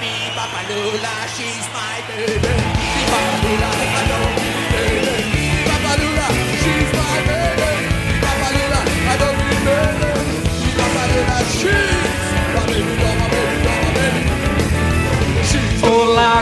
me, Papa Lula, she's my baby. Papa Lula, I don't need baby. Papa Lula, she's my baby. Papa Lula, I don't need baby. Papa Lula, she's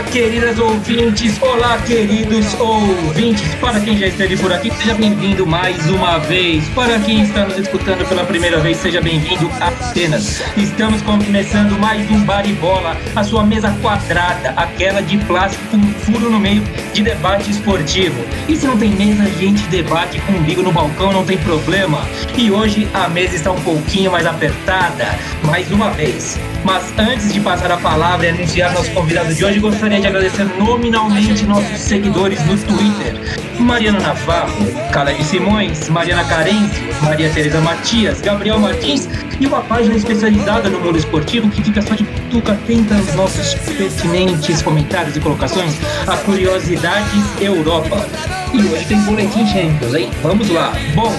Queridas ouvintes, olá, queridos ouvintes. Para quem já esteve por aqui, seja bem-vindo mais uma vez. Para quem está nos escutando pela primeira vez, seja bem-vindo apenas. Estamos começando mais um Baribola, a sua mesa quadrada, aquela de plástico com furo no meio de debate esportivo. E se não tem mesa, a gente debate com umbigo no balcão, não tem problema. E hoje a mesa está um pouquinho mais apertada, mais uma vez. Mas antes de passar a palavra e anunciar nosso convidado de hoje, gostaria de agradecer nominalmente nossos seguidores no Twitter. Mariana Navarro, Caleb Simões, Mariana Carêncio, Maria Tereza Matias, Gabriel Martins e uma página especializada no mundo esportivo que fica só de tuca atenta aos nossos pertinentes comentários e colocações, a Curiosidades Europa. E hoje tem Boletim Champions, hein? Vamos lá. Bom,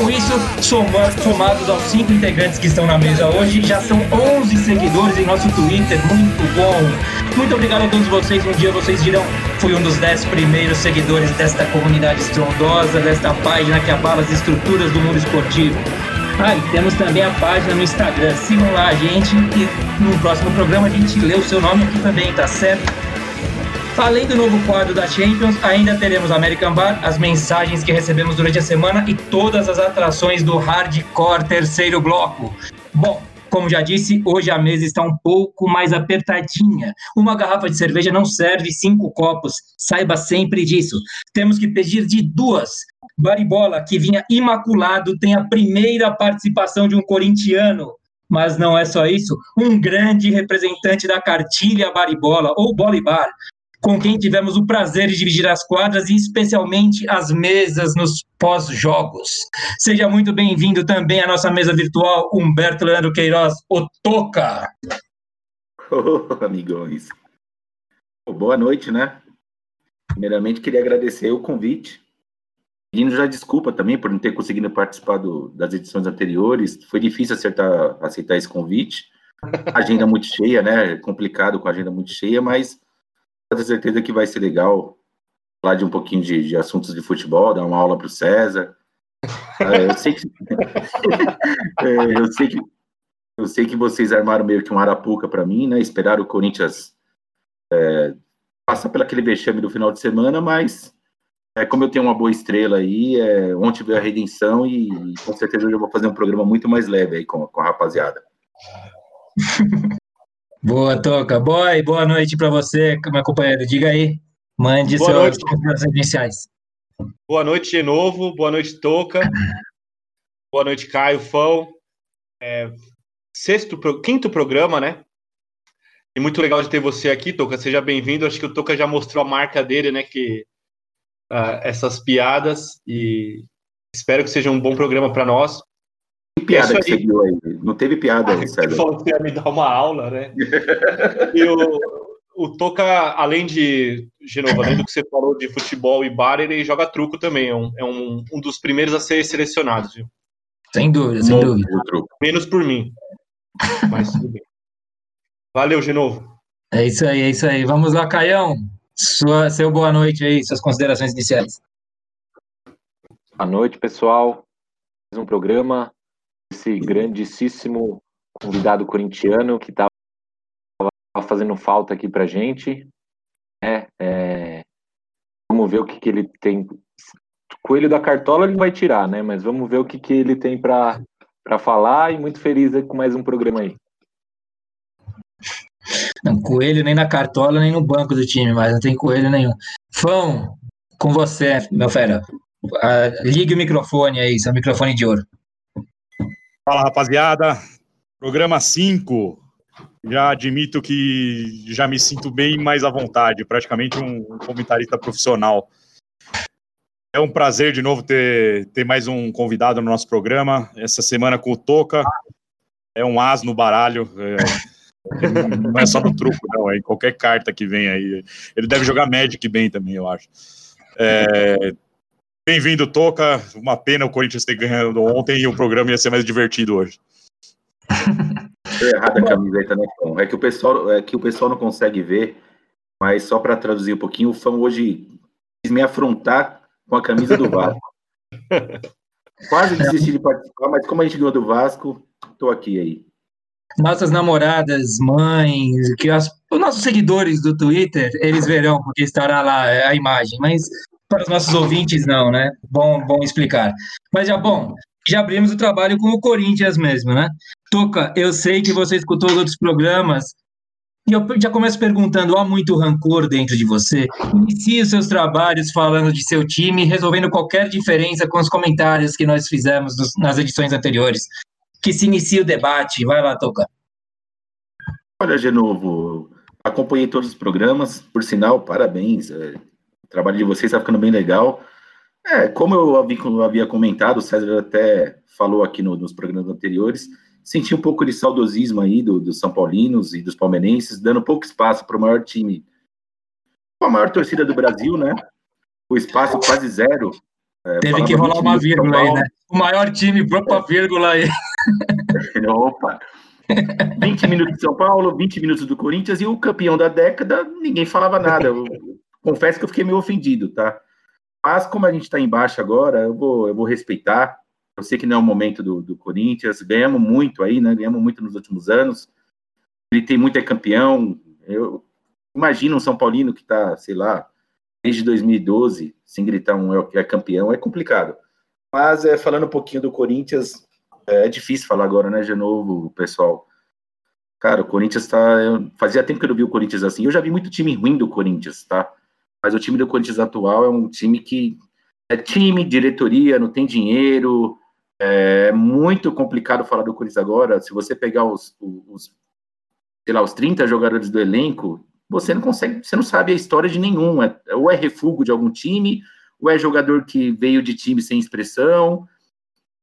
com isso, soma- somados aos cinco integrantes que estão na mesa hoje, já são 11 seguidores em nosso Twitter. Muito bom. Muito obrigado a todos vocês. Um dia vocês dirão, fui um dos 10 primeiros seguidores desta comunidade estrondosa, desta página que abala as estruturas do mundo esportivo. Ah, e temos também a página no Instagram. Sigam lá a gente e no próximo programa a gente lê o seu nome aqui também, tá certo? Além do novo quadro da Champions, ainda teremos American Bar, as mensagens que recebemos durante a semana e todas as atrações do Hardcore terceiro bloco. Bom, como já disse, hoje a mesa está um pouco mais apertadinha. Uma garrafa de cerveja não serve cinco copos, saiba sempre disso. Temos que pedir de duas. Baribola, que vinha imaculado, tem a primeira participação de um corintiano. Mas não é só isso, um grande representante da cartilha Baribola, ou Bolibar, com quem tivemos o prazer de dividir as quadras e especialmente as mesas nos pós-jogos. Seja muito bem-vindo também à nossa mesa virtual, Humberto Leandro Queiroz, o Toca. Ô, amigões. Pô, boa noite, né? Primeiramente, queria agradecer o convite. Pedindo já desculpa também por não ter conseguido participar do- das edições anteriores. Foi difícil acertar, aceitar esse convite. Agenda muito cheia, né? Complicado com a agenda muito cheia, mas tenho certeza que vai ser legal falar de um pouquinho de, de assuntos de futebol, dar uma aula para o César. É, eu sei que É, eu sei que eu sei que vocês armaram meio que um arapuca para mim, né? Esperaram o Corinthians é, passar pelo aquele vexame do final de semana, mas é, como eu tenho uma boa estrela aí, é, ontem veio a redenção e, e com certeza eu vou fazer um programa muito mais leve aí com, com a rapaziada. Boa, Toca. Boy, boa noite para você, meu companheiro. Diga aí, mande Boa suas considerações iniciais. Boa noite de novo, boa noite, Toca. Boa noite, Caio, Fão. É, sexto, quinto programa, né? E muito legal de ter você aqui, Toca. Seja bem-vindo. Acho que o Toca já mostrou a marca dele, né? Que ah, essas piadas e espero que seja um bom programa para nós. Que piada que você viu aí? Não teve piada, Você César. falou que ia me dar uma aula, né? E o, o Toca, além de, de novo, além do que você falou de futebol e bar, ele joga truco também. É um, é um, um dos primeiros a ser selecionados, viu? Sem dúvida, sem dúvida. Menos por mim. Mas tudo bem. Valeu, de novo. É isso aí, é isso aí. Vamos lá, Caião. Sua, seu boa noite aí, suas considerações iniciais. Boa noite, pessoal. Mais um programa. Esse grandíssimo convidado corintiano que estava fazendo falta aqui pra gente. É, é, vamos ver o que, que ele tem. Coelho da cartola ele vai tirar, né? Mas vamos ver o que, que ele tem para falar e muito feliz com mais um programa aí. Não, coelho nem na cartola, nem no banco do time, mas não tem coelho nenhum. Fão, com você, meu fera. Ah, ligue o microfone aí, seu microfone de ouro. Fala, rapaziada. Programa 5. Já admito que já me sinto bem mais à vontade, praticamente um comentarista profissional. É um prazer de novo ter, ter mais um convidado no nosso programa. Essa semana com o Toca. É um as no baralho. é, não é só no truco, não. É em qualquer carta que vem aí. Ele deve jogar Magic bem também, eu acho. É, Bem-vindo, Toca. Uma pena o Corinthians ter ganhado ontem e o programa ia ser mais divertido hoje. Foi errada a camiseta, né, Fão? É que o pessoal, é que o pessoal não consegue ver, mas só para traduzir um pouquinho, o Fão hoje quis me afrontar com a camisa do Vasco. Quase desisti de participar, mas como a gente ganhou do Vasco, tô aqui aí. Nossas namoradas, mães, que as, os nossos seguidores do Twitter, eles verão, porque estará lá a imagem, mas para os nossos ouvintes não, né? Bom, bom explicar. Mas já bom, já abrimos o trabalho com o Corinthians mesmo, né? Toca, eu sei que você escutou os outros programas e eu já começo perguntando: há muito rancor dentro de você? Inicie os seus trabalhos falando de seu time, resolvendo qualquer diferença com os comentários que nós fizemos nas edições anteriores. Que se inicie o debate. Vai lá, Toca. Olha, de novo, acompanhei todos os programas, por sinal, parabéns. É, o trabalho de vocês está ficando bem legal. É, como eu havia, comentado, o César até falou aqui no, nos programas anteriores, senti um pouco de saudosismo aí do, dos São Paulinos e dos palmeirenses, dando pouco espaço para o maior time, a maior torcida do Brasil, né? O espaço quase zero. É, Teve que rolar uma vírgula aí, né? O maior time, própria vírgula aí. Opa! 20 minutos de São Paulo, 20 minutos do Corinthians e o campeão da década, ninguém falava nada. Confesso que eu fiquei meio ofendido, tá? Mas como a gente está embaixo agora, eu vou, eu vou respeitar. Eu sei que não é o momento do, do Corinthians, ganhamos muito aí, né? Ganhamos muito nos últimos anos. Ele tem muito é campeão. Eu imagino um São Paulino que está, sei lá, desde 2012, sem gritar um é, é campeão, é complicado. Mas é, falando um pouquinho do Corinthians, é, é difícil falar agora, né, de novo, pessoal. Cara, o Corinthians tá. Fazia tempo que eu não vi o Corinthians assim. Eu já vi muito time ruim do Corinthians, tá? Mas o time do Corinthians atual é um time que é time, diretoria, não tem dinheiro, é muito complicado falar do Corinthians agora. Se você pegar os, os, sei lá, os 30 jogadores do elenco, você não consegue, você não sabe a história de nenhum. É, ou é refúgio de algum time, ou é jogador que veio de time sem expressão.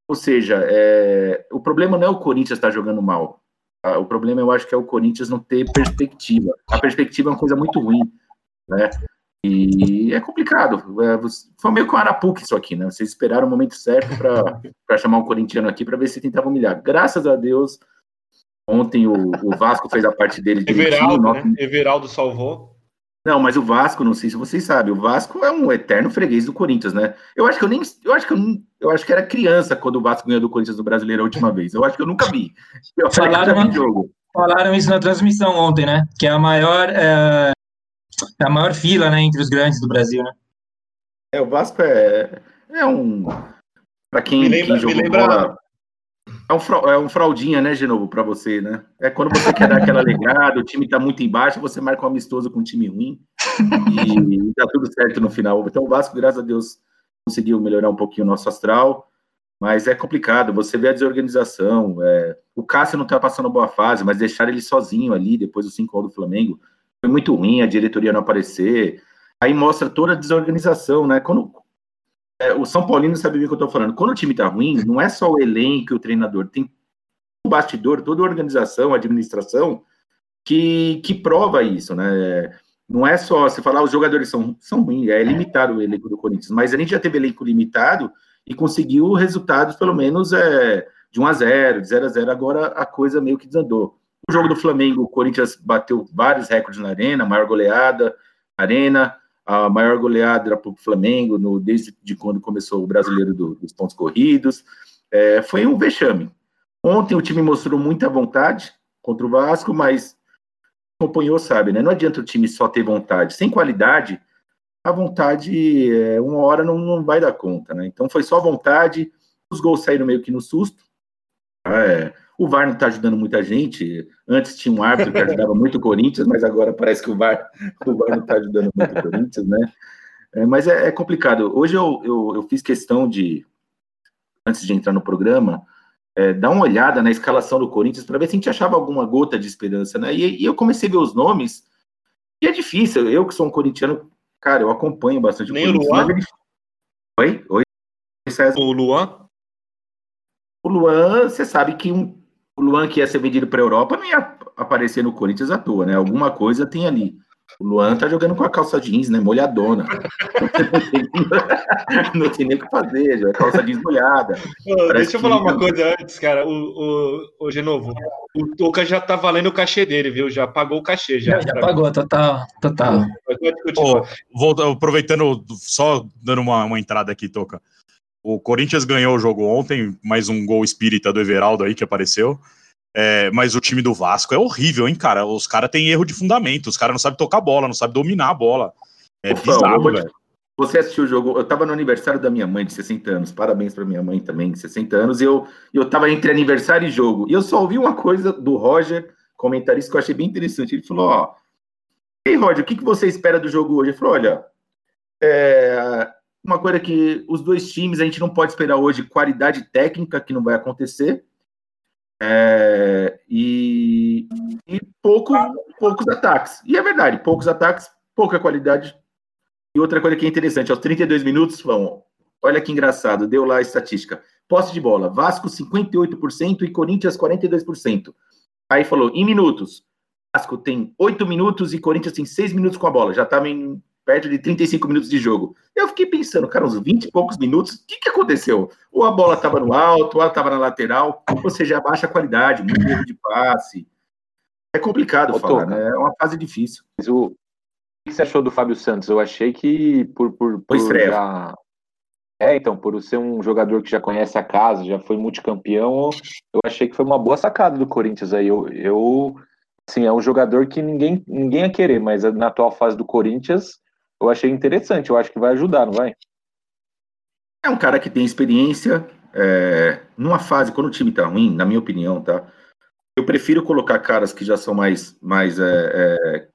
Ou seja, é, o problema não é o Corinthians estar jogando mal. Tá? O problema eu acho que é o Corinthians não ter perspectiva. A perspectiva é uma coisa muito ruim. Né? E é complicado. É, foi meio com Arapuca isso aqui, né? Vocês esperaram o momento certo para chamar um corintiano aqui para ver se tentava humilhar. Graças a Deus, ontem o, o Vasco fez a parte dele. Everaldo, né? Everaldo salvou. Não, mas o Vasco, não sei se vocês sabem, o Vasco é um eterno freguês do Corinthians, né? Eu acho que eu nem, eu acho que eu, eu acho que era criança quando o Vasco ganhou do Corinthians no Brasileiro a última vez. Eu acho que eu nunca vi. Eu falaram, falaram isso na transmissão ontem, né? Que é a maior é a maior fila, né, entre os grandes do Brasil, né? É, o Vasco é, é um. Para quem, me lembra, quem me lembra... Bola, é um, é um fraudinha, né, de novo, para você, né? É quando você quer dar aquela alegrada, o time tá muito embaixo, você marca um amistoso com um time ruim e, e tá tudo certo no final. Então o Vasco, graças a Deus, conseguiu melhorar um pouquinho o nosso astral, mas é complicado. Você vê a desorganização. É... O Cássio não tá passando boa fase, mas deixar ele sozinho ali depois do 5 do Flamengo muito ruim, a diretoria não aparecer. Aí mostra toda a desorganização, né? Quando é, o São Paulino sabe o que eu estou falando. Quando o time tá ruim, não é só o elenco o treinador, tem o bastidor, toda a organização, a administração que, que prova isso, né? Não é só você falar ah, os jogadores são, são ruins, é limitado o elenco do Corinthians, mas a gente já teve elenco limitado e conseguiu resultados, pelo menos, é, de 1 a 0 de 0 a 0 agora a coisa meio que desandou. O jogo do Flamengo, o Corinthians bateu vários recordes na arena, maior goleada, arena, a maior goleada para o Flamengo no, desde de quando começou o brasileiro do, dos pontos corridos. É, foi um vexame. Ontem o time mostrou muita vontade contra o Vasco, mas acompanhou, sabe, né? Não adianta o time só ter vontade. Sem qualidade, a vontade, é, uma hora não, não vai dar conta, né? Então foi só vontade, os gols saíram meio que no susto. É, o VAR não está ajudando muita gente. Antes tinha um árbitro que ajudava muito o Corinthians, mas agora parece que o VAR, o VAR não está ajudando muito o Corinthians, né? É, mas é, é, complicado. Hoje eu, eu, eu, fiz questão de, antes de entrar no programa, é, dar uma olhada na escalação do Corinthians para ver se a gente achava alguma gota de esperança, né? E, e, eu comecei a ver os nomes, e é difícil. Eu, que sou um corintiano, cara, eu acompanho bastante Nem o Corinthians. Luan? É Oi? Oi? César? O Luan? O Luan, você sabe que um, o Luan que ia ser vendido para a Europa não ia aparecer no Corinthians à toa, né? Alguma coisa tem ali. O Luan tá jogando com a calça jeans, né? Molhadona. não tem nem o que fazer, a calça jeans molhada. Ô, deixa eu falar uma coisa antes, cara. O, o, o Genovo, o Toca já tá valendo o cachê dele, viu? Já pagou o cachê. Já, já, já pagou, total. total. Oh, vou, aproveitando, só dando uma, uma entrada aqui, Toca. O Corinthians ganhou o jogo ontem, mais um gol espírita do Everaldo aí que apareceu. É, mas o time do Vasco é horrível, hein, cara? Os caras têm erro de fundamento, os caras não sabem tocar bola, não sabem dominar a bola. É Opa, bizarro, velho. Você assistiu o jogo? Eu tava no aniversário da minha mãe de 60 anos. Parabéns para minha mãe também, de 60 anos. E eu, eu tava entre aniversário e jogo. E eu só ouvi uma coisa do Roger, comentarista, que eu achei bem interessante. Ele falou: Ó, Ei, Roger, o que, que você espera do jogo hoje? Ele falou: Olha, é, uma coisa que os dois times a gente não pode esperar hoje qualidade técnica, que não vai acontecer, é, e, e pouco, poucos ataques. E é verdade, poucos ataques, pouca qualidade. E outra coisa que é interessante, aos 32 minutos, vão, olha que engraçado, deu lá a estatística. Posse de bola, Vasco 58% e Corinthians 42%. Aí falou, em minutos, Vasco tem 8 minutos e Corinthians tem 6 minutos com a bola. Já estava em perto de 35 minutos de jogo. Eu fiquei pensando, cara, uns 20 e poucos minutos, o que, que aconteceu? Ou a bola estava no alto, ou ela estava na lateral, ou seja, baixa qualidade, muito erro de passe. É complicado Ô, falar, né? É uma fase difícil. Mas o... o que você achou do Fábio Santos? Eu achei que por, por, por já... É, então, por ser um jogador que já conhece a casa, já foi multicampeão, eu achei que foi uma boa sacada do Corinthians aí. Eu, eu assim, é um jogador que ninguém, ninguém ia querer, mas na atual fase do Corinthians, eu achei interessante, eu acho que vai ajudar, não vai? É um cara que tem experiência. É, numa fase, quando o time tá ruim, na minha opinião, tá? Eu prefiro colocar caras que já são mais, mais é, é,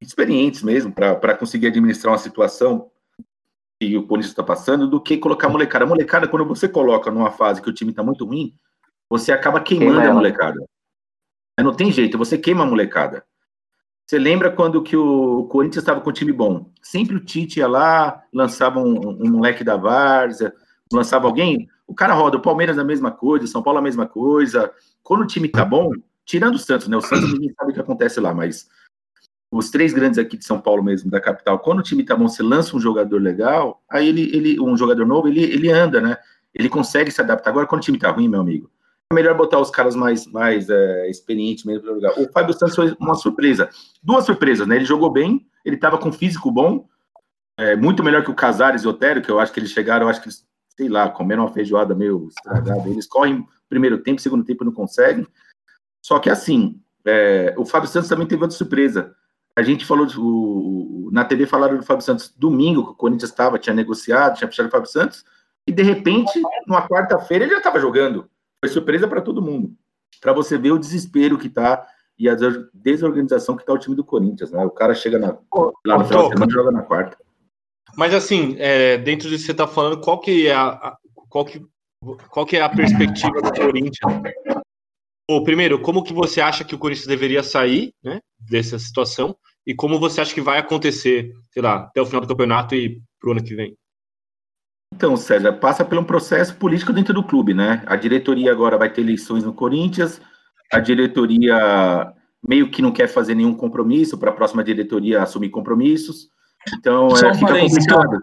experientes mesmo, para conseguir administrar uma situação que o Corinthians está passando, do que colocar a molecada. A molecada, quando você coloca numa fase que o time está muito ruim, você acaba queimando Queima a molecada. Não tem jeito, você queima a molecada. Você lembra quando que o Corinthians estava com um time bom? Sempre o Tite ia lá, lançava um, um moleque da Várzea, lançava alguém. O cara roda, o Palmeiras a mesma coisa, o São Paulo a mesma coisa. Quando o time tá bom, tirando o Santos, né? O Santos ninguém sabe o que acontece lá, mas os três grandes aqui de São Paulo mesmo, da capital, quando o time tá bom, você lança um jogador legal, aí ele, ele um jogador novo, ele, ele anda, né? Ele consegue se adaptar. Agora, quando o time tá ruim, meu amigo, melhor botar os caras mais, mais é, experientes mesmo para jogar. O Fábio Santos foi uma surpresa. Duas surpresas, né? Ele jogou bem, ele estava com físico bom, é, muito melhor que o Casares e o Otério, que eu acho que eles chegaram, eu acho que eles, sei lá, comeram uma feijoada meio estragada. Eles correm primeiro tempo, segundo tempo não conseguem. Só que assim, é, o Fábio Santos também teve outra surpresa. A gente falou, o, na TV falaram do Fábio Santos domingo, que o Corinthians estava, tinha negociado, tinha fechado o Fábio Santos, e de repente, numa quarta-feira, ele já estava jogando foi surpresa para todo mundo. Para você ver o desespero que está e a desorganização que está o time do Corinthians, né? O cara chega na, lá no final semana e joga na quarta. Mas assim, é, dentro disso que você está falando, qual que é a, qual que, qual que é a perspectiva do Corinthians? Ou, primeiro, como que você acha que o Corinthians deveria sair né, dessa situação? E como você acha que vai acontecer, sei lá, até o final do campeonato e pro ano que vem? Então, César, passa por um processo político dentro do clube, né? A diretoria agora vai ter eleições no Corinthians, a diretoria meio que não quer fazer nenhum compromisso para a próxima diretoria assumir compromissos. Então, só é, um fica complicado.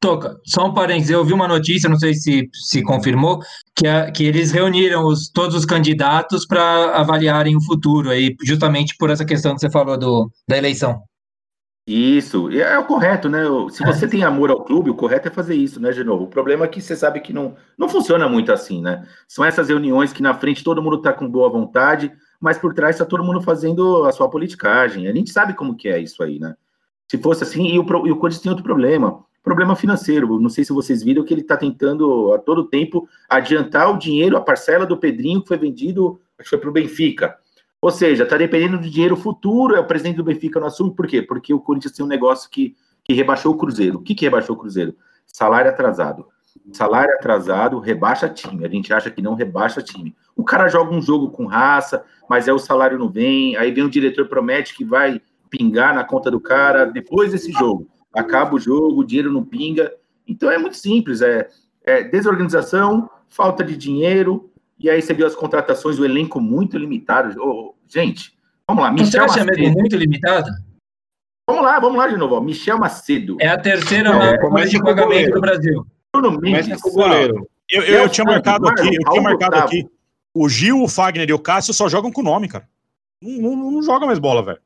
Toca, só um parênteses, eu vi uma notícia, não sei se se confirmou, que, a, que eles reuniram os, todos os candidatos para avaliarem o futuro aí, justamente por essa questão que você falou do, da eleição. Isso, é, o correto, né? Se você tem amor ao clube, o correto é fazer isso, né, de novo. O problema é que você sabe que não, não funciona muito assim, né? São essas reuniões que na frente todo mundo tá com boa vontade, mas por trás tá todo mundo fazendo a sua politicagem. A gente sabe como que é isso aí, né? Se fosse assim, e o, e o Corinthians tem outro problema, problema financeiro. Não sei se vocês viram que ele está tentando a todo tempo adiantar o dinheiro, a parcela do Pedrinho que foi vendido, acho que foi para o Benfica. Ou seja, está dependendo do dinheiro futuro, é o presidente do Benfica não assume, por quê? Porque o Corinthians tem um negócio que, que rebaixou o Cruzeiro. O que, que rebaixou o Cruzeiro? Salário atrasado. Salário atrasado rebaixa time. A gente acha que não rebaixa time. O cara joga um jogo com raça, mas é o salário não vem, aí vem o diretor promete que vai pingar na conta do cara depois desse jogo. Acaba o jogo, o dinheiro não pinga. Então é muito simples, é, é desorganização, falta de dinheiro, e aí você viu as contratações, o elenco muito limitado. Oh, gente, vamos lá. Michel você acha Macedo, muito limitado? Vamos lá, vamos lá de novo. Ó. Michel Macedo. É a terceira folha começa de pagamento do Brasil. Bruno Mendes. Com goleiro. Eu, eu, eu tinha marcado aqui, eu tinha marcado aqui. O Gil, o Fagner e o Cássio só jogam com nome, cara. Não, não, não joga mais bola, velho.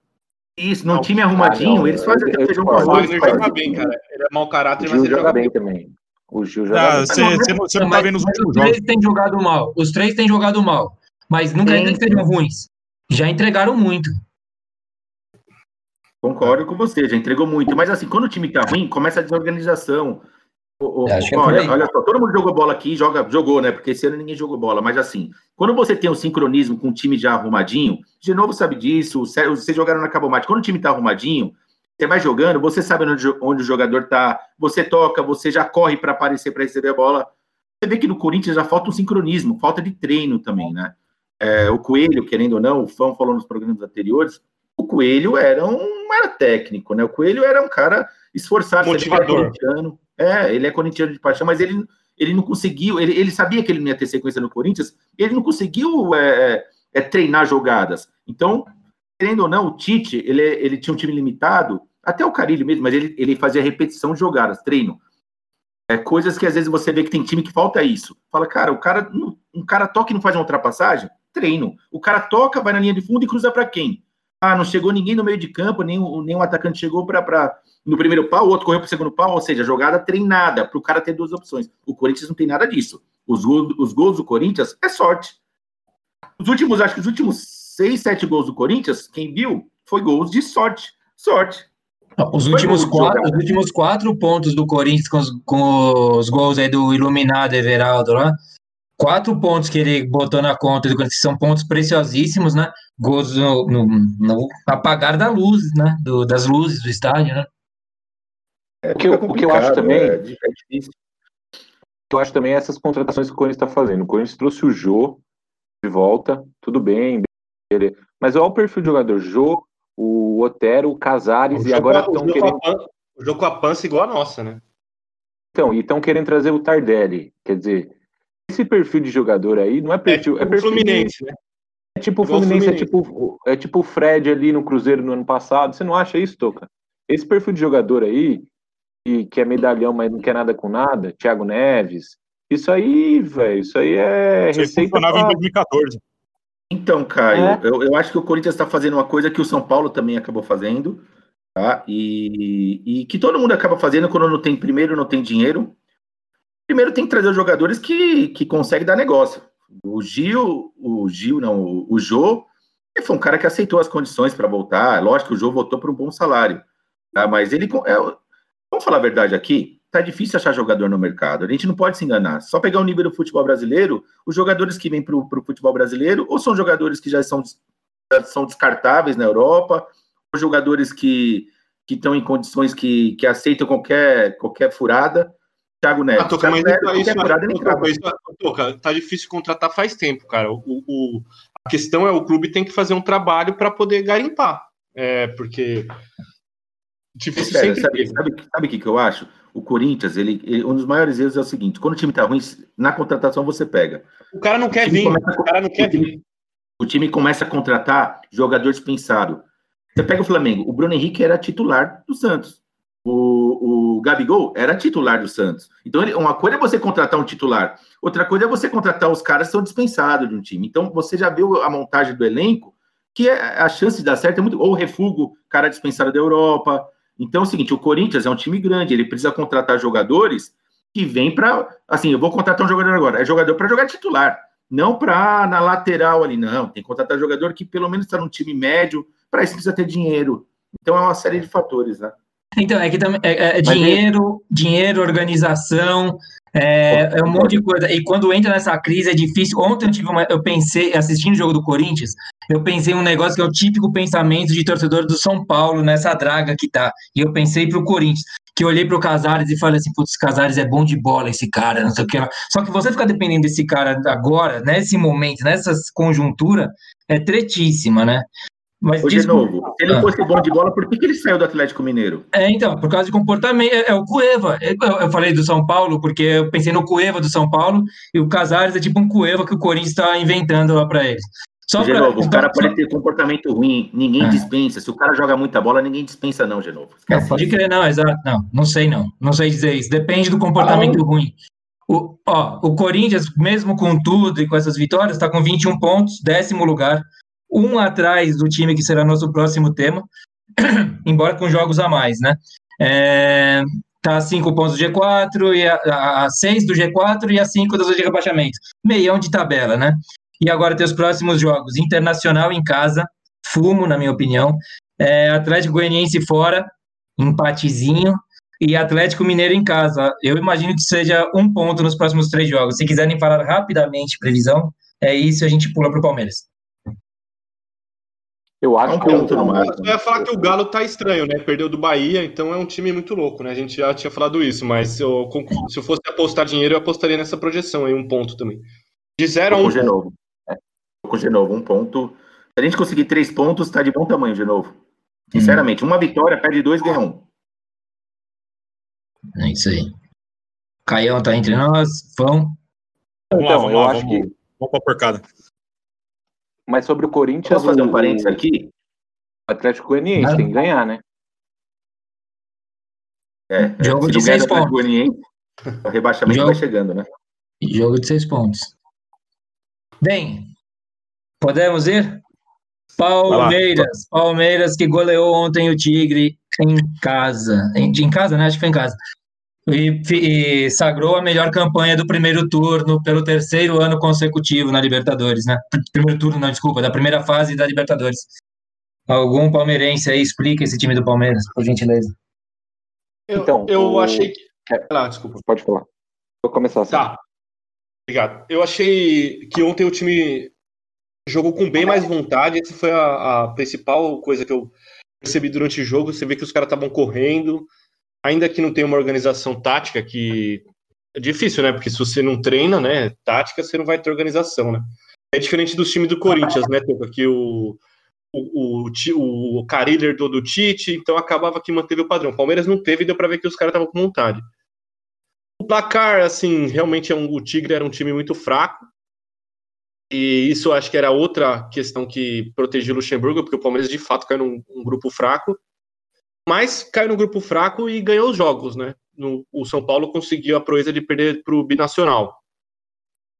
Isso, num time arrumadinho, Ah, não, eles fazem com O Faz joga bem, cara. Ele é mau caráter, mas ele joga bem. também. O Gil joga Ah. Você não, tá vendo os últimos os três jogos. têm jogado mal. Os três têm jogado mal. Mas Sim, dizer que sejam ruins. Já entregaram muito. Concordo com você, já entregou muito. Mas assim, quando o time tá ruim, começa a desorganização. O- o- é por olha, olha só, todo mundo jogou bola aqui, joga, jogou, né? Porque esse ano ninguém jogou bola. Mas assim, quando você tem um sincronismo com o time já arrumadinho, de novo sabe disso, vocês jogaram na Cabomate. Quando o time tá arrumadinho, você vai jogando, você sabe onde, onde o jogador tá, você toca, você já corre para aparecer para receber a bola. Você vê que no Corinthians já falta um sincronismo, falta de treino também, né? É, o Coelho, querendo ou não, o Fão falou nos programas anteriores, o Coelho era um não era técnico, né? O Coelho era um cara esforçado, ele é Motivador. corintiano. É, ele é corintiano de paixão, mas ele, ele não conseguiu, ele, ele sabia que ele não ia ter sequência no Corinthians, ele não conseguiu é, é, treinar jogadas. Então, querendo ou não, o Tite, ele, ele tinha um time limitado, até o Carilho mesmo, mas ele, ele fazia repetição de jogadas, treino. É, coisas que às vezes você vê que tem time que falta isso. Fala, cara, o cara, um cara toca e não faz uma ultrapassagem? Treino. O cara toca, vai na linha de fundo e cruza para quem? Ah, não chegou ninguém no meio de campo, nenhum, nenhum atacante chegou para no primeiro pau, o outro correu para o segundo pau, ou seja, jogada treinada, para o cara ter duas opções. O Corinthians não tem nada disso. Os os gols do Corinthians é sorte. Os últimos, acho que os últimos seis, sete gols do Corinthians, quem viu, foi gols de sorte. Sorte. Os últimos, quatro, os últimos quatro pontos do Corinthians com os, com os gols aí do Iluminado Everaldo lá. Quatro pontos que ele botou na conta do Corinthians são pontos preciosíssimos, né? Gols no, no, no apagar da luz, né? Do- das luzes do estádio, né? É, O que eu- fica o que eu acho também- é é difícil. Eu acho também essas contratações que o Corinthians está fazendo. O Corinthians trouxe o Jô de volta, tudo bem, mas olha o perfil do jogador: Jô, o Otero, o Casares, O e agora estão querendo. com a pan- O jogo com a pança igual a nossa, né? Então, e estão querendo trazer o Tardelli. Quer dizer, esse perfil de jogador aí não é É perfil. tipo É, o perfil de- Fluminense, né? é tipo o Fluminense, é tipo, é tipo o Fred ali no Cruzeiro no ano passado. Você não acha isso, Toca? Esse perfil de jogador aí, que, que é medalhão, mas não quer nada com nada, Thiago Neves. Isso aí, velho, isso aí é Isso aí receita funcionava em pra... 2014. Então, Caio, É. eu, eu acho que o Corinthians está fazendo uma coisa que o São Paulo também acabou fazendo, tá? E, e que todo mundo acaba fazendo quando não tem primeiro, não tem dinheiro. Primeiro tem que trazer os jogadores que, que conseguem dar negócio. O Gil, o Gil, não, o, o Jô, foi um cara que aceitou as condições para voltar. Lógico que o Jô voltou por um bom salário, tá? Mas ele, é, vamos falar a verdade aqui, tá difícil achar jogador no mercado. A gente não pode se enganar. Só pegar o nível do futebol brasileiro, os jogadores que vêm para o futebol brasileiro, ou são jogadores que já são, já são descartáveis na Europa, ou jogadores que que estão em condições que, que aceitam qualquer, qualquer furada. Thiago Neves. Ah, Toca, mas Neves, isso, qualquer isso, furada ele crava. Toca, isso, Toca, tá difícil contratar faz tempo, cara. O, o- a questão é o clube tem que fazer um trabalho para poder garimpar. É, porque difícil Sério, sempre sabe, sabe, sabe o que, que eu acho? O Corinthians, ele, ele- um dos maiores erros é o seguinte: quando o time tá ruim, na contratação você pega. O cara não quer time vir, começa o cara não quer vir. O time começa a contratar jogador dispensado. Você pega o Flamengo, o Bruno Henrique era titular do Santos. O, o Gabigol era titular do Santos. Então, ele- uma coisa é você contratar um titular, outra coisa é você contratar os caras que são dispensados de um time. Então, você já viu a montagem do elenco, que é, a chance de dar certo é muito. Ou o refugo, cara dispensado da Europa. Então, é o seguinte: o Corinthians é um time grande, ele precisa contratar jogadores que vêm para. Assim, eu vou contratar um jogador agora, é jogador para jogar titular, não para na lateral ali, não. Tem que contratar jogador que pelo menos está num time médio, para isso precisa ter dinheiro. Então, é uma série de fatores, né? Então, é que também é, é Mas dinheiro, dinheiro, organização, é, é um monte de coisa. E quando entra nessa crise é difícil. Ontem eu tive uma, eu pensei, assistindo o jogo do Corinthians, eu pensei um negócio que é o típico pensamento de torcedor do São Paulo nessa draga que tá. E eu pensei pro Corinthians, que eu olhei pro Casares e falei assim, putz, Casares é bom de bola esse cara, não sei o que. Só que você ficar dependendo desse cara agora, nesse momento, nessa conjuntura, é tretíssima, né? Mas Ô, de desculpa- novo, se ele Ah. fosse bom de bola, por que, que ele saiu do Atlético Mineiro? É, então, por causa de comportamento, é, é o Cueva. Eu, eu falei do São Paulo porque eu pensei no Cueva do São Paulo e o Casares é tipo um Cueva que o Corinthians está inventando lá para eles. Só pra, Genovo, o então, cara pode ter comportamento ruim, ninguém É. dispensa. Se o cara joga muita bola, ninguém dispensa, não, Esquece pode isso. crer, não, exato. Não, não sei não. Não sei dizer isso. Depende do comportamento ruim. O, ó, o Corinthians, mesmo com tudo e com essas vitórias, está com 21 pontos, décimo lugar, um atrás do time que será nosso próximo tema, embora com jogos a mais, né? É, tá a 5 pontos do G4, e a, a, a 6 do G4 e a 5 da zona de rebaixamento. Meião de tabela, né? E agora tem os próximos jogos. Internacional em casa, fumo, na minha opinião. É, Atlético Goianiense fora, empatezinho. E Atlético Mineiro em casa. Eu imagino que seja um ponto nos próximos três jogos. Se quiserem falar rapidamente previsão, é isso, a gente pula para o Palmeiras. Eu acho Um que ponto no máximo. Eu ia falar que o Galo tá estranho, né? Perdeu do Bahia, então é um time muito louco, né? A gente já tinha falado isso, mas eu, se eu fosse apostar dinheiro, eu apostaria nessa projeção aí, um ponto também. De 0 a Tô 1 com o Genovo. É, com o Genovo, um ponto. Se a gente conseguir três pontos, tá de bom tamanho, Genovo. Sinceramente, uma vitória, perde dois, ganha um. É isso aí. Caião tá entre nós, Fão. Vamos lá, Então, vamos eu lá, acho vamos, que. vamos pra porcada. Mas sobre o Corinthians, Posso fazer um parênteses aqui? o Atlético Goianiense Claro. tem que ganhar, né? É, é, Jogo de seis pontos. Goianiense, o rebaixamento Jogo- vai chegando, né? Jogo de seis pontos. Bem, podemos ir? Palmeiras. Palmeiras que goleou ontem o Tigre em casa. Em, em casa, né? Acho que foi em casa. E, e sagrou a melhor campanha do primeiro turno pelo terceiro ano consecutivo na Libertadores, né? Primeiro turno, não, desculpa, da primeira fase da Libertadores. Algum palmeirense aí explica esse time do Palmeiras, por gentileza. Eu, Então, eu o- achei que. É. Lá, desculpa. Pode falar. Vou começar assim. Tá. Obrigado. Eu achei que ontem o time jogou com bem mais vontade. Essa foi a, a principal coisa que eu percebi durante o jogo. Você vê que os caras estavam correndo, ainda que não tem uma organização tática, que é difícil, né? Porque se você não treina, né, tática, você não vai ter organização, né? É diferente dos times do Corinthians, né, Toca? Que o, o, o, o Carilho do Tite, então acabava que manteve o padrão. O Palmeiras não teve e deu pra ver que os caras estavam com vontade. O placar, assim, realmente é um, o Tigre era um time muito fraco. E isso acho que era outra questão que protegia o Luxemburgo, porque o Palmeiras de fato caiu num um grupo fraco. Mas caiu no grupo fraco e ganhou os jogos, né? No, o São Paulo conseguiu a proeza de perder para o Binacional.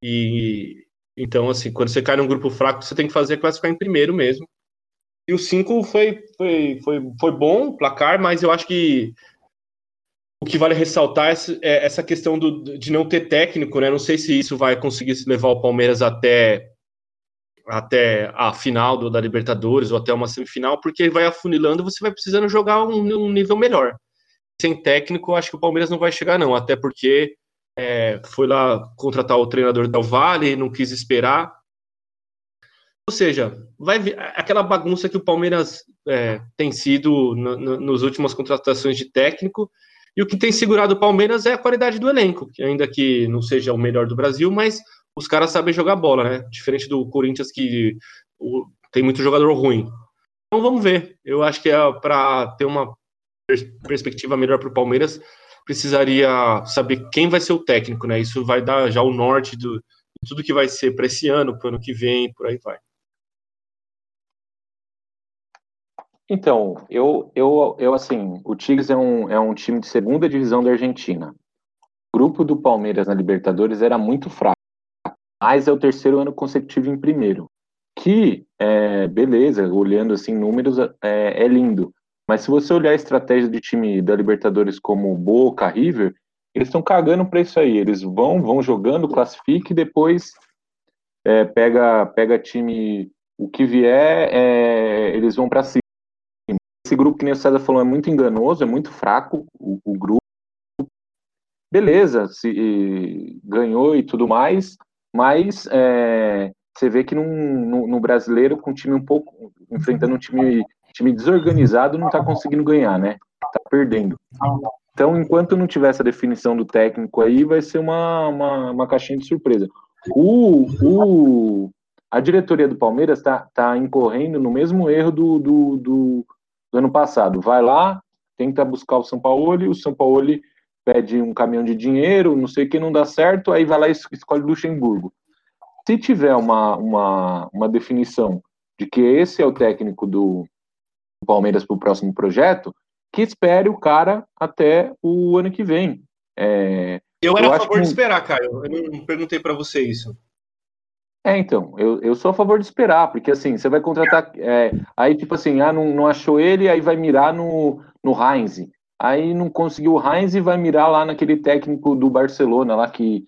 E então, assim, quando você cai num grupo fraco, você tem que fazer é classificar em primeiro mesmo. E o 5 foi, foi, foi, foi bom, o placar, mas eu acho que o que vale ressaltar é essa- é essa questão do, de não ter técnico, né? Não sei se isso vai conseguir se levar o Palmeiras até, até a final do, da Libertadores ou até uma semifinal, porque vai afunilando você vai precisando jogar um, um nível melhor. Sem técnico, acho que o Palmeiras não vai chegar, não, até porque é, foi lá contratar o treinador Del Valle, não quis esperar. Ou seja, vai vir- aquela bagunça que o Palmeiras é, tem sido no, no, nos últimas contratações de técnico. E o que tem segurado o Palmeiras é a qualidade do elenco, que ainda que não seja o melhor do Brasil, mas os caras sabem jogar bola, né? Diferente do Corinthians, que o- tem muito jogador ruim. Então vamos ver. Eu acho que é para ter uma pers- perspectiva melhor para o Palmeiras, precisaria saber quem vai ser o técnico, né? Isso vai dar já o norte do tudo que vai ser para esse ano, para o ano que vem, por aí vai. Então, eu, eu, eu assim, o Tigres é um, é um time de segunda divisão da Argentina. O grupo do Palmeiras na Libertadores era muito fraco, mas é o terceiro ano consecutivo em primeiro. Que, é, beleza, olhando assim números, é, é lindo. Mas se você olhar a estratégia de time da Libertadores como Boca, River, eles estão cagando para isso aí. Eles vão, vão jogando, classifica e depois é, pega, pega time, o que vier, é, eles vão para cima esse grupo, que nem o César falou, é muito enganoso, é muito fraco o, o grupo. Beleza, se ganhou e tudo mais, mas é, você vê que num, no, no brasileiro, com um time um pouco, enfrentando um time, time desorganizado, não está conseguindo ganhar, né? Tá perdendo. Então, enquanto não tiver essa definição do técnico aí, vai ser uma, uma, uma caixinha de surpresa. O, o, a diretoria do Palmeiras está tá incorrendo no mesmo erro do, do, do, do ano passado. Vai lá, tenta buscar o São Paulo, e o São Paulo pede um caminhão de dinheiro, não sei o que, não dá certo, aí vai lá e escolhe Luxemburgo. se tiver uma, uma, uma definição de que esse é o técnico do Palmeiras para o próximo projeto, que espere o cara até o ano que vem. É, eu era eu a favor de que- esperar, Caio. Eu não perguntei pra você isso. É, então, eu, eu sou a favor de esperar, porque assim, você vai contratar. é, aí, tipo assim, ah, não, não achou ele, aí vai mirar no, no Heinz. Aí não conseguiu o Heinz e vai mirar lá naquele técnico do Barcelona, lá que,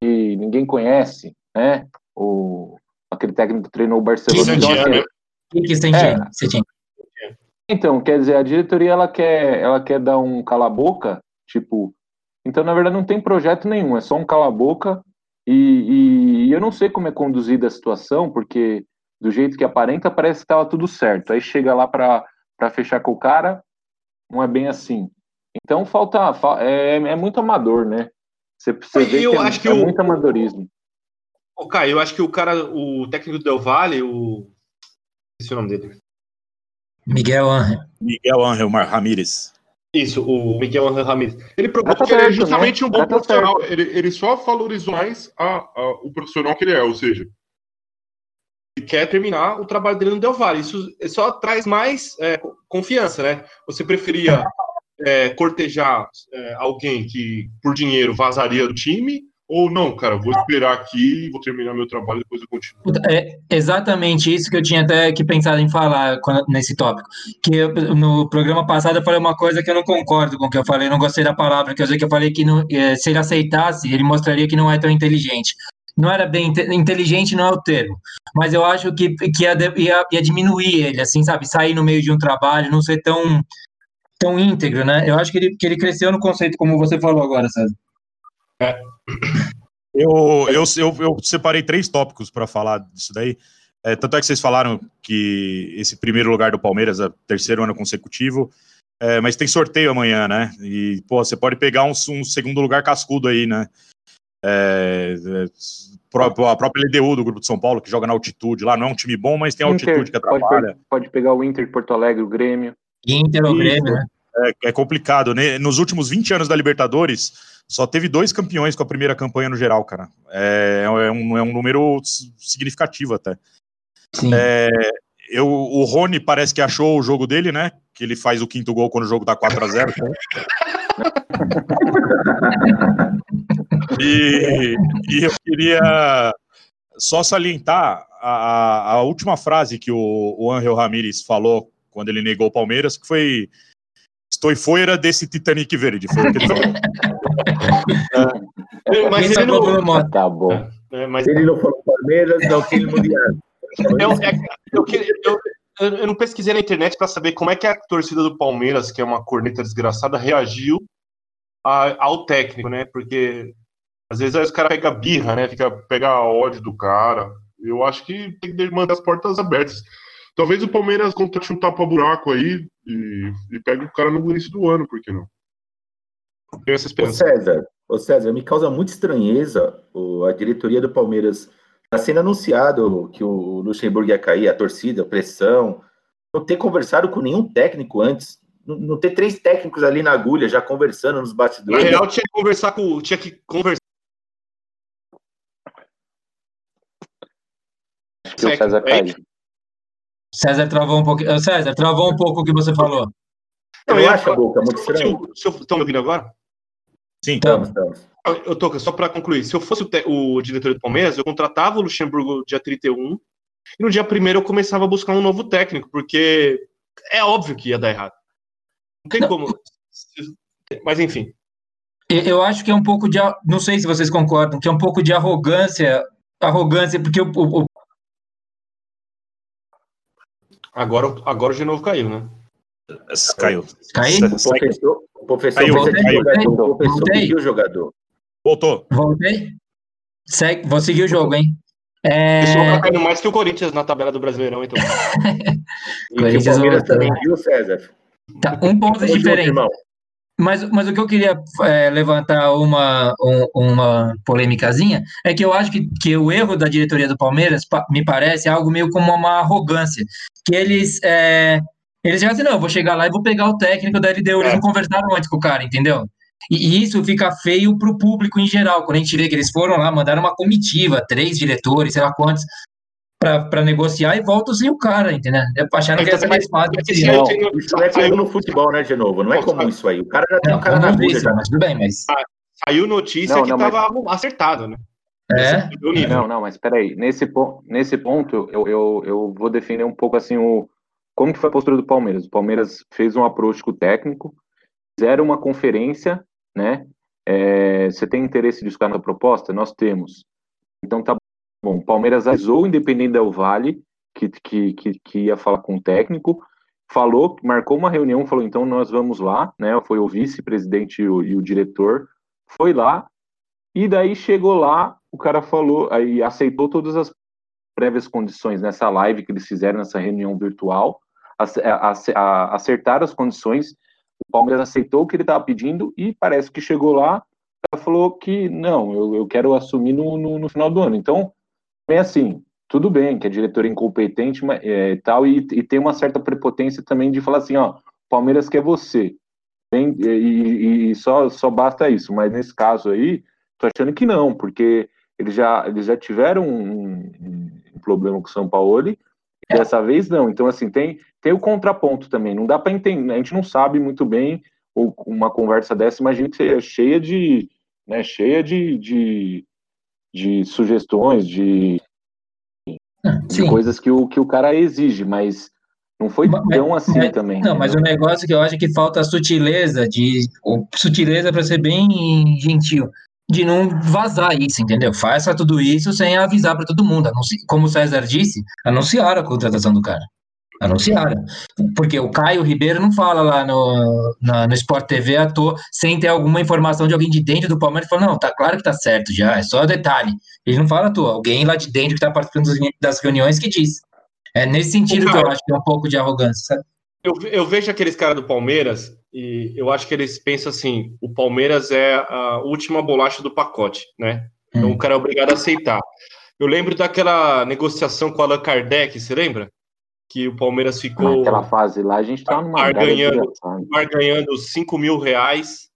que ninguém conhece, né? O, aquele técnico que treinou o Barcelona. Então, assim, É. então, quer dizer, a diretoria ela quer, ela quer dar um cala-boca, tipo. Então, na verdade, não tem projeto nenhum, é só um cala-boca. E, e- e eu não sei como é conduzida a situação, porque do jeito que aparenta, parece que estava tudo certo. Aí chega lá para fechar com o cara, não é bem assim. Então, falta. fa- É, é muito amador, né? Você, você vê Eu que é, acho que é o- muito amadorismo. Ô, Caio, eu acho que o cara, o técnico do Del Valle, o. Esse é o nome dele. Miguel Angel. Miguel Ángel Mar Ramírez. Isso, o Miguel Angel Ramirez. Ele Tá propôs certo, Ele é né? justamente um bom Tá profissional. Ele, ele só valorizou mais a- a- o profissional que ele é, ou seja, quer terminar o trabalho dele no Del Valle. Isso só traz mais é, confiança, né? Você preferia é, cortejar é, alguém que, por dinheiro, vazaria do time? ou não, cara, vou esperar aqui, vou terminar meu trabalho depois eu continuo. É exatamente isso que eu tinha até que pensado em falar nesse tópico. Que eu- no programa passado eu falei uma coisa que eu não concordo com o que eu falei, não gostei da palavra, que eu sei que eu falei que não- eh, se ele aceitasse, ele mostraria que não é tão inteligente. Não era bem inte- inteligente, não é o termo, mas eu acho que, que ia, ia, ia diminuir ele, assim, sabe? Sair no meio de um trabalho, não ser tão, tão íntegro, né? Eu acho que ele, que ele cresceu no conceito, como você falou agora, César. Eu, eu, eu, eu separei três tópicos para falar disso daí. É, tanto é que vocês falaram que esse primeiro lugar do Palmeiras é terceiro ano consecutivo, é, mas tem sorteio amanhã, né? E, pô, você pode pegar um, um segundo lugar cascudo aí, né? É, é, a própria LDU do Grupo de São Paulo, que joga na altitude lá, não é um time bom, mas tem altitude que pode, atrapalha. pe- pode pegar o Inter de Porto Alegre, o Grêmio. Inter ou. Grêmio, né? É, é complicado, né? Nos últimos 20 anos da Libertadores, só teve dois campeões com a primeira campanha no geral, cara. É, é um, é um número significativo até. Sim. É, eu, o Rony parece que achou o jogo dele, né? Que ele faz o quinto gol quando o jogo tá 4 a 0 e, e eu queria só salientar a, a- última frase que o, o Angel Ramírez falou quando ele negou o Palmeiras, que foi Estou fora desse Titanic verde. Foi o que ele falou. Mas ele não. Mota. Tá bom. é, mas Ele não falou Palmeiras, não tem mundial. eu, é- eu, que- eu- eu- não pesquisei na internet para saber como é que a torcida do Palmeiras, que é uma corneta desgraçada, reagiu a- ao técnico, né? Porque às vezes aí os caras pegam birra, né? Fica Pegar ódio do cara. Eu acho que tem que manter as portas abertas. Talvez o Palmeiras contrate um tapa-buraco aí e, e pegue o cara no início do ano, por que não? tenho essa Ô esperança. César, ô César, me causa muita estranheza a diretoria do Palmeiras. Está sendo anunciado que o Luxemburgo ia cair, a torcida, a pressão. Não ter conversado com nenhum técnico antes. Não, não ter três técnicos ali na agulha já conversando nos Na bastidores. real, tinha que conversar com. Tinha que conversar. Acho que o César caiu. César travou um pouco. Ô, César, travou um pouco o que você falou. Eu ia acha, falar- Boca, muito estranho. eu- eu- Estão me ouvindo agora? Sim, Estamos, estamos. Eu tô, só para concluir, se eu fosse o, te- o diretor do Palmeiras, eu contratava o Luxemburgo dia 31 e no dia 1 eu começava a buscar um novo técnico, porque é óbvio que ia dar errado. Não tem Não. como. Mas enfim. Eu acho que é um pouco de. a- Não sei se vocês concordam, que é um pouco de arrogância. Arrogância, porque o. o- Agora, agora o de novo caiu, né? caiu. Caiu? O professor, o professor Caiu, caiu, jogador. O professor pediu o jogador. Voltou. Voltei? Segue, vou seguir o jogo, hein? O É, pessoal tá caindo mais que o Corinthians na tabela do Brasileirão, então. E que o Corinthians Palmeiras voltou. também viu, César. tá, um ponto diferente. irmão. Mas, mas o que eu queria é, levantar uma, um- uma polêmicazinha é que eu acho que, que o erro da diretoria do Palmeiras pa- me parece algo meio como uma arrogância. Que eles. É, eles já assim, não, eu vou chegar lá e vou pegar o técnico da LDU. Eles É. não conversaram antes com o cara, entendeu? E isso fica feio para o público em geral, quando a gente vê que eles foram lá, mandaram uma comitiva, três diretores, sei lá quantos, para negociar e voltam sem o cara, entendeu? Acharam que ia ser mais fácil. Isso, não, isso é comum no futebol, né, de novo? Não é comum isso aí. O cara já tem um cara na agulha. Mas tudo bem, mas... Saiu notícia Não, que não, estava acertado, né? É? Do nível. Não, não, mas peraí. Nesse, po- nesse ponto, eu, eu, eu vou defender um pouco assim o. Como que foi a postura do Palmeiras? O Palmeiras fez um approach com o técnico, fizeram uma conferência, né? É, você tem interesse de escutar na proposta? Nós temos. Então tá bom. Palmeiras avisou o Independente Del Vale que, que, que, que ia falar com o técnico, falou, marcou uma reunião, falou, então nós vamos lá, né? Foi o vice-presidente e e o diretor, foi lá, e daí chegou lá, o cara falou, aí aceitou todas as prévias condições nessa live que eles fizeram, nessa reunião virtual, ac- a- a- a- acertaram as condições, o Palmeiras aceitou o que ele estava pedindo e parece que chegou lá, cara falou que não, eu, eu quero assumir no, no, no final do ano. Então, é assim, tudo bem que a diretora é incompetente é, e tal, e, e tem uma certa prepotência também de falar assim, ó, Palmeiras quer você, Tem- e, e- e só, só basta isso, mas nesse caso aí, tô achando que não, porque eles já, eles já tiveram um, um- problema com o São Paulo, e dessa vez não. Então, assim, tem, tem o contraponto também. Não dá para entender, a gente não sabe muito bem ou uma conversa dessa, imagina que é cheia de, né, cheia de, de, de sugestões, de, de Sim. coisas que o, que o cara exige, mas não foi Mas- tão assim mas- também. Não, mas o negócio que eu acho é que falta sutileza de. sutileza para ser bem gentil. De não vazar isso, entendeu? Faça tudo isso sem avisar para todo mundo. Anunci- Como o César disse, anunciaram a contratação do cara. Anunciaram. Porque o Caio Ribeiro não fala lá no, na- no Sport TV à toa, sem ter alguma informação de alguém de dentro do Palmeiras. Fala, não, tá claro que tá certo já, é só detalhe. Ele não fala à toa, alguém lá de dentro que tá participando das reuniões que diz. É nesse sentido que eu acho que é um pouco de arrogância, sabe? Eu, eu vejo aqueles caras do Palmeiras e eu acho que eles pensam assim: o Palmeiras é a última bolacha do pacote, né? Então Hum. o cara é obrigado a aceitar. Eu lembro daquela negociação com o Allan Kardec, você lembra? Que o Palmeiras ficou Naquela fase lá, a gente tá numa Barganhando. desgraçada. vai ganhando 5 mil reais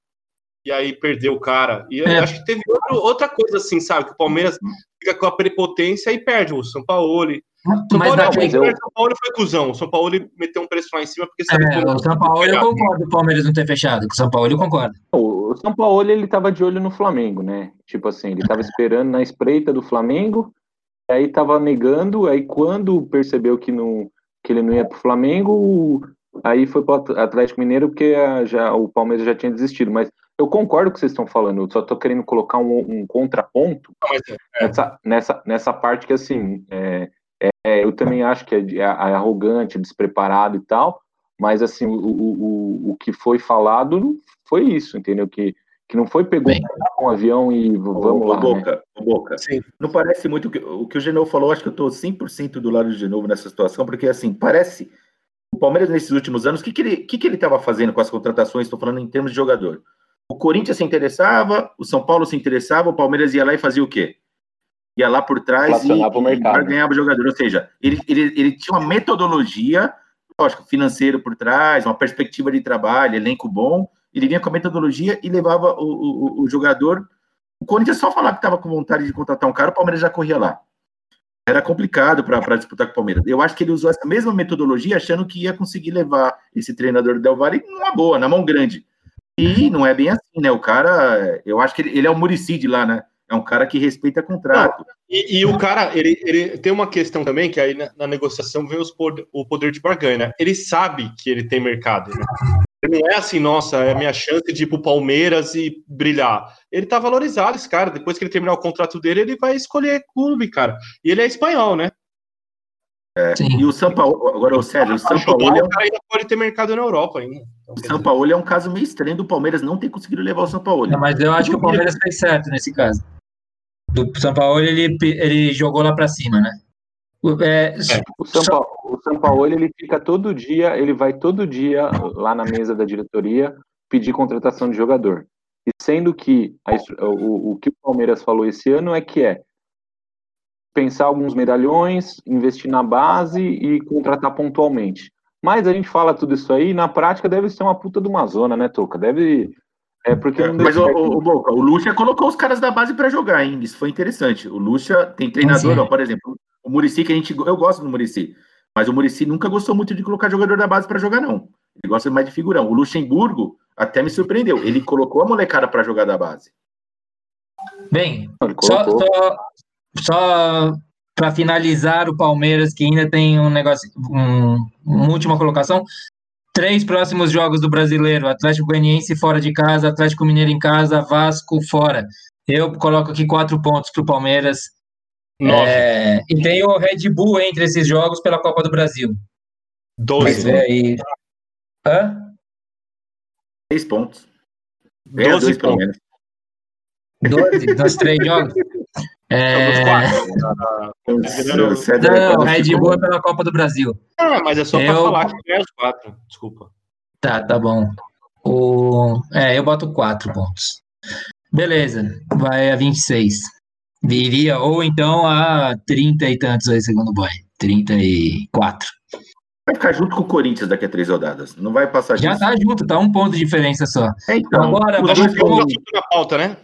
e aí perdeu o cara. E eu É. acho que teve outro- outra coisa assim, sabe? Que o Palmeiras fica com a prepotência e perde o São Paulo. São Mas Paulo, que mas eu- o São Paulo foi cuzão. O São Paulo meteu um preço lá em cima porque sabe É, como- o São Paulo eu concordo, o Palmeiras não ter fechado. Com o São Paulo eu concordo. O São Paulo ele tava de olho no Flamengo, né? Tipo assim, ele tava esperando na espreita do Flamengo, aí tava negando, aí quando percebeu que, não, que ele não ia pro Flamengo, aí foi pro Atlético Mineiro porque a- já, o Palmeiras já tinha desistido. Mas eu concordo com o que vocês estão falando, eu só tô querendo colocar um, um contraponto Não, mas é, nessa, nessa, nessa parte que assim, é, é, eu também acho que é, de- é arrogante, despreparado e tal, mas assim, o, o, o, o que foi falado foi isso, entendeu? Que, que não foi pegou Bem. um avião e vamos Ô, lá, né? Boca, ô, Boca. Sim. Não parece muito o que o, que o Genovo falou, acho que eu estou 100% do lado do Genovo nessa situação, porque assim, parece o Palmeiras nesses últimos anos, o que, que ele que que ele estava fazendo com as contratações? Estou falando em termos de jogador. O Corinthians se interessava, o São Paulo se interessava, o Palmeiras ia lá e fazia o quê? Ia lá por trás e, mercado. e ganhava jogador. Ou seja, ele, ele, ele tinha uma metodologia, lógico, financeiro por trás, uma perspectiva de trabalho, elenco bom. Ele vinha com a metodologia e levava o, o, o jogador. O Corinthians só falava que estava com vontade de contratar um cara, o Palmeiras já corria lá. Era complicado para disputar com o Palmeiras. Eu acho que ele usou essa mesma metodologia achando que ia conseguir levar esse treinador do Del Valle numa boa, na mão grande. E não é bem assim, né? O cara, eu acho que ele, ele é o Murici de lá, né? É um cara que respeita contrato. E, e o cara, ele, ele tem uma questão também, que aí na, na negociação vem os pod- o poder de barganha, né? Ele sabe que ele tem mercado, né? Ele não é assim, nossa, é a minha chance de ir pro Palmeiras e brilhar. Ele tá valorizado, esse cara. Depois que ele terminar o contrato dele, ele vai escolher clube, cara. E ele é espanhol, né? Sim. E o São Paulo, agora o Sérgio, o São Paulo, é o um, cara ainda pode ter mercado na Europa ainda. Então, o São Paulo é um caso meio estranho do Palmeiras não ter conseguido levar o São Paulo. Não, mas eu acho que o Palmeiras fez certo nesse caso. Do São Paulo, ele, ele jogou lá pra cima, né? O- é, O São, Paulo, o São Paulo, ele fica todo dia, ele vai todo dia lá na mesa da diretoria pedir contratação de jogador. E sendo que a o, o que o Palmeiras falou esse ano é que é pensar alguns medalhões, investir na base e contratar pontualmente. Mas a gente fala tudo isso aí, na prática deve ser uma puta de uma zona, né, Toca? Deve. É porque deu Mas o, o, Boca, o Lucha colocou os caras da base pra jogar, hein? Isso foi interessante. O Lucha tem treinador, ó, por exemplo, o Murici que a gente eu gosto do Murici, mas o Murici nunca gostou muito de colocar jogador da base pra jogar não. Ele gosta mais de figurão. O Luxemburgo até me surpreendeu. Ele colocou a molecada pra jogar da base. Bem, só, só, só para finalizar o Palmeiras, que ainda tem um negócio, um- uma última colocação. Três próximos jogos do brasileiro: Atlético Goianiense fora de casa, Atlético Mineiro em casa, Vasco fora. Eu coloco aqui quatro pontos para o Palmeiras. Nove. É, e tem o Red Bull entre esses jogos pela Copa do Brasil. Mas Doze. vê aí. Hã? Seis pontos. Doze pontos. Doze, nos três jogos. É, quatro. O Não, Red Bull é pela Copa do Brasil. Ah, mas é só pra Eu- falar que ganha os quatro. Desculpa. Tá, tá bom. O... É, eu boto 4 pontos. Beleza, vai a 26. Viria, ou então a 30 e tantos aí, segundo o boy. 34. Vai ficar junto com o Corinthians daqui a três rodadas. Não vai passar Já disso. tá junto, tá um ponto de diferença só. É, então, Agora, os vamos dois Assunto na pauta, né?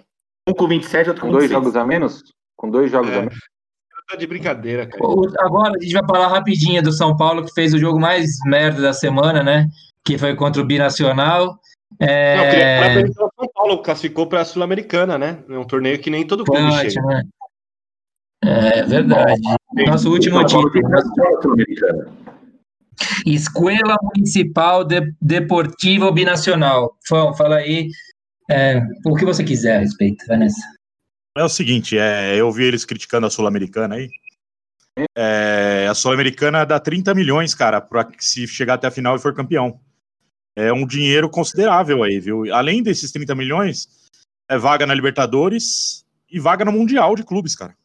um com 27 outro Com com dois 26. jogos a menos? Com dois jogos É. a menos. Tá de brincadeira, cara. Agora a gente vai falar rapidinho do São Paulo, que fez o jogo mais merda da semana, né? Que foi contra o Binacional. É... Não, eu queria parabenizar o São Paulo, classificou pra Sul-Americana, né? É um torneio que nem todo Foi clube chega. ótimo, né? É verdade. Nosso último título. Escola Municipal de, Deportivo Binacional. Fão, fala aí é, o que você quiser a respeito, Vanessa. É o seguinte, é, eu vi eles criticando a Sul-Americana aí. É, a Sul-Americana dá 30 milhões, cara, para se chegar até a final e for campeão. É um dinheiro considerável aí, viu? Além desses 30 milhões, é vaga na Libertadores e vaga no Mundial de clubes, cara.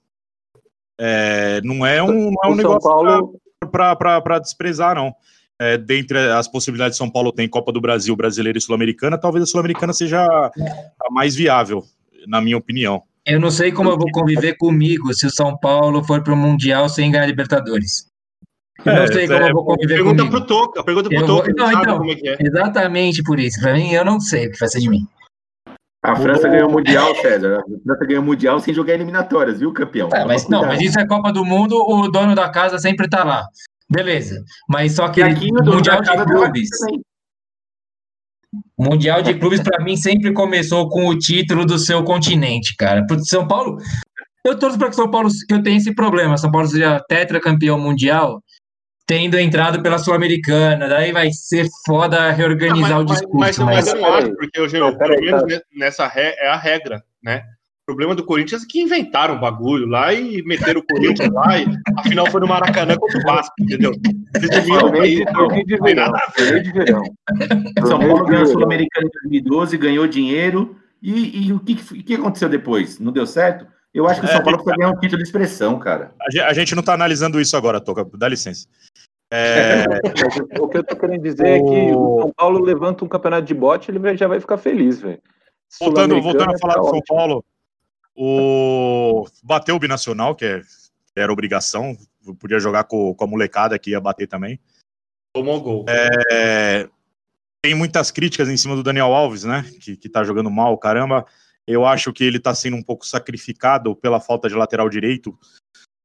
É, não é um, não é um negócio Paulo, para desprezar, não. É, dentre as possibilidades, São Paulo tem Copa do Brasil, Brasileira e Sul-Americana. Talvez a Sul-Americana seja a mais viável, na minha opinião. Eu não sei como eu vou conviver comigo se o São Paulo for para o Mundial sem ganhar Libertadores. Eu não É, sei como é, eu vou conviver Pergunta comigo. pro Toca, pergunta pro Toca, vou- não, então. como é que é. Exatamente por isso. Para mim, eu não sei o que vai ser de mim. A França ganhou o Mundial, César. A França ganhou o Mundial sem jogar eliminatórias, viu, campeão? Tá, Toma mas não, mas isso é Copa do Mundo, o dono da casa sempre tá lá. Beleza. Mas só que aqui Mundial de Clubes. também. O Mundial de Clubes, para mim, sempre começou com o título do seu continente, cara. Pro São Paulo. Eu torço para que São Paulo que eu tenha esse problema. São Paulo seja tetracampeão mundial, tendo entrado pela Sul-Americana. Daí vai ser foda reorganizar Ah, o mas, discurso. mas, mas, Mas, eu não acho, porque hoje, Mas peraí, pelo menos ne- nessa é a regra, né? O problema do Corinthians é que inventaram o bagulho lá e meteram o Corinthians lá e a final foi no Maracanã contra o Vasco, entendeu? Eles deviam de, ter- torneio de não tem verão. nada a ver. Torneio de verão. São Paulo ganhou. Sul-Americana em 2012, ganhou dinheiro. E, e o, que, que- o que aconteceu depois? Não deu certo? Eu acho que o É, São Paulo precisa ganhar um título de expressão, cara. A ge- a gente não tá analisando isso agora, Toca, dá licença. É, o que eu tô querendo dizer é que o São Paulo levanta um campeonato de bote, ele já vai ficar feliz, velho. voltando, voltando a falar tá do São ótimo. Paulo, o bateu o binacional, que, é- era obrigação, podia jogar com, com a molecada que ia bater também. Tomou gol. É, tem muitas críticas em cima do Daniel Alves, né? Que, que tá jogando mal, caramba. Eu acho que ele tá sendo um pouco sacrificado pela falta de lateral direito.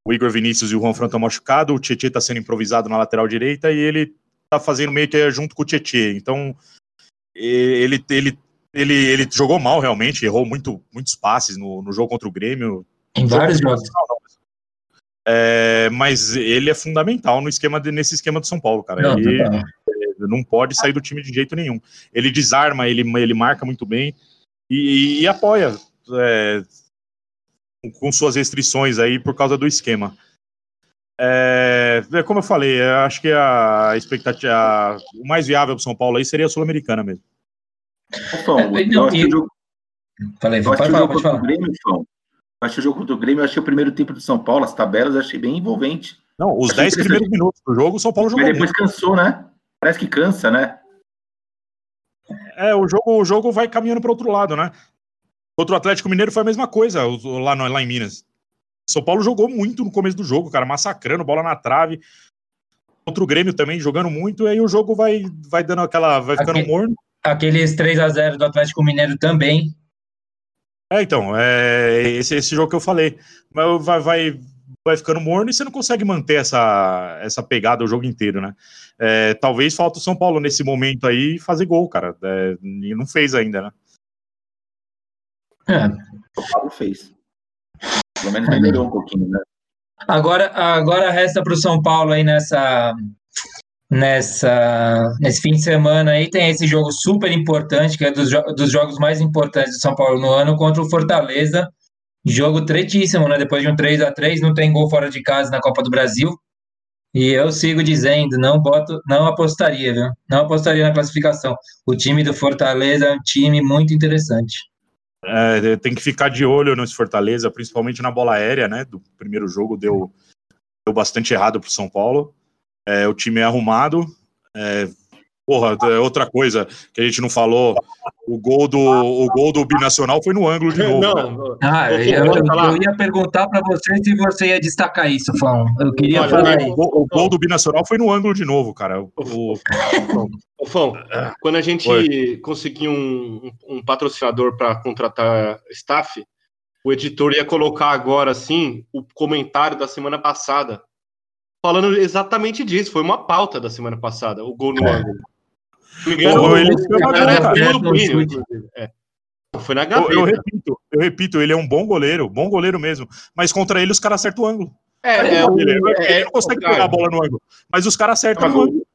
O Igor Vinícius e o Juan Fran estão machucados, o Tietchan tá sendo improvisado na lateral direita e ele tá fazendo meio que junto com o Tietchan. Então, ele, ele, ele, ele jogou mal realmente, errou muito, muitos passes no, no jogo contra o Grêmio. em vários jogos. É, mas ele é fundamental no esquema de- nesse esquema do São Paulo, cara. Não, ele, total. não pode sair do time de jeito nenhum. Ele desarma, ele, ele marca muito bem e, e apoia é, com- suas restrições aí por causa do esquema. É, é como eu falei, eu acho que a expectativa, a- o mais viável para São Paulo aí seria a Sul-Americana mesmo. Fão, É, eu não, acho que o jogo, Falei, eu acho falar, jogo pode contra falar. o Grêmio, Fão, eu acho que o jogo contra o Grêmio, eu achei o primeiro tempo do São Paulo, as tabelas, eu achei bem envolvente. Não, os Achei 10 primeiros minutos do jogo, o São Paulo jogou Mas depois cansou, né? Parece que cansa, né? É, o jogo, o jogo vai caminhando para outro lado, né? Contra o Atlético Mineiro foi a mesma coisa lá, no- lá em Minas. São Paulo jogou muito no começo do jogo, cara, massacrando, bola na trave. Contra o Grêmio também, jogando muito, e aí o jogo vai, vai dando aquela. vai ficando Aquele- morno. Aqueles 3 a 0 do Atlético Mineiro também. É, então, é esse, esse jogo que eu falei. Mas vai, vai, vai ficando morno e você não consegue manter essa, essa pegada o jogo inteiro, né? É, talvez falta o São Paulo nesse momento aí fazer gol, cara. É, e não fez ainda, né? É. O Paulo fez. Pelo menos melhorou um pouquinho, né? Agora, agora resta para o São Paulo aí nessa, nessa, nesse fim de semana aí tem esse jogo super importante, que é dos, jo dos jogos mais importantes do São Paulo no ano, contra o Fortaleza. Jogo tretíssimo, né? Depois de um 3 a 3 não tem gol fora de casa na Copa do Brasil. E eu sigo dizendo, não boto, não apostaria, viu? Não apostaria na classificação. O time do Fortaleza é um time muito interessante. É, tem que ficar de olho nesse Fortaleza, principalmente na bola aérea, né? Do primeiro jogo deu, deu bastante errado para o São Paulo. É, o time é arrumado. É, porra, é outra coisa que a gente não falou. O gol do, o gol do Binacional foi no ângulo de novo. né? Não, Ah, eu, eu- eu ia perguntar para você se você ia destacar isso, Fão. Eu queria Olha, falar O isso. gol, o gol do Binacional foi no ângulo de novo, cara. O- o- Ô, Fão, quando a gente Oi. conseguir um, um- um patrocinador para contratar staff, o editor ia colocar agora, assim, o comentário da semana passada, falando exatamente disso. Foi uma pauta da semana passada, o gol no É. ângulo. O- ele o- foi cara. do Plínio, É. É. Na eu, gaveta. eu repito, eu repito, ele é um bom goleiro, bom goleiro mesmo. Mas contra ele os caras acertam o ângulo. É, é, o- ele, ele é, não consegue cara, pegar a bola no ângulo. Mas os caras acertam gol. ângulo.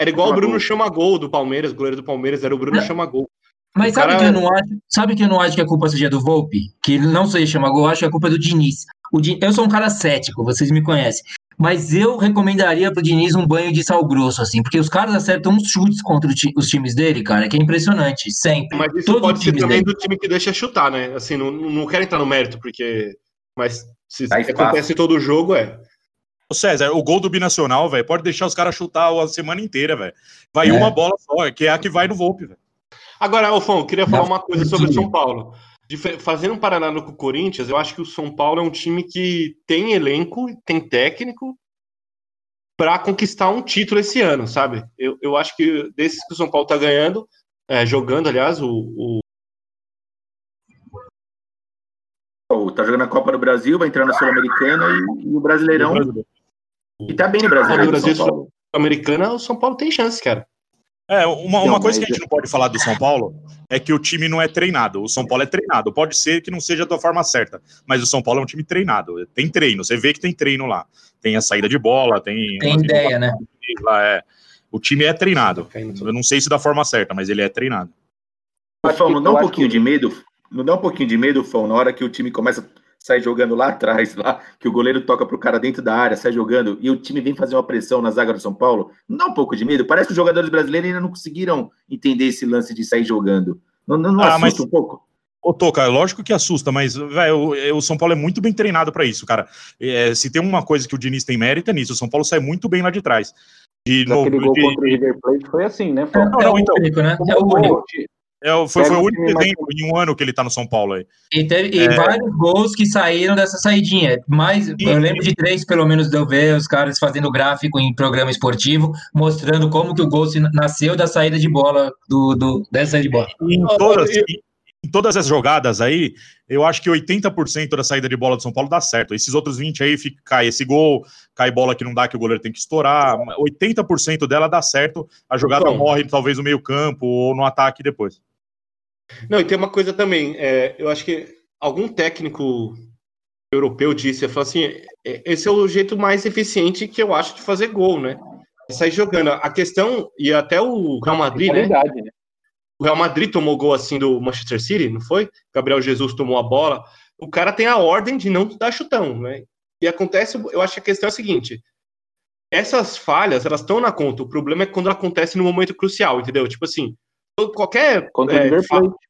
Era igual o Bruno chama gol do Palmeiras, o goleiro do Palmeiras era o Bruno Não. chama gol. Mas O sabe cara- que eu não acho? Sabe que eu não acho que a culpa seja do Volpe? Que ele não seja chama gol, eu acho que a culpa é do Diniz. O Eu sou um cara cético, vocês me conhecem. Mas eu recomendaria pro Diniz um banho de sal grosso, assim, porque os caras acertam uns chutes contra ti- os times dele, cara, que é impressionante, sempre. Mas isso Todos pode os ser também dele. do time que deixa chutar, né? Assim, não, não quero entrar no mérito, porque. Mas se Dá acontece todo jogo, é. Ô César, o gol do Binacional, velho, pode deixar os caras chutar a semana inteira, velho. Vai É. uma bola só, que é a que vai no Volpe, velho. Agora, Alfão, eu queria falar uma coisa sobre o. São Paulo. Fazendo um paralelo com o Corinthians, eu acho que o São Paulo é um time que tem elenco, tem técnico para conquistar um título esse ano, sabe? Eu, eu acho que desses que o São Paulo tá ganhando, é, jogando, aliás, o, o Tá jogando a Copa do Brasil, vai entrar na Sul-Americana e, e o Brasileirão. E tá bem no Brasileirão. No Brasil, São Paulo. americana, o São Paulo tem chance, cara. É, uma, Não, uma coisa mas- que a gente não pode falar do São Paulo é que o time não é treinado. O São Paulo é treinado. Pode ser que não seja da forma certa, mas o São Paulo é um time treinado. Tem treino, você vê que tem treino lá. Tem a saída de bola, tem. Tem ideia, né? Lá, é. O time é treinado. Eu não sei se da forma certa, mas ele é treinado. Ô, Fão, não dá um pouquinho que- de medo? Não dá um pouquinho de medo, Fão, na hora que o time começa a sair jogando lá atrás, lá, que o goleiro toca pro cara dentro da área, sai jogando, e o time vem fazer uma pressão na zaga do São Paulo? Não dá um pouco de medo? Parece que os jogadores brasileiros ainda não conseguiram entender esse lance de sair jogando. Não, não, não Ah, assusta mas- um pouco? Ô, Toca, lógico que assusta, mas, velho, o, o São Paulo é muito bem treinado pra isso, cara. É, se tem uma coisa que o Diniz tem mérito é nisso. O São Paulo sai muito bem lá de trás. De, no- Aquele gol de- contra o River Plate foi assim, né, É, Fão? Não, é não, o então, único, né? É o único. É, foi, foi o único exemplo em um ano que ele tá no São Paulo aí. E teve e É. vários gols que saíram dessa saidinha. Mas eu lembro de três, pelo menos, de eu ver os caras fazendo gráfico em programa esportivo, mostrando como que o gol se- nasceu da saída de bola, do, do, dessa saída de bola. Em todas, em todas as jogadas aí, eu acho que 80% da saída de bola do São Paulo dá certo. Esses outros 20 aí fica, cai esse gol, cai bola que não dá, que o goleiro tem que estourar. 80% dela dá certo, a jogada Então. morre talvez no meio-campo ou no ataque depois. Não, e tem uma coisa também. é, eu acho que algum técnico europeu disse, falou assim, é, esse é o jeito mais eficiente que eu acho de fazer gol, né? É Sair jogando. A questão, e até o Real Madrid, né? Qualidade, né? O Real Madrid tomou gol assim do Manchester City, não foi? Gabriel Jesus tomou a bola. O cara tem a ordem de não dar chutão, né? E acontece, eu acho que a questão é a seguinte: essas falhas, elas estão na conta. O problema é quando acontece no momento crucial, entendeu? Tipo assim, qualquer é,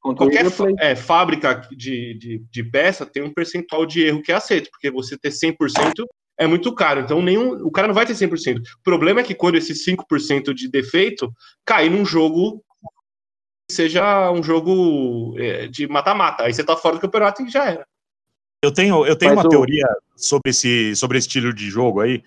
qualquer é, fábrica de, de, de peça tem um percentual de erro que é aceito, porque você ter 100% é muito caro. Então, nenhum, o cara não vai ter 100%. O problema é que quando esse 5% de defeito cai num jogo que seja um jogo é, de mata-mata, aí você tá fora do campeonato e já era. Eu tenho, eu tenho Mas uma o- teoria sobre esse, sobre esse estilo de jogo aí,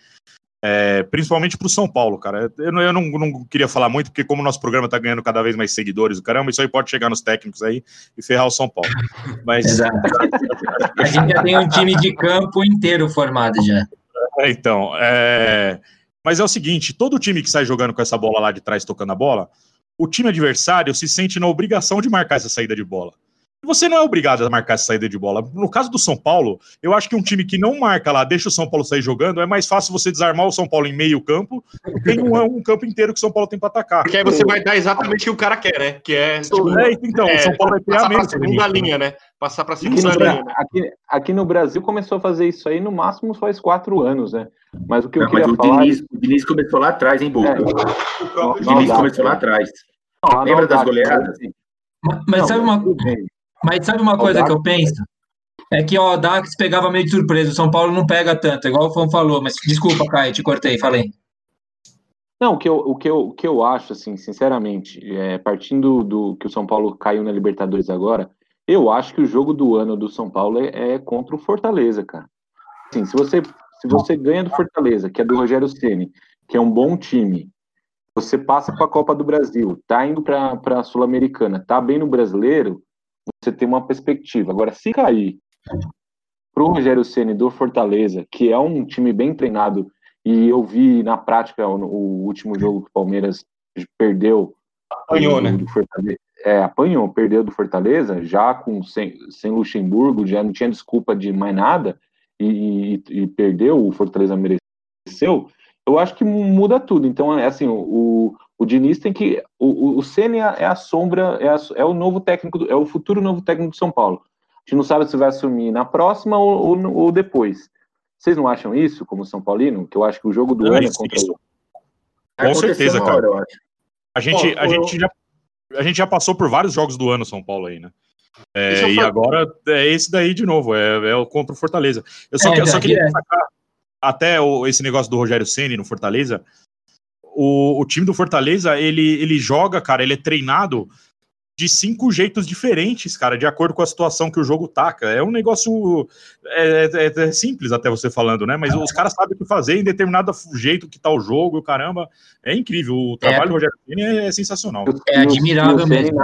É, principalmente para o São Paulo, cara. Eu, não, eu não, não, queria falar muito, porque como o nosso programa está ganhando cada vez mais seguidores, o caramba, isso aí pode chegar nos técnicos aí e ferrar o São Paulo. Mas... Exato. A gente já tem um time de campo inteiro formado já. É, então, é... mas é o seguinte, todo time que sai jogando com essa bola lá de trás, tocando a bola, o time adversário se sente na obrigação de marcar essa saída de bola. Você não é obrigado a marcar essa saída de bola. No caso do São Paulo, eu acho que um time que não marca lá, deixa o São Paulo sair jogando, é mais fácil você desarmar o São Paulo em meio campo do que um, um campo inteiro que o São Paulo tem para atacar. Porque aí você vai dar exatamente o que o cara quer, né? Que é. Tipo, é então, é, o São Paulo vai ter a menos. segunda linha, né? Passar pra segunda Aqui no, linha. Bra- aqui- aqui no Brasil começou a fazer isso aí no máximo faz quatro anos, né? Mas o que eu Não, mas queria o falar. Diniz, o Diniz começou lá atrás, hein, Boca? É, o Diniz não, começou lá atrás. Não, Lembra das goleadas? mas, Mas não, sabe uma, bem. Mas sabe uma coisa que eu penso? É que o Audax pegava meio de surpresa, o São Paulo não pega tanto, igual o Fão falou, mas desculpa, Caio, te cortei, falei. Não, o que eu, o que eu, o que eu acho, assim, sinceramente, é, partindo do que o São Paulo caiu na Libertadores agora, eu acho que o jogo do ano do São Paulo é, é contra o Fortaleza, cara. Assim, se você, se você ganha do Fortaleza, que é do Rogério Ceni, que é um bom time, você passa para a Copa do Brasil, tá indo para a Sul-Americana, tá bem no Brasileiro, você tem uma perspectiva. Agora, se cair pro Rogério Ceni do Fortaleza, que é um time bem treinado e eu vi na prática o, o último jogo que o Palmeiras perdeu. Apanhou, né? do Fortaleza. É, apanhou, perdeu do Fortaleza, já com sem, sem Luxemburgo, já não tinha desculpa de mais nada, e, e- e perdeu, o Fortaleza mereceu. Eu acho que muda tudo. Então, é assim, o, o Diniz tem que. O, o- Ceni é a sombra, é, a- é o novo técnico, do- é o futuro novo técnico do São Paulo. A gente não sabe se vai assumir na próxima ou, ou, ou depois. Vocês não acham isso, como São Paulino? Que eu acho que o jogo do Não, ano é isso- contra isso- o. Com certeza, cara. hora, eu acho. A gente, a, eu- gente já, a gente já passou por vários jogos do ano São Paulo aí, né? É, e agora é esse daí de novo, é, é o contra o Fortaleza. Eu só, É, que- eu só queria direto. destacar até o- esse negócio do Rogério Ceni no Fortaleza. O, o time do Fortaleza, ele, ele joga, cara, ele é treinado de cinco jeitos diferentes, cara, de acordo com a situação que o jogo taca. É um negócio é, é- é simples até você falando, né? Mas os caras sabem o que fazer em determinado jeito que tá o jogo, caramba. É incrível. O trabalho do Rogério Ceni é sensacional. É admirável mesmo,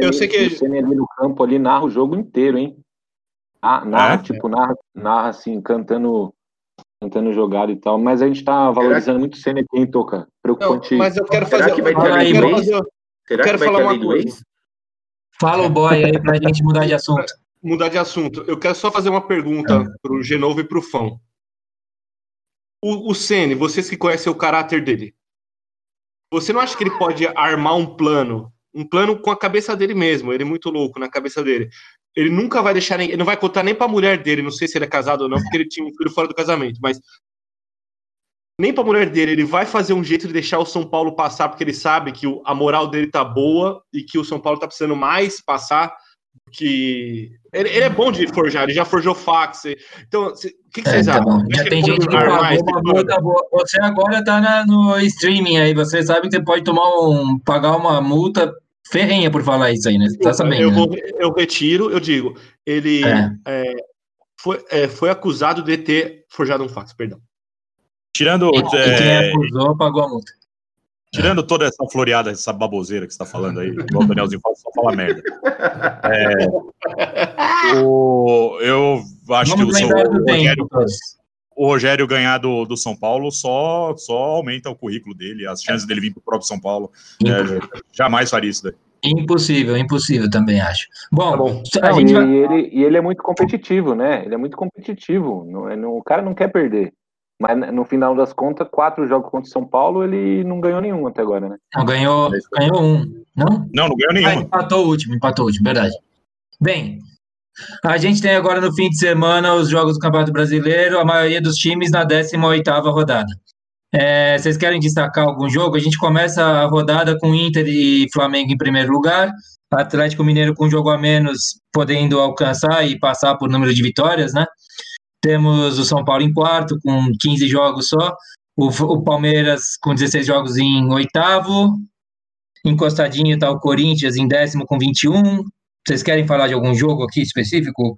Eu sei que- e o Ceni ali no campo ali narra o jogo inteiro, hein? Ah, Narra, É? tipo, narra, narra assim, cantando, cantando jogada e tal. Mas a gente tá valorizando muito o hein, Toca? Não, Preocupante. mas eu quero Será fazer. que vai ter eu lei do Será que vai falar ter uma lei do coisa. ex? Fala o boy aí pra gente mudar de assunto. mudar de assunto. Eu quero só fazer uma pergunta pro Genovo e pro Fão. O, o Ceni, vocês que conhecem o caráter dele, você não acha que ele pode armar um plano, um plano com a cabeça dele mesmo? Ele é muito louco na cabeça dele. Ele nunca vai deixar ninguém, ele não vai contar nem pra mulher dele, não sei se ele é casado ou não, porque ele tinha um filho fora do casamento, mas nem pra mulher dele, ele vai fazer um jeito de deixar o São Paulo passar, porque ele sabe que a moral dele tá boa e que o São Paulo tá precisando mais passar que ele, ele é bom de forjar, ele já forjou fax. Então, o que, que É, vocês tá acham? Já tem gente que pagou multa boa. Você agora tá na- no streaming aí, você sabe que você pode tomar um, pagar uma multa ferrenha por falar isso aí, né? Tá sabendo, eu, né? vou, eu retiro, eu digo, ele É. é, foi, é, foi acusado de ter forjado um fax, perdão. Tirando, E, e quem é, acusou pagou a multa. tirando toda essa floreada, essa baboseira que você tá falando aí, igual o Danielzinho fala, só fala merda. É, o- eu acho Vamos que o, o Rogério. O Rogério ganhar do, do São Paulo só, só aumenta o currículo dele, as chances dele vir pro próprio São Paulo. É, jamais faria isso daí. Impossível, impossível também, acho. Bom, Tá bom. a Não, gente e, vai... ele, e ele é muito competitivo, né? Ele é muito competitivo. Não, é- não- o cara não quer perder. Mas no final das contas, quatro jogos contra o São Paulo, ele não ganhou nenhum até agora, né? Não, ganhou, ganhou um, não? Não, não ganhou Ah, nenhuma. empatou o último, empatou o último, verdade. Bem, a gente tem agora no fim de semana os jogos do Campeonato Brasileiro, a maioria dos times na 18ª rodada. É, vocês querem destacar algum jogo? A gente começa a rodada com Inter e Flamengo em primeiro lugar, Atlético Mineiro com um jogo a menos, podendo alcançar e passar por número de vitórias, né? Temos o São Paulo em quarto, com 15 jogos só, o, o Palmeiras com 16 jogos em oitavo, encostadinho está o Corinthians em décimo com 21. Vocês querem falar de algum jogo aqui específico?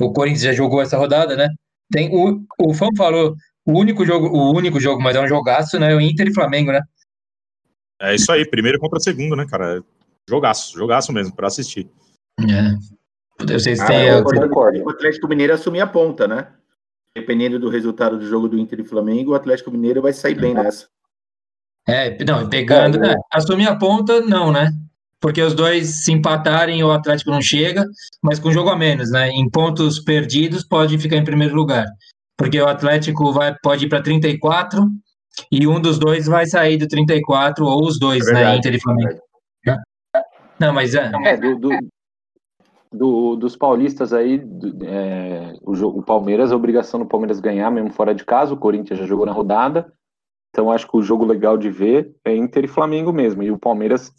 O Corinthians já jogou essa rodada, né? Tem o, o Fão falou, o único jogo, o único jogo, mas é um jogaço, né? O Inter e Flamengo, né? É isso aí, primeiro contra segundo, né, cara? Jogaço, jogaço mesmo, pra assistir. É. Vocês Ah, têm. eu vocês- concordo. O Atlético Mineiro assumir a ponta, né? Dependendo do resultado do jogo do Inter e Flamengo, o Atlético Mineiro vai sair bem nessa. É, não, pegando. É, é, assumir a ponta, não, né? Porque os dois se empatarem, o Atlético não chega, mas com jogo a menos, né? Em pontos perdidos, pode ficar em primeiro lugar. Porque o Atlético vai, pode ir para 34 e um dos dois vai sair do 34, ou os dois, É né? Inter e Flamengo. Não, mas é. É, do, do- do- dos paulistas aí, do- é, o, jo- o Palmeiras, a obrigação do Palmeiras ganhar, mesmo fora de casa, o Corinthians já jogou na rodada, então acho que o jogo legal de ver é Inter e Flamengo mesmo, e o Palmeiras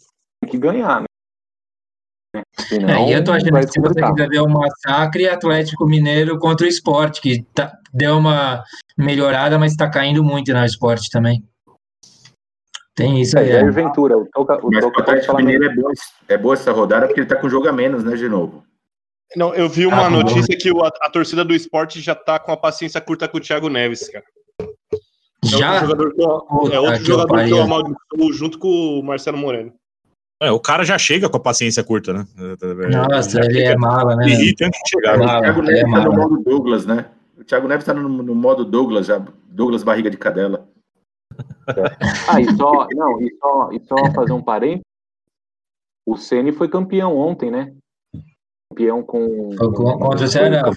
que ganhar, né? Senão, É, e eu tô achando que se você quiser ver o massacre, Atlético Mineiro contra o esporte, que tá- deu uma melhorada, mas tá caindo muito no esporte também. Tem isso É, aí. Jair é. Ventura, o Toca, o Mas o Toca pode Atlético Mineiro é boa, é boa essa rodada porque ele tá com jogo a menos, né, de novo. Não, eu vi uma Ah, bom. notícia que o- a, a torcida do esporte já tá com a paciência curta com o Thiago Neves, cara. É Já? outro jogador que eu, é outro jogador que eu amaldiçoo junto com o Marcelo Moreno. É, o cara já chega com a paciência curta, né? Nossa, Já ele é mala, né? Irrita antes de chegar. É né? O mala. Thiago é Neves tá no mala. modo Douglas, né? O Thiago Neves tá no, no modo Douglas já. Douglas barriga de cadela. Ah, e só, não, e só, e só fazer um parênteses. O Ceni foi campeão ontem, né? Campeão com. Foi com- contra o Ceará.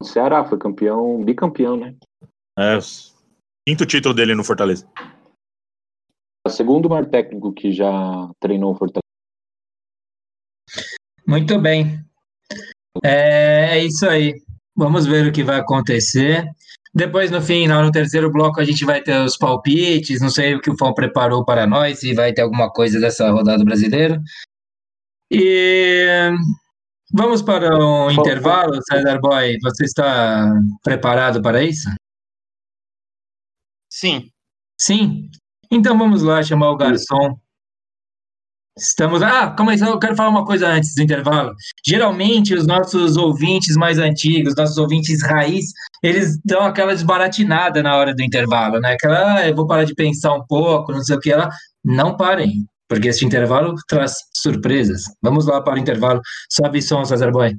O Ceará foi campeão, bicampeão, né? É, quinto título dele no Fortaleza. O segundo maior técnico que já treinou o Fortaleza. Muito bem. É, é isso aí. Vamos ver o que vai acontecer. Depois, no final, no terceiro bloco, a gente vai ter os palpites. Não sei o que o Fão preparou para nós, se vai ter alguma coisa dessa rodada brasileira. E vamos para um intervalo, César Boy. Você está preparado para isso? Sim. Sim? Então vamos lá chamar o garçom. Estamos. Ah, calma aí, eu quero falar uma coisa antes do intervalo. Geralmente, os nossos ouvintes mais antigos, nossos ouvintes raiz, eles dão aquela desbaratinada na hora do intervalo, né? Aquela, ah, eu vou parar de pensar um pouco, não sei o que lá. Não parem, porque este intervalo traz surpresas. Vamos lá para o intervalo. Sobe som, César Boy.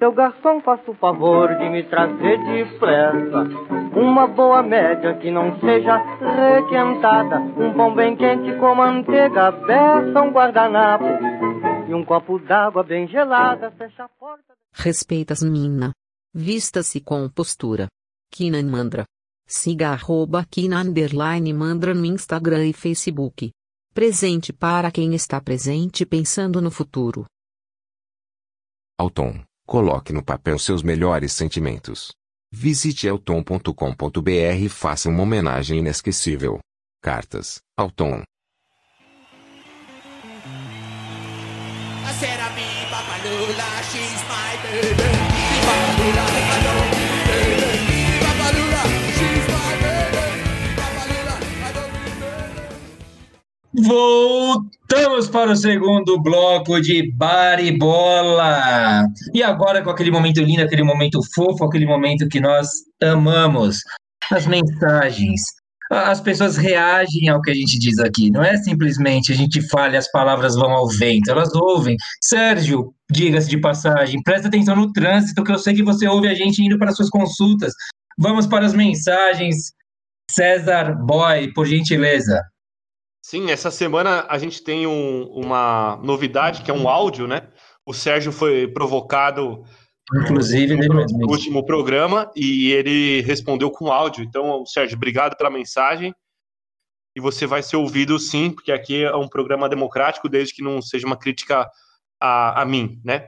Seu garçom, faça o favor de me trazer depressa uma boa média que não seja requentada, um pão bem quente com manteiga, beça, um guardanapo e um copo d'água bem gelada. Fecha a porta. Respeitas mina. Vista-se com postura. Kinan Mandra. Siga arroba Kina underline Mandra no Instagram e Facebook. Presente para quem está presente pensando no futuro. Alton, coloque no papel seus melhores sentimentos. Visite elton.com.br e faça uma homenagem inesquecível. Cartas, Alton. I said she's my baby. Voltamos para o segundo bloco de Bar e Bola. E agora com aquele momento lindo, aquele momento fofo, aquele momento que nós amamos. As mensagens. As pessoas reagem ao que a gente diz aqui. Não é simplesmente a gente fala e as palavras vão ao vento. Elas ouvem. Sérgio, diga-se de passagem, presta atenção no trânsito, que eu sei que você ouve a gente indo para suas consultas. Vamos para as mensagens. César Boy, por gentileza. Sim, essa semana a gente tem um- uma novidade, que é um áudio, né? O Sérgio foi provocado Inclusive, no mesmo. último programa e ele respondeu com áudio. Então, Sérgio, obrigado pela mensagem. E você vai ser ouvido sim, porque aqui é um programa democrático, desde que não seja uma crítica a, a mim, né?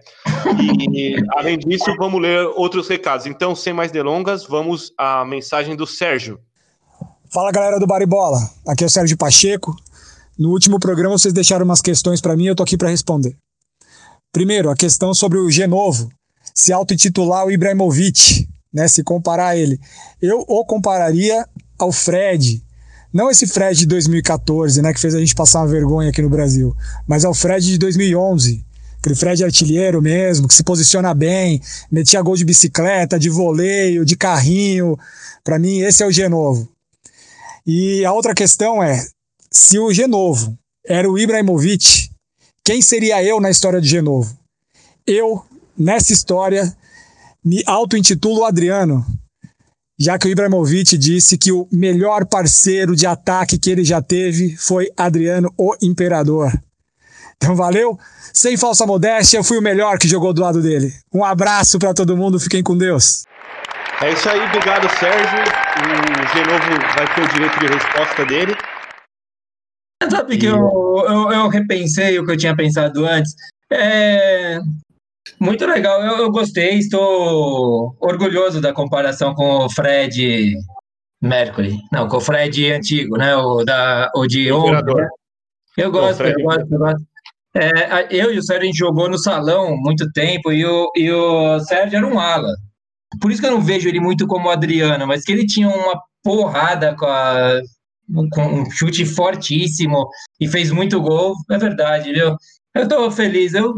E além disso, vamos ler outros recados. Então, sem mais delongas, vamos à mensagem do Sérgio. Fala galera do Baribola, aqui é o Sérgio Pacheco. No último programa vocês deixaram umas questões para mim, eu tô aqui para responder. Primeiro, a questão sobre o Genovo, se auto-intitular o Ibrahimovic, né, se comparar ele. Eu o compararia ao Fred, não esse Fred de 2014, né, que fez a gente passar uma vergonha aqui no Brasil, mas ao Fred de 2011, Aquele Fred artilheiro mesmo, que se posiciona bem, metia gol de bicicleta, de voleio, de carrinho. Para mim, esse é o Genovo. E a outra questão é: se o Genovo era o Ibrahimovic, quem seria eu na história de Genovo? Eu, nessa história, me auto-intitulo Adriano, já que o Ibrahimovic disse que o melhor parceiro de ataque que ele já teve foi Adriano, o Imperador. Então valeu, sem falsa modéstia, eu fui o melhor que jogou do lado dele. Um abraço para todo mundo, fiquem com Deus. É isso aí, obrigado, Sérgio. O Genovo vai ter o direito de resposta dele. Sabe que eu, eu, eu repensei o que eu tinha pensado antes. É, muito legal, eu, eu, gostei, estou orgulhoso da comparação com o Fred Mercury. Não, com o Fred antigo, né? O, da, o de ontem. Né? Eu gosto, eu gosto, eu gosto. É, eu e o Sérgio a gente jogou no salão muito tempo e o, e o Sérgio era um ala. Por isso que eu não vejo ele muito como o Adriano, mas que ele tinha uma porrada com, a, com um chute fortíssimo e fez muito gol, é verdade, viu? Eu tô feliz, eu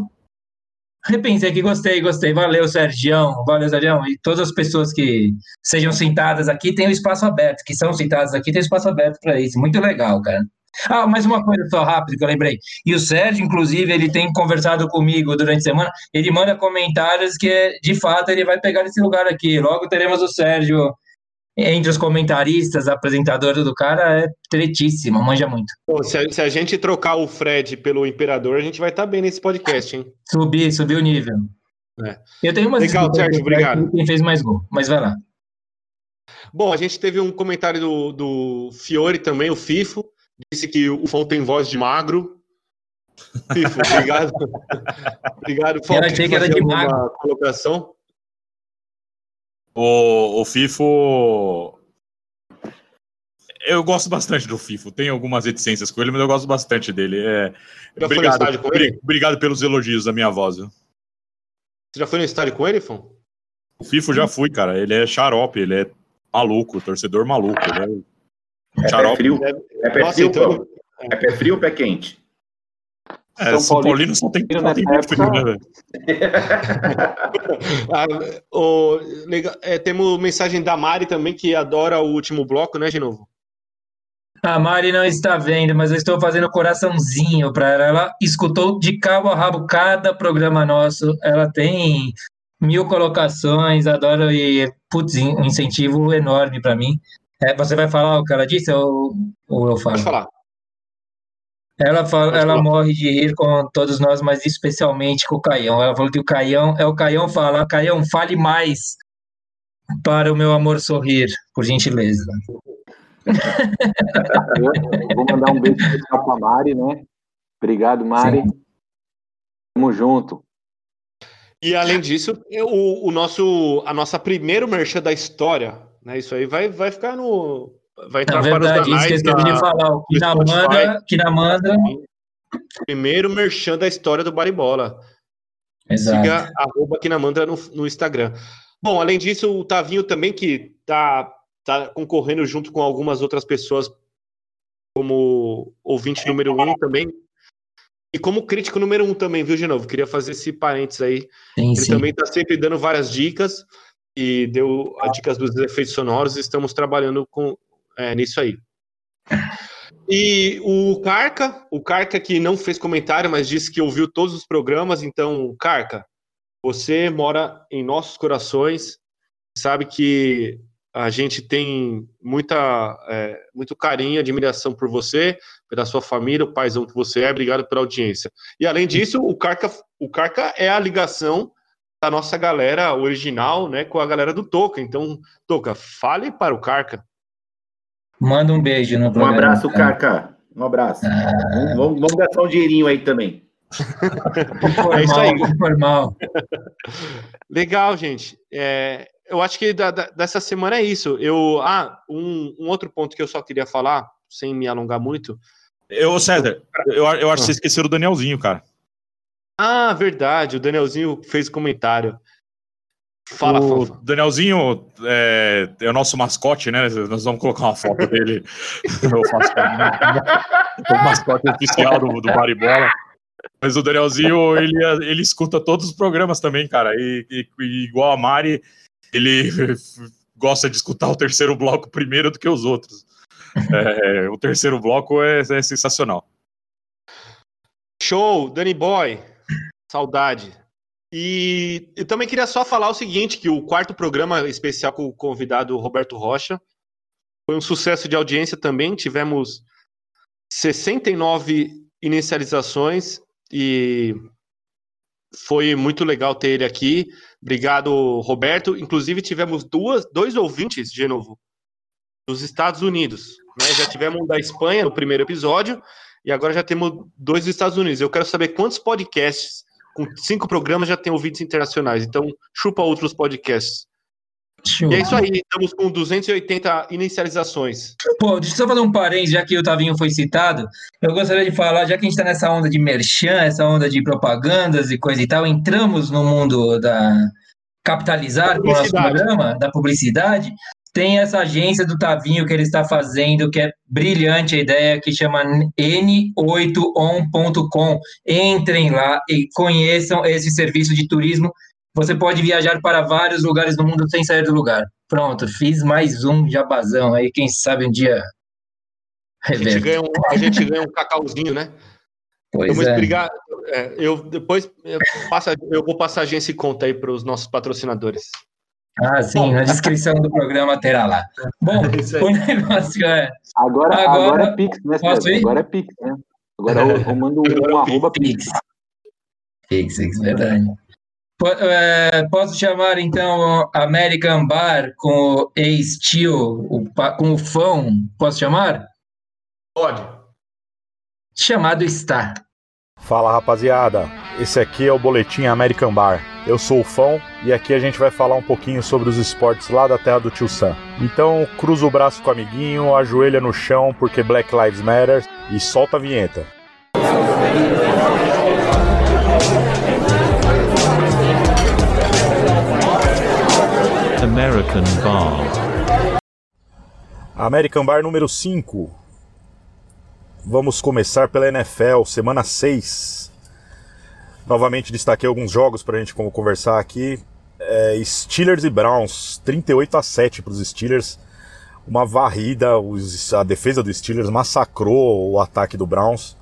repensei aqui, gostei, gostei. Valeu, Sergião, valeu, Sergião. E todas as pessoas que sejam sentadas aqui têm o espaço aberto, que são sentadas aqui, tem espaço aberto para isso. Muito legal, cara. Ah, mais uma coisa só rápido que eu lembrei. E o Sérgio, inclusive, ele tem conversado comigo durante a semana. Ele manda comentários que, de fato, ele vai pegar esse lugar aqui. Logo teremos o Sérgio entre os comentaristas, apresentador do cara, é tretíssimo, manja muito. Pô, se, a, se, a, gente trocar o Fred pelo Imperador, a gente vai estar tá bem nesse podcast, hein? Subir, subir o nível. É. Eu tenho uma Legal, Sérgio, obrigado. Quem fez mais gol, mas vai lá. Bom, a gente teve um comentário do, do Fiore também, o Fifo, disse que o Fon tem voz de magro. Fifo, obrigado. obrigado, Fon. Eu achei que era de magro. Colocação. O, o FIFO. Eu gosto bastante do FIFO. Tem algumas reticências com ele, mas eu gosto bastante dele. É... Já obrigado, foi no estádio com ele? Obrigado pelos elogios da minha voz. Viu? Você já foi no estádio com ele, Fon? O FIFO já fui, cara. Ele é xarope, ele é maluco, torcedor maluco. Ele é, é xarope. Pé frio? É pé frio, então... É pé frio ou pé quente? É, São, São Paulino só tem, só tem frio, né, velho? ah, o, é, temos mensagem da Mari também, que adora o último bloco, né, de novo? A Mari não está vendo, mas eu estou fazendo coraçãozinho para ela. Ela escutou de cabo a rabo cada programa nosso. Ela tem mil colocações, adora e, putz, um incentivo enorme para mim. É, você vai falar o que ela disse ou, ou eu falo? Pode falar. Ela, fala, ela morre de rir com todos nós, mas especialmente com o Caião. Ela falou que o Caião, é o Caião falar, Caião, fale mais para o meu amor sorrir, por gentileza. Eu vou mandar um beijo especial para a Mari, né? Obrigado, Mari. Sim. Tamo junto. E além disso, o, o nosso, a nossa primeira merchan da história, né? Isso aí vai, vai ficar no, vai entrar Na verdade, para os isso que eu de falar. O Kinamanda, Kinamanda... Primeiro merchan da história do Baribola. Exato. Siga arroba Kinamanda no, no Instagram. Bom, além disso, o Tavinho também, que tá, tá concorrendo junto com algumas outras pessoas como ouvinte número um também. E como crítico número um também, viu, de novo? Queria fazer esse parênteses aí. Sim, Ele sim. também está sempre dando várias dicas e deu as dicas dos efeitos sonoros. Estamos trabalhando com, é, nisso aí. E o Carca, o Carca que não fez comentário, mas disse que ouviu todos os programas. Então, Carca, você mora em nossos corações, sabe que a gente tem muita, é, muito carinho, admiração por você, pela sua família, o paizão que você é. Obrigado pela audiência. E além disso, o Carca, o Carca é a ligação da nossa galera original, né, com a galera do Toca. Então, Toca, fale para o Carca. Manda um beijo no programa. Um abraço, Carca. Um abraço. Ah. Vamos, vamos gastar um dinheirinho aí também. é isso aí. Informal. Legal, gente. É, eu acho que da, da, dessa semana é isso. Eu, ah, um, um, outro ponto que eu só queria falar, sem me alongar muito. Eu, César, eu, eu acho que você esqueceu o Danielzinho, cara. Ah, verdade. O Danielzinho fez comentário. Fala, o Fofa. Danielzinho é, é, o nosso mascote, né? Nós vamos colocar uma foto dele. o mascote oficial do, do Baribola. Mas o Danielzinho, ele, ele escuta todos os programas também, cara. E, e, e igual a Mari, ele gosta de escutar o terceiro bloco primeiro do que os outros. É, o terceiro bloco é, é sensacional. Show, Danny Boy. Saudade. E eu também queria só falar o seguinte, que o quarto programa especial com o convidado Roberto Rocha foi um sucesso de audiência também. Tivemos 69 inicializações e foi muito legal ter ele aqui. Obrigado, Roberto. Inclusive, tivemos duas, dois ouvintes, de novo, dos Estados Unidos. Né? Já tivemos um da Espanha no primeiro episódio e agora já temos dois dos Estados Unidos. Eu quero saber quantos podcasts com cinco programas já tem ouvintes internacionais. Então, chupa outros podcasts. Show. E é isso aí, estamos com 280 inicializações. Pô, deixa eu só fazer um parênteses, já que o Tavinho foi citado. Eu gostaria de falar, já que a gente está nessa onda de merchan, essa onda de propagandas e coisa e tal, entramos no mundo da capitalizar com o nosso programa, da publicidade. Tem essa agência do Tavinho que ele está fazendo, que é brilhante a ideia, que chama n8on.com. Entrem lá e conheçam esse serviço de turismo. Você pode viajar para vários lugares do mundo sem sair do lugar. Pronto, fiz mais um jabazão aí, quem sabe um dia. A gente, ganha um, a gente ganha um cacauzinho, né? Pois eu vou é. explicar. É, eu depois eu, eu vou passar a agência e conta aí para os nossos patrocinadores. Ah, sim, Bom, na descrição do programa terá lá. Bom, o negócio é. Agora, agora, agora é Pix, né? Agora é Pix, né? Agora eu, eu mando um, um arroba Pix. Pix, Pix, verdade. Posso chamar então American Bar com o A-Steel, com o Fão? Posso chamar? Pode. Chamado está. Fala rapaziada, esse aqui é o Boletim American Bar. Eu sou o Fão e aqui a gente vai falar um pouquinho sobre os esportes lá da terra do tio Sam. Então cruza o braço com o amiguinho, ajoelha no chão porque Black Lives Matter e solta a vinheta. American Bar. American Bar número 5. Vamos começar pela NFL, semana 6. Novamente destaquei alguns jogos para a gente conversar aqui. É, Steelers e Browns, 38 a 7 para os Steelers. Uma varrida, a defesa dos Steelers massacrou o ataque do Browns.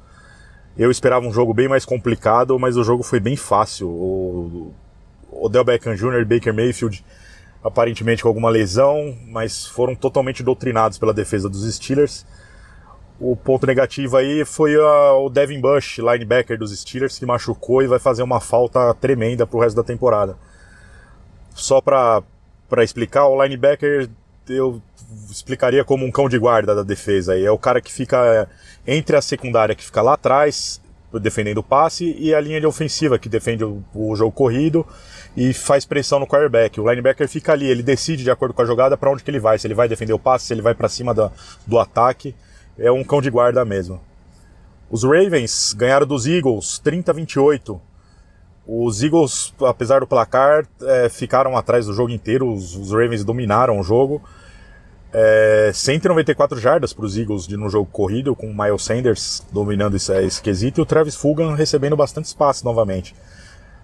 Eu esperava um jogo bem mais complicado, mas o jogo foi bem fácil. O Odell Beckham Jr. e Baker Mayfield aparentemente com alguma lesão, mas foram totalmente doutrinados pela defesa dos Steelers. O ponto negativo aí foi a, o Devin Bush, linebacker dos Steelers, que machucou e vai fazer uma falta tremenda pro resto da temporada. Só para explicar, o linebacker eu explicaria como um cão de guarda da defesa. aí é o cara que fica entre a secundária, que fica lá atrás, defendendo o passe, e a linha de ofensiva, que defende o, o jogo corrido e faz pressão no quarterback. O linebacker fica ali, ele decide de acordo com a jogada para onde que ele vai, se ele vai defender o passe, se ele vai para cima do, do ataque. É um cão de guarda mesmo. Os Ravens ganharam dos Eagles 30 a 28. Os Eagles, apesar do placar, é, ficaram atrás do jogo inteiro. Os, os Ravens dominaram o jogo. É, 194 jardas para os Eagles de, no jogo corrido, com o Miles Sanders dominando esse, esse quesito e o Travis Fulgham recebendo bastante espaço novamente.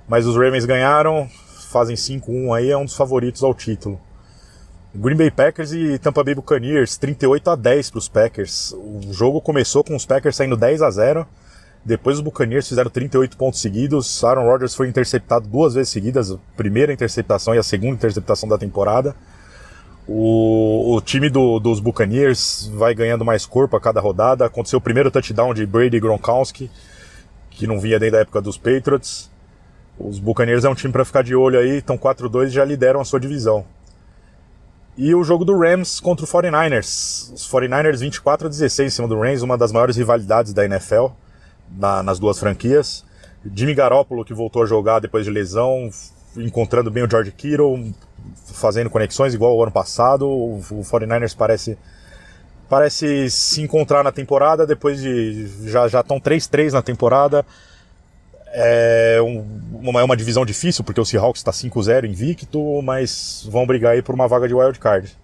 Mas os Ravens ganharam, fazem 5-1 aí, é um dos favoritos ao título. Green Bay Packers e Tampa Bay Buccaneers, 38 a 10 para os Packers. O jogo começou com os Packers saindo 10 a 0. Depois os Buccaneers fizeram 38 pontos seguidos. Aaron Rodgers foi interceptado duas vezes seguidas, a primeira interceptação e a segunda interceptação da temporada. O, o time do, dos Buccaneers vai ganhando mais corpo a cada rodada. Aconteceu o primeiro touchdown de Brady Gronkowski, que não vinha desde a época dos Patriots. Os Buccaneers é um time para ficar de olho aí, estão 4-2 e já lideram a sua divisão. E o jogo do Rams contra o 49ers. Os 49ers 24 a 16 em cima do Rams, uma das maiores rivalidades da NFL na, nas duas franquias. Jimmy Garoppolo, que voltou a jogar depois de lesão, encontrando bem o George Kittle, fazendo conexões igual ao ano passado. O, o 49ers parece parece se encontrar na temporada depois de já já estão 3-3 na temporada. É uma, é uma divisão difícil, porque o Seahawks está 5-0 invicto, mas vão brigar aí por uma vaga de wild card.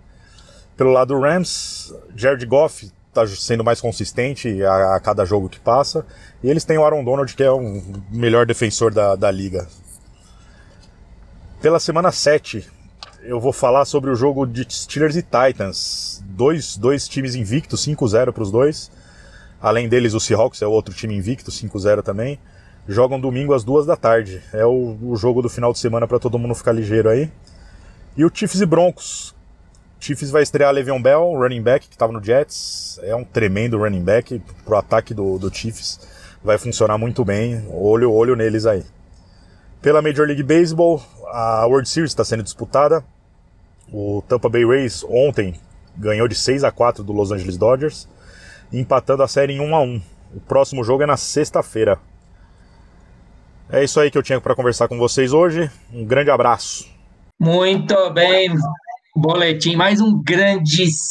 Pelo lado do Rams, Jared Goff tá sendo mais consistente a, a cada jogo que passa. E eles têm o Aaron Donald, que é o melhor defensor da, da liga. Pela semana 7, eu vou falar sobre o jogo de Steelers e Titans. Dois, dois times invictos, 5-0 para os dois. Além deles, o Seahawks é outro time invicto, 5-0 também. Jogam domingo às duas da tarde. É o, o jogo do final de semana para todo mundo ficar ligeiro aí. E o Chiefs e Broncos. Chiefs vai estrear Le'Veon Bell, running back, que estava no Jets. É um tremendo running back pro ataque do, do Chiefs. Vai funcionar muito bem. Olho, olho neles aí. Pela Major League Baseball, a World Series está sendo disputada. O Tampa Bay Rays ontem ganhou de 6 a 4 do Los Angeles Dodgers, empatando a série em 1 a 1. O próximo jogo é na sexta-feira. É isso aí que eu tinha para conversar com vocês hoje. Um grande abraço. Muito bem, boletim, mais um grandíssimo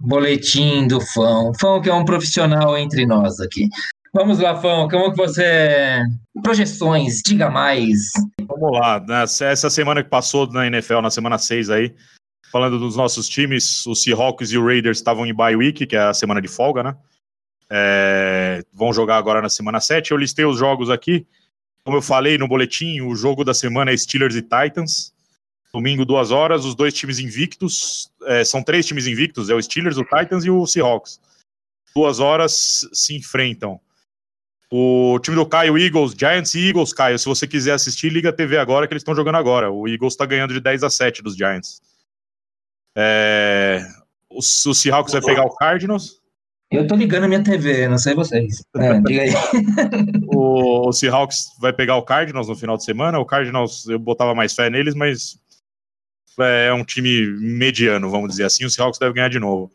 boletim do Fão. Fão que é um profissional entre nós aqui. Vamos lá, Fão, como que você... Projeções, diga mais. Vamos lá, né? essa semana que passou na NFL, na semana 6 aí, falando dos nossos times, os Seahawks e o Raiders estavam em bye week, que é a semana de folga, né? É, vão jogar agora na semana 7. Eu listei os jogos aqui. Como eu falei no boletim, o jogo da semana é Steelers e Titans. Domingo, duas horas, os dois times invictos. É, são três times invictos: é o Steelers, o Titans e o Seahawks. Duas horas se enfrentam. O time do Caio, Eagles, Giants e Eagles, Caio. Se você quiser assistir, liga a TV agora que eles estão jogando agora. O Eagles está ganhando de 10 a 7 dos Giants. É, o, o Seahawks vai pegar o Cardinals. Eu tô ligando a minha TV, não sei vocês. É, diga aí. o, o Seahawks vai pegar o Cardinals no final de semana. O Cardinals, eu botava mais fé neles, mas é um time mediano, vamos dizer assim. O Seahawks deve ganhar de novo.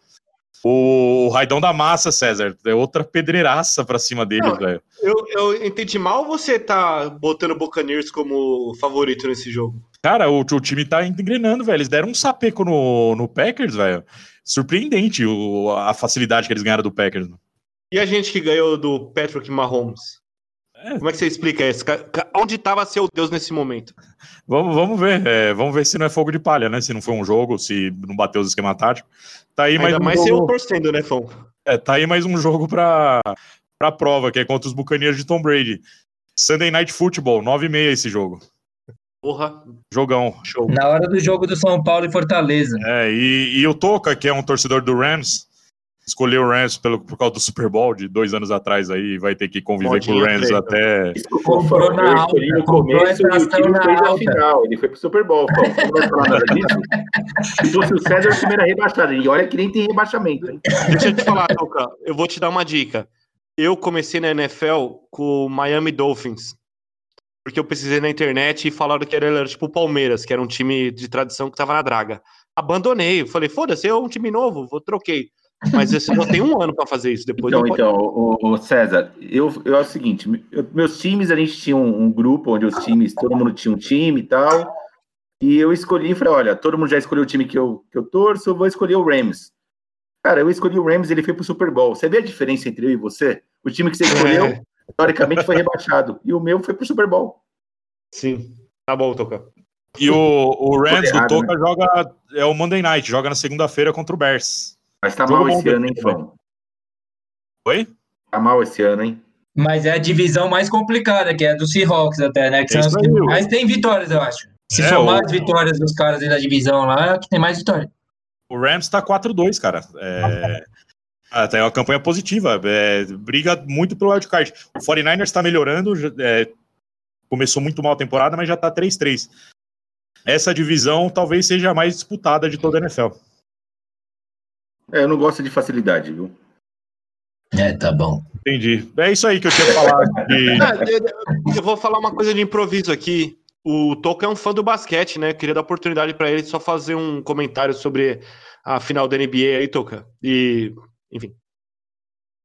O Raidão da Massa, César, é outra pedreiraça pra cima deles, velho. Eu, eu entendi mal ou você tá botando o Buccaneers como favorito nesse jogo? Cara, o, o time tá engrenando, velho. Eles deram um sapeco no, no Packers, velho surpreendente o, a facilidade que eles ganharam do Packers. E a gente que ganhou do Patrick Mahomes? É. Como é que você explica isso? Onde estava seu Deus nesse momento? Vamos, vamos ver. É, vamos ver se não é fogo de palha, né? Se não foi um jogo, se não bateu os esquema tático. Tá aí Ainda mais, um mais jogo... eu torcendo, né, Fão? É, tá aí mais um jogo para pra prova, que é contra os Buccaneers de Tom Brady. Sunday Night Football, 9 e meia esse jogo. Porra. Jogão. Show. Na hora do jogo do São Paulo e Fortaleza. É, e, e o Toca, que é um torcedor do Rams, escolheu o Rams pelo, por causa do Super Bowl de dois anos atrás aí, vai ter que conviver com o Rams treta. até. Comprou na alta, no começo e o time fez a final. Ele foi pro Super Bowl, falar nada disso. Se fosse o César, o time era rebaixado. E olha que nem tem rebaixamento. Hein? Deixa eu te falar, Toca, eu vou te dar uma dica. Eu comecei na NFL com o Miami Dolphins porque eu precisei na internet e falaram que era, tipo o Palmeiras, que era um time de tradição que tava na draga. Abandonei, falei, foda-se, é um time novo, vou troquei. Mas eu só tenho um ano para fazer isso depois. Então, então o, o, César, eu, eu é o seguinte: eu, meus times, a gente tinha um, um, grupo onde os times, todo mundo tinha um time e tal. E eu escolhi e falei: olha, todo mundo já escolheu o time que eu, que eu torço, eu vou escolher o Rams. Cara, eu escolhi o Rams ele foi pro Super Bowl. Você vê a diferença entre eu e você? O time que você escolheu, é teoricamente foi rebaixado. E o meu foi pro Super Bowl. Sim. Tá bom, Toca. E o, o Rams do Toca né? joga. É o Monday Night, joga na segunda-feira contra o Bears. Mas tá Jogo mal esse ano, hein, Fão? Oi? Tá mal esse ano, hein? Mas é a divisão mais complicada, que é a do Seahawks até, né? Que são os que mais tem vitórias, eu acho. Se é, somar o... as vitórias dos caras aí da divisão lá, é que tem mais vitória. O Rams tá 4-2, cara. É... Ah, tá, é uma campanha positiva. É, briga muito pelo wildcard. O 49ers está melhorando, é, começou muito mal a temporada, mas já tá 3-3. Essa divisão talvez seja a mais disputada de toda a NFL. É, eu não gosto de facilidade, viu? É, tá bom. Entendi. É isso aí que eu tinha que falar. De... eu vou falar uma coisa de improviso aqui. O Toca é um fã do basquete, né? Eu queria dar oportunidade para ele só fazer um comentário sobre a final da NBA aí, Toca. E enfim.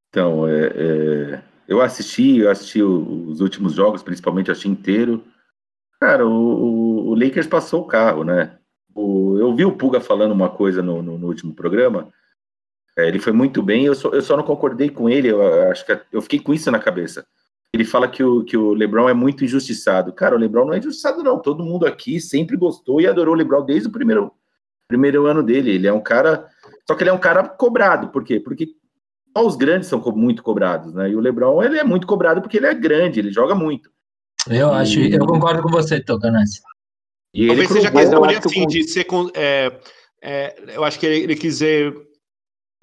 Então, é, é, eu assisti, eu assisti os últimos jogos, principalmente assisti inteiro. Cara, o, o, Lakers passou o carro, né? O, eu vi o Puga falando uma coisa no, no, no último programa. É, ele foi muito bem, eu só, eu só não concordei com ele, eu acho que eu fiquei com isso na cabeça. Ele fala que o, que o LeBron é muito injustiçado. Cara, o LeBron não é injustiçado, não. Todo mundo aqui sempre gostou e adorou o LeBron desde o primeiro, primeiro ano dele. Ele é um cara Só que ele é um cara cobrado. Por quê? Porque só os grandes são muito cobrados, né? E o LeBron, ele é muito cobrado porque ele é grande, ele joga muito. Eu acho, eu concordo com você, Toca, nessa. E ele Talvez seja questão assim, com- de ser. com- é, é, eu acho que ele, ele quis dizer o-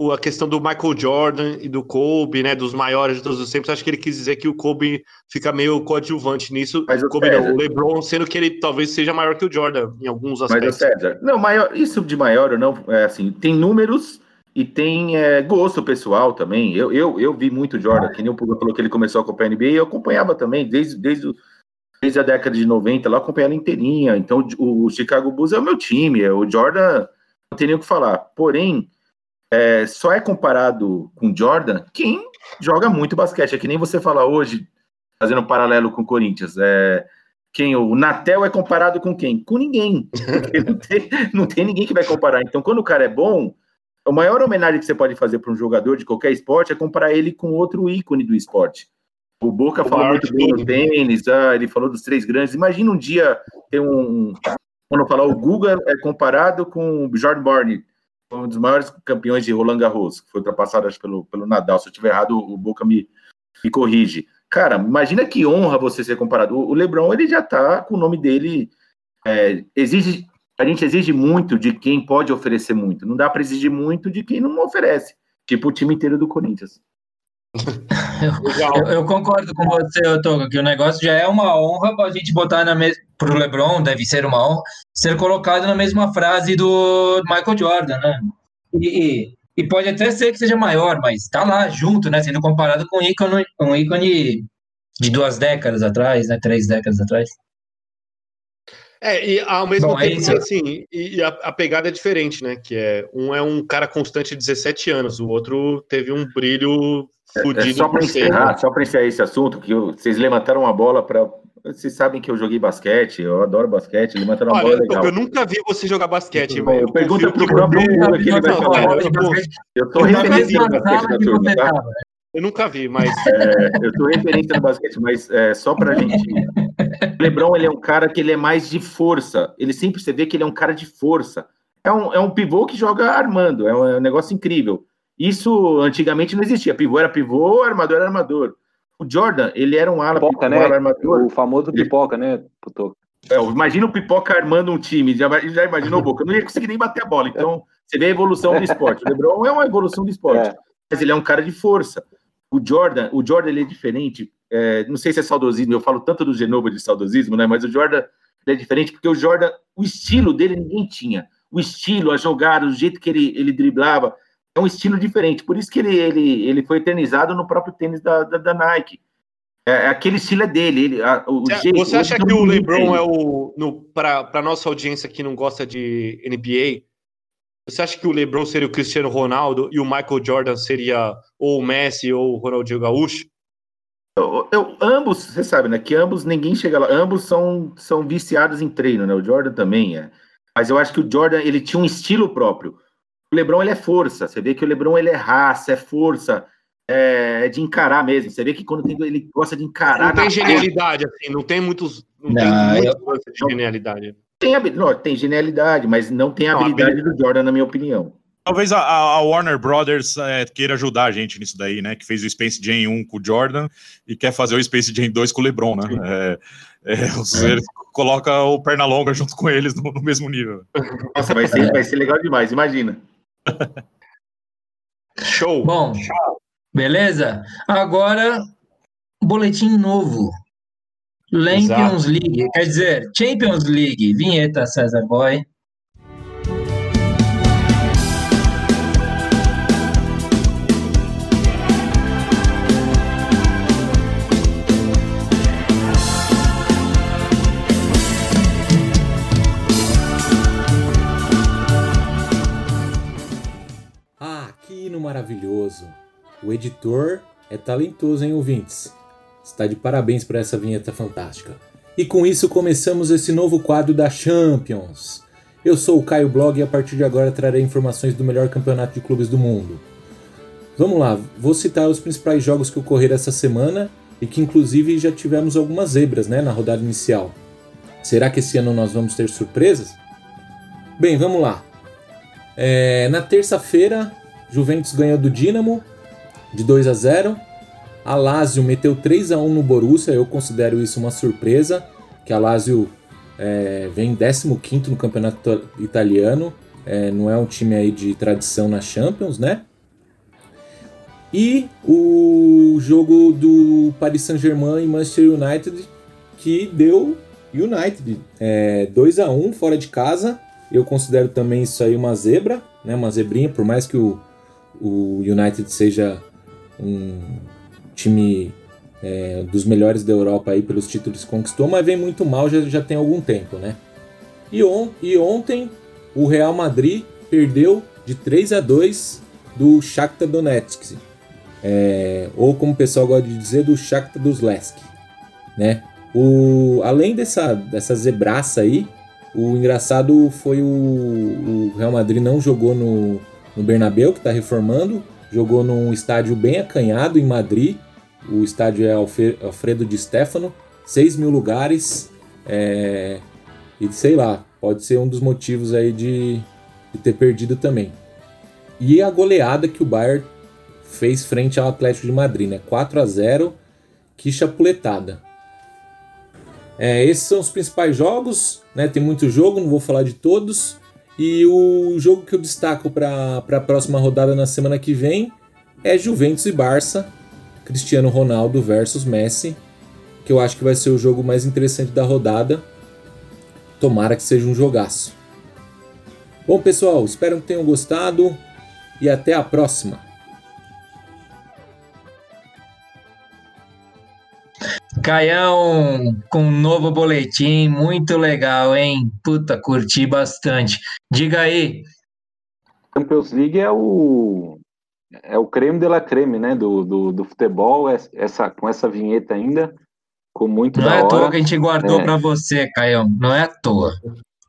a questão do Michael Jordan e do Kobe, né? Dos maiores de todos os tempos. Acho que ele quis dizer que o Kobe fica meio coadjuvante nisso. Mas o Kobe não, César- o LeBron, sendo que ele talvez seja maior que o Jordan em alguns Mas o aspectos. César, não, maior, isso de maior ou não, é assim, tem números e tem é, gosto pessoal também. Eu, eu, eu vi muito Jordan, que nem o Puga falou que ele começou a acompanhar a NBA, e eu acompanhava também, desde, desde, o- desde a década de 90, lá eu acompanhava inteirinha. Então o, o Chicago Bulls é o meu time, é, o Jordan não tem nem o que falar. Porém, é, só é comparado com Jordan quem joga muito basquete. É que nem você fala hoje, fazendo um paralelo com o Corinthians. É, quem o Natel é comparado com quem? Com ninguém. Não, tem, não tem ninguém que vai comparar. Então, quando o cara é bom, a maior homenagem que você pode fazer para um jogador de qualquer esporte é comparar ele com outro ícone do esporte. O Boca O falou muito bem no tênis, ah, ele falou dos três grandes. Imagina um dia ter um. Quando eu falar, o Guga é comparado com o Jordan Barney, um dos maiores campeões de Roland Garros, que foi ultrapassado acho, pelo, pelo Nadal. Se eu estiver errado, o Boca me, me corrige. Cara, imagina que honra você ser comparado. O o LeBron, ele já tá com o nome dele. é, exige, a gente exige muito de quem pode oferecer muito. Não dá para exigir muito de quem não oferece. Tipo o time inteiro do Corinthians. Eu, eu concordo com você, Toca, que o negócio já é uma honra para a gente botar na mesma. Para o LeBron, deve ser uma honra, ser colocado na mesma frase do Michael Jordan, né? E, e, e pode até ser que seja maior, mas está lá junto, né? Sendo comparado com um ícone, um ícone de duas décadas atrás, né? Três décadas atrás. É, e ao mesmo Bom, é tempo, que, assim, e, e a, a pegada é diferente, né? Que é um é um cara constante de 17 anos, o outro teve um brilho É fudido só para encerrar, só para encerrar esse assunto, que eu- vocês levantaram uma bola para. Vocês sabem que eu joguei basquete, eu adoro basquete, levantaram uma Olha, bola legal. eu nunca vi você jogar basquete, velho. eu pergunto pro próprio Guga que ele vai falar. Eu, eu, eu tô Eu referência no basquete da turma, tá? eu nunca vi, mas É, eu tô referência no basquete, mas é, só pra gente. O Lebron, ele é um cara que ele é mais de força. Ele sempre você vê que ele é um cara de força. É um, é um pivô que joga armando, é um, é um negócio incrível. Isso antigamente não existia. Pivô era pivô, armador era armador. O Jordan, ele era um ala, Pipoca, um né? armador. O famoso pipoca, né, Puto? É, imagina o Pipoca armando um time, já, já imaginou, Boca? Eu não ia conseguir nem bater a bola. Então, você vê a evolução do esporte. O LeBron é uma evolução do esporte, É. mas ele é um cara de força. O Jordan, o Jordan ele é diferente. é, não sei se é saudosismo, eu falo tanto do Genova de saudosismo, né? Mas o Jordan é diferente porque o Jordan, o estilo dele ninguém tinha. O estilo, a jogada, o jeito que ele, ele driblava, é um estilo diferente. Por isso que ele, ele, ele foi eternizado no próprio tênis da, da, da Nike. É, aquele estilo é dele. Ele, a- o Você- jeito, Você acha que o mundo LeBron é o. Pra nossa audiência que não gosta de NBA, você acha que o LeBron seria o Cristiano Ronaldo e o Michael Jordan seria ou o Messi ou o Ronaldinho Gaúcho? Eu, eu- ambos, você sabe, né? Que ambos ninguém chega lá. Ambos são, são viciados em treino, né? O Jordan também é. Mas eu acho que o Jordan ele tinha um estilo próprio. O LeBron ele é força. Você vê que o LeBron ele é raça, é força, é, é de encarar mesmo. Você vê que quando tem, ele gosta de encarar. Não tem genialidade, assim, não tem muitos. Não, tem Não, muitos de genialidade. Tem, não, tem genialidade, mas não tem a Não, habilidade do Jordan, na minha opinião. Talvez a, a Warner Brothers é, queira ajudar a gente nisso daí, né? Que fez o Space Jam 1 com o Jordan e quer fazer o Space Jam 2 com o LeBron, né? É, é, os- Ele coloca o Pernalonga junto com eles no, no mesmo nível. Nossa, vai ser, vai ser legal demais, imagina. Show. Bom, beleza? Agora, boletim novo. Champions League, quer dizer, Champions League. Vinheta, César Boy. Maravilhoso. O editor é talentoso, hein, ouvintes? Está de parabéns por essa vinheta fantástica. E com isso começamos esse novo quadro da Champions. Eu sou o Caio Blog e a partir de agora trarei informações do melhor campeonato de clubes do mundo. Vamos lá, vou citar os principais jogos que ocorreram essa semana e que inclusive já tivemos algumas zebras né, na rodada inicial. Será que esse ano nós vamos ter surpresas? Bem, vamos lá. É, na terça-feira, Juventus ganhou do Dinamo de 2 a 0. A Lazio meteu 3 a 1 no Borussia. Eu considero isso uma surpresa, que a Lazio é, vem 15 no campeonato italiano. É, não é um time aí de tradição na Champions, né? E o jogo do Paris Saint-Germain e Manchester United, que deu United é, 2 a 1 fora de casa. Eu considero também isso aí uma zebra, né? uma zebrinha, por mais que o, o United seja um time é, dos melhores da Europa aí pelos títulos que conquistou, mas vem muito mal já, já tem algum tempo, né? E, on, e ontem o Real Madrid perdeu de 3 a 2 do Shakhtar Donetsk, é, ou como o pessoal gosta de dizer, do Shakhtar Donetsk, né? O, além dessa, dessa zebraça aí, o engraçado foi o, o Real Madrid não jogou no, no Bernabéu, que está reformando, jogou num estádio bem acanhado em Madrid, o estádio é Alfredo de Stefano, 6 mil lugares, é, e sei lá, pode ser um dos motivos aí de, de ter perdido também. E a goleada que o Bayern fez frente ao Atlético de Madrid, né? 4 a 0 que chapuletada. É, esses são os principais jogos, né? Tem muito jogo, não vou falar de todos. E o jogo que eu destaco para a próxima rodada na semana que vem é Juventus e Barça, Cristiano Ronaldo versus Messi, que eu acho que vai ser o jogo mais interessante da rodada. Tomara que seja um jogaço. Bom, pessoal, espero que tenham gostado e até a próxima. Caião com um novo boletim, muito legal, hein? Puta, curti bastante. Diga aí. Champions League é o é o creme de la creme, né? Do, do, do futebol, essa, com essa vinheta ainda, com muito Não é à hora. toa que a gente guardou É. pra você, Caião. Não é à toa.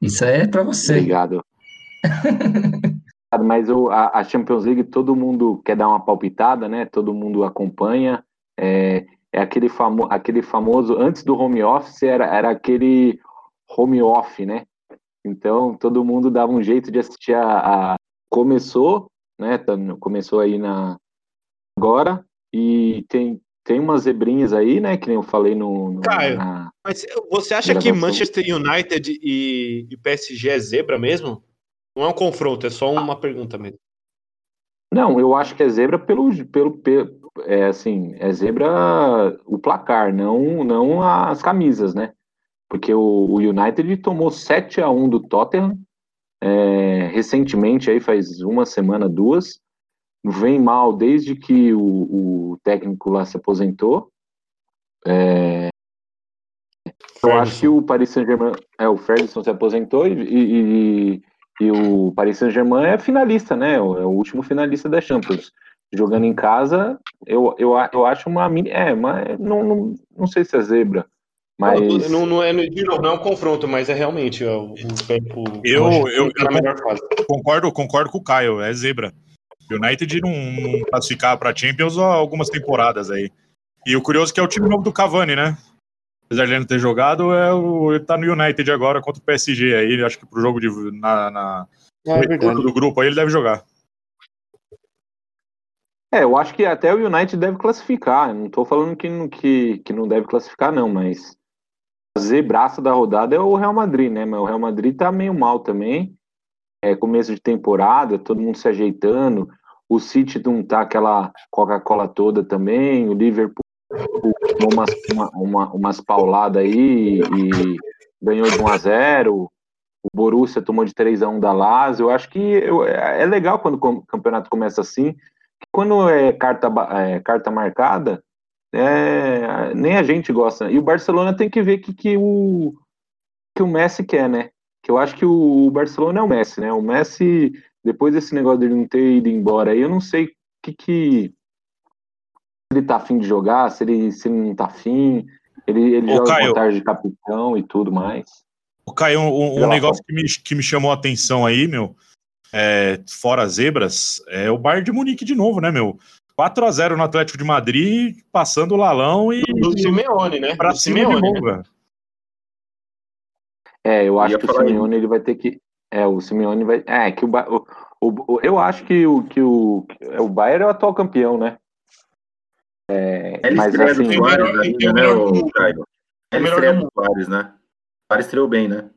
Isso aí é pra você. Obrigado. Mas o, a, a Champions League todo mundo quer dar uma palpitada, né? Todo mundo acompanha. É, é aquele, famo, aquele famoso, antes do home office, era, era aquele home off, né? Então todo mundo dava um jeito de assistir a. a- começou, né? tá- Começou aí na agora e tem, tem umas zebrinhas aí, né? Que nem eu falei no. no- Caio, na- Mas você acha que. Manchester United e, e PSG é zebra mesmo? Não é um confronto, é só uma pergunta mesmo. Não, eu acho que é zebra pelo, pelo, pelo é assim, é zebra o placar, não, não as camisas, né? Porque o, o United tomou 7 a 1 do Tottenham é, recentemente, aí faz uma semana, duas, vem mal desde que o, o técnico lá se aposentou. É, eu acho que o Paris Saint-Germain, é, o Ferguson se aposentou e, e, e- e o Paris Saint-Germain é finalista, né? É o último finalista da Champions. Jogando em casa, eu, eu, a- eu acho uma mini. É, mas não, não, não sei se é zebra. Mas. Não, não é, novo, não é um confronto, mas é realmente ó, o, o, o Eu, eu, tá na melhor fase. concordo, concordo com o Caio, é zebra. O United não, não classificar para Champions há algumas temporadas aí. E o curioso é que é o time novo do Cavani, né? Apesar de ele não ter jogado, é o, ele tá no United agora contra o PSG aí. Acho que pro jogo de, na, na É retorno do grupo aí ele deve jogar. É, eu acho que até o United deve classificar. Não tô falando que não, que, que não deve classificar, não, mas a zebraça da rodada é o Real Madrid, né? Mas o Real Madrid tá meio mal também. É começo de temporada, todo mundo se ajeitando. O City não tá aquela Coca-Cola toda também. O Liverpool tomou umas, uma, uma- umas pauladas aí e ganhou de 1 a 0 O Borussia tomou de 3 a 1 da Lazio. Eu acho que eu- é legal quando o campeonato começa assim. Quando é carta, é, carta marcada, é, nem a gente gosta. E o Barcelona tem que ver que, que, o, que o Messi quer, né? Que eu acho que o Barcelona é o Messi, né? O Messi, depois desse negócio dele não ter ido embora aí, eu não sei o que, que se ele tá afim de jogar, se ele, se ele não tá afim. Ele, ele Ô, joga Caio. tarde de capitão e tudo mais. O Caio, um, um negócio que me, que me chamou a atenção aí, meu, é, fora as zebras, é o Bayern de Munique de novo, né, meu? 4 a 0 no Atlético de Madrid, passando o lalão e Do Simeone, né? pra Do cima de Simeone, novo, né? É, eu acho que o Simeone ele vai ter que. É, o Simeone vai. É, que o, Ba- o, O, o- eu acho que o, que o, que o Bayern é o atual campeão, né? É, Ela mas estreia do assim, Soares ainda, né, o Caio? Ela melhor estreia do do Soares, né? O estreou bem, né?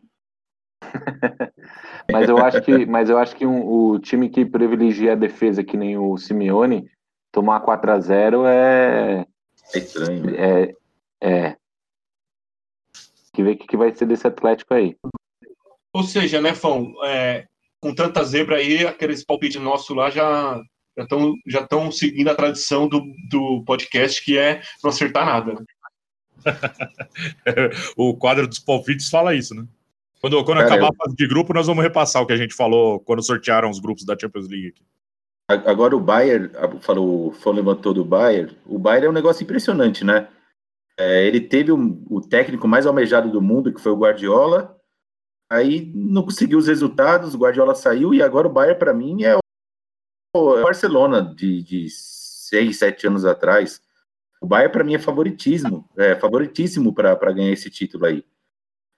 mas eu acho que, mas eu acho que um- o time que privilegia a defesa, que nem o Simeone, tomar 4 a 0 é É estranho. né? é, é que ver o que, vai ser desse Atlético aí. Ou seja, né, Fão, é, com tanta zebra aí, aqueles palpites nossos lá já estão já estão seguindo a tradição do, do podcast, que é não acertar nada. o quadro dos palpites fala isso, né? Quando, quando Cara, acabar a fase de grupo, nós vamos repassar o que a gente falou quando sortearam os grupos da Champions League. aqui. Agora o Bayern, falou, o Fão levantou do Bayern. O Bayern é um negócio impressionante, né? É, ele teve um- o técnico mais almejado do mundo, que foi o Guardiola. Aí não conseguiu os resultados, o Guardiola saiu e agora o Bayern, para mim, é o, o Barcelona de, de seis, sete anos atrás. O Bayern, para mim, é favoritismo, é favoritíssimo para ganhar esse título aí.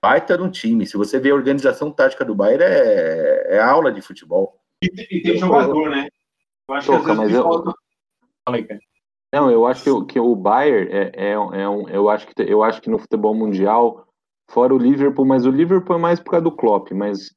Baita de um time. Se você vê a organização tática do Bayern, é, é aula de futebol. E, tem- e tem jogador, né? Eu acho que às Toca, vezes mas eu- falta. Não, eu acho que, o- que o Bayern é, é, é um, eu acho que eu acho que no futebol mundial, fora o Liverpool, mas o Liverpool é mais por causa do Klopp, mas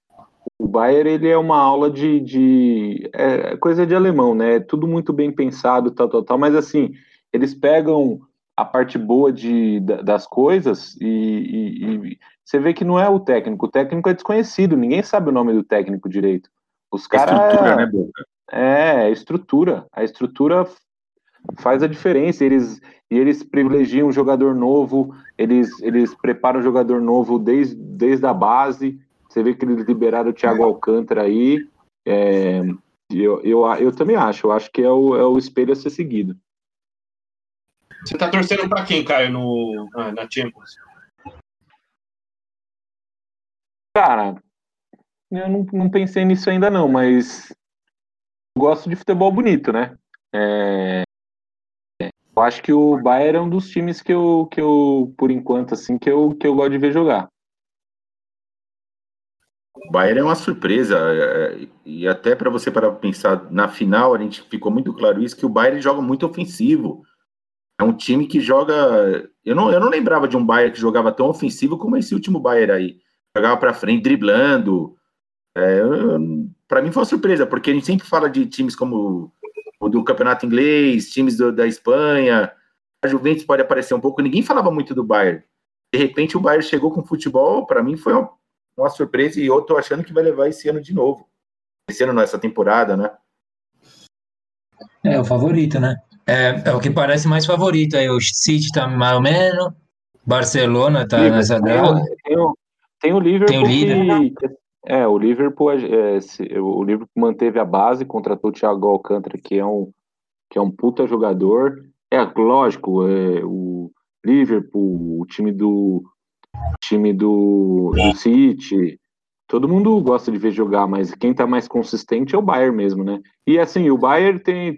o Bayern ele é uma aula de, de é coisa de alemão, né? É tudo muito bem pensado, tal, tal, tal, mas assim, eles pegam a parte boa de, da- das coisas e, e- e você vê que não é o técnico, o técnico é desconhecido, ninguém sabe o nome do técnico direito. Os Estrutura, caras né, Boca? é, a estrutura. A estrutura faz a diferença. Eles, e eles privilegiam um jogador novo, eles, eles preparam o jogador novo desde, desde a base. Você vê que eles liberaram o Thiago Alcântara aí. É, eu, eu, eu também acho, eu acho que é o, é o espelho a ser seguido. Você tá torcendo pra quem, Caio, no, na, na Champions? Cara, eu não, não pensei nisso ainda não, mas gosto de futebol bonito, né? É, eu acho que o Bayern é um dos times que eu, que eu por enquanto, assim, que eu, que eu gosto de ver jogar. O Bayern é uma surpresa, é, e até para você para pensar na final, a gente ficou muito claro isso que o Bayern joga muito ofensivo. É um time que joga, eu não, eu não lembrava de um Bayern que jogava tão ofensivo como esse último Bayern aí. Jogava para frente, driblando. É, para mim foi uma surpresa, porque a gente sempre fala de times como o do Campeonato Inglês, times do- da Espanha. A Juventus pode aparecer um pouco, ninguém falava muito do Bayern. De repente o Bayern chegou com futebol, para mim foi uma, uma surpresa e eu tô achando que vai levar esse ano de novo. Esse ano não, essa temporada, né? É o favorito, né? É, é o que parece mais favorito. Aí o City tá mais ou menos, Barcelona tá Liverpool, nessa dela. o, tem, o, Liverpool Tem o líder. que- é, o Liverpool é, se- o Liverpool manteve a base, contratou o Thiago Alcântara, que é um que é um puta jogador. É lógico, é, o Liverpool, o time do time do, do City, todo mundo gosta de ver jogar, mas quem tá mais consistente é o Bayern mesmo, né? E assim, o Bayern tem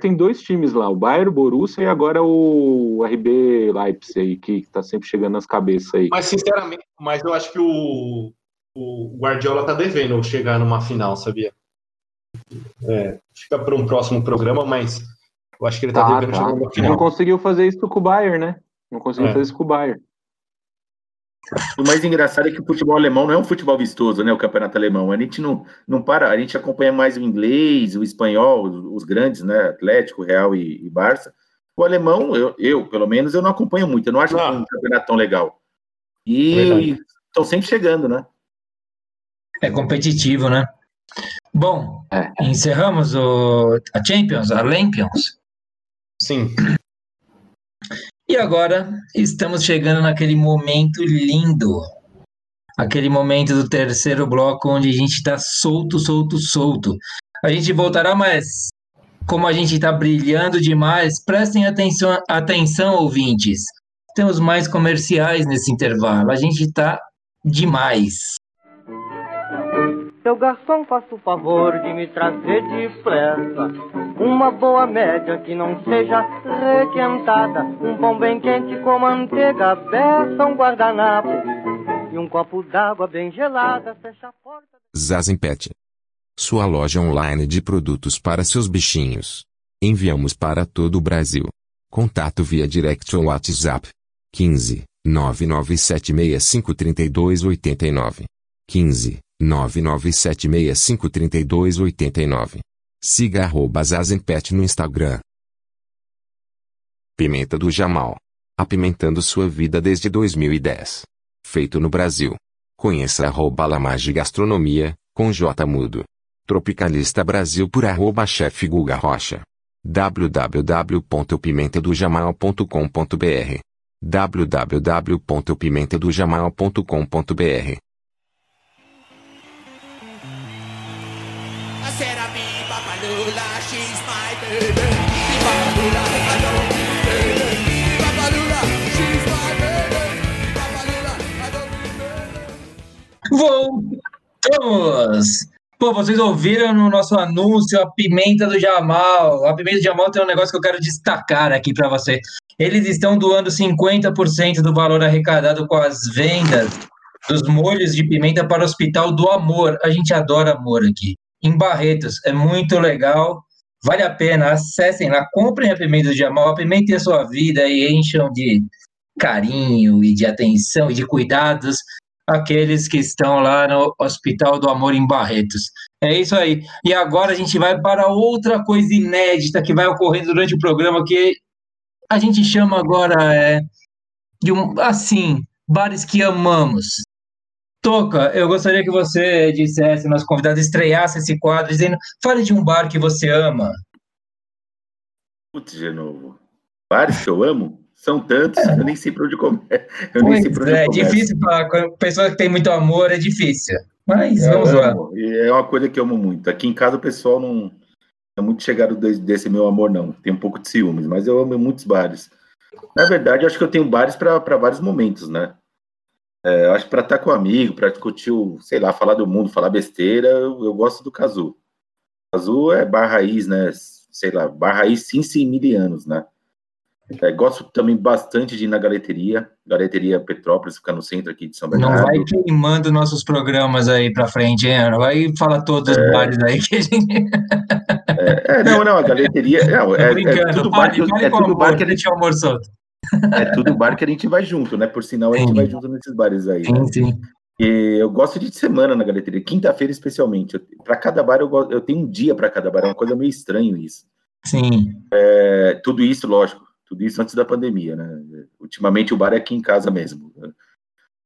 tem, dois times lá, o Bayern, o Borussia e agora o RB Leipzig aí, que tá sempre chegando nas cabeças aí. Mas, sinceramente, mas eu acho que o, o Guardiola tá devendo chegar numa final, sabia? É, fica para um próximo programa, mas eu acho que ele tá, Tá, devendo tá. chegar numa Não final. conseguiu fazer isso com o Bayern, né? Não conseguiu É. fazer isso com o Bayern. O mais engraçado é que o futebol alemão não é um futebol vistoso, né? O campeonato alemão. A gente não, não para, a gente acompanha mais o inglês, o espanhol, os, os grandes, né? Atlético, Real e, e Barça. O alemão, eu, eu, pelo menos, eu não acompanho muito. Eu não acho Ah. um campeonato tão legal. E Verdade. estão sempre chegando, né? É competitivo, né? Bom, É. encerramos o, a Champions, a Lampions. Sim. E agora estamos chegando naquele momento lindo. Aquele momento do terceiro bloco onde a gente está solto, solto, solto. A gente voltará, mas como a gente está brilhando demais, prestem atenção, atenção, ouvintes. Temos mais comerciais nesse intervalo. A gente está demais. Seu garçom, faça o favor de me trazer depressa uma boa média que não seja requentada, um pão bem quente com manteiga, beça, um guardanapo e um copo d'água bem gelada. Fecha a porta. Zazen Pet. Sua loja online de produtos para seus bichinhos. Enviamos para todo o Brasil. Contato via direct ou WhatsApp. 15 997653289. 15 997653289. Siga arroba Zazenpet no Instagram. Pimenta do Jamal. Apimentando sua vida desde 2010. Feito no Brasil. Conheça arroba Lamage Gastronomia, com J Mudo. Tropicalista Brasil por arroba chefe Guga Rocha. www.pimentadojamaal.com.br www.pimentadojamaal.com.br Voltamos! Pô, vocês ouviram no nosso anúncio a pimenta do Jamal. A pimenta do Jamal tem um negócio que eu quero destacar aqui para você. Eles estão doando 50% do valor arrecadado com as vendas dos molhos de pimenta para o Hospital do Amor. A gente adora amor aqui. Em Barretos, é muito legal. Vale a pena, acessem lá, comprem a pimenta do Jamal, apimentem a sua vida e encham de carinho e de atenção e de cuidados aqueles que estão lá no Hospital do Amor em Barretos. É isso aí. E agora a gente vai para outra coisa inédita que vai ocorrendo durante o programa que a gente chama agora é, de um assim, bares que amamos. Toca, eu gostaria que você dissesse, nosso convidado estreasse esse quadro dizendo, fale de um bar que você ama. Putz, de novo. Bares que eu amo? São tantos, eu nem sei por onde começar. Eu nem sei Pois onde é, começo. difícil falar com pessoa que tem muito amor, é difícil. Mas É, vamos eu lá. amo. E é uma coisa que eu amo muito. Aqui em casa o pessoal não é muito chegado desse, meu amor, não. Tem um pouco de ciúmes, mas eu amo muitos bares. Na verdade, eu acho que eu tenho bares para vários momentos, né? É, eu acho que para estar com um amigo, para discutir, o, sei lá, falar do mundo, falar besteira, eu, eu gosto do Cazu. Cazu é bar raiz, né? Sei lá, bar raiz cincimilianos, né? É, gosto também bastante de ir na galeteria, galeteria Petrópolis, fica no centro aqui de São Não Bernardo. vai queimando nossos programas aí pra frente, hein? Não vai falar todos os bares aí que a gente. É, não, não, a galeteria. Não, é, é brincando, tudo bar, que, é tudo bar que a gente, solto. É tudo bar que a gente vai junto, né? Por sinal, a gente Sim. vai junto nesses bares aí. né? Sim, sim. E eu gosto de semana na galeteria, quinta-feira especialmente. Para cada bar, eu, eu tenho um dia para cada bar, é uma coisa meio estranho isso. Sim. É, tudo isso, lógico, tudo isso antes da pandemia, né? Ultimamente o bar é aqui em casa mesmo. né?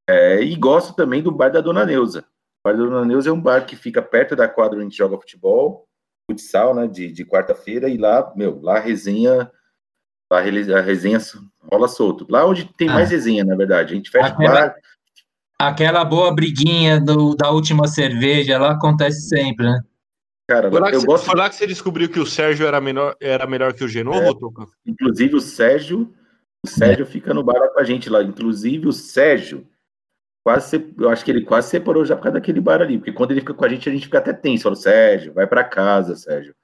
É, e gosto também do bar da Dona Neuza. O bar da Dona Neuza é um bar que fica perto da quadra onde a gente joga futebol, futsal, né? De, de quarta-feira, e lá, meu, lá resenha. A resenha rola solto. Lá onde tem Ah. mais resenha, na verdade. A gente fecha o Aquela- bar. Aquela boa briguinha do, da última cerveja lá acontece sempre, né? Cara, Foi lá, eu você, gosto. foi lá que você descobriu que o Sérgio era, menor, era melhor que o Genovo, É. Tuca? Inclusive o Sérgio, o Sérgio fica no bar lá com a gente lá. Inclusive o Sérgio, quase se- eu acho que ele quase separou já por causa daquele bar ali, porque quando ele fica com a gente, a gente fica até tenso. Fala, Sérgio, vai pra casa, Sérgio.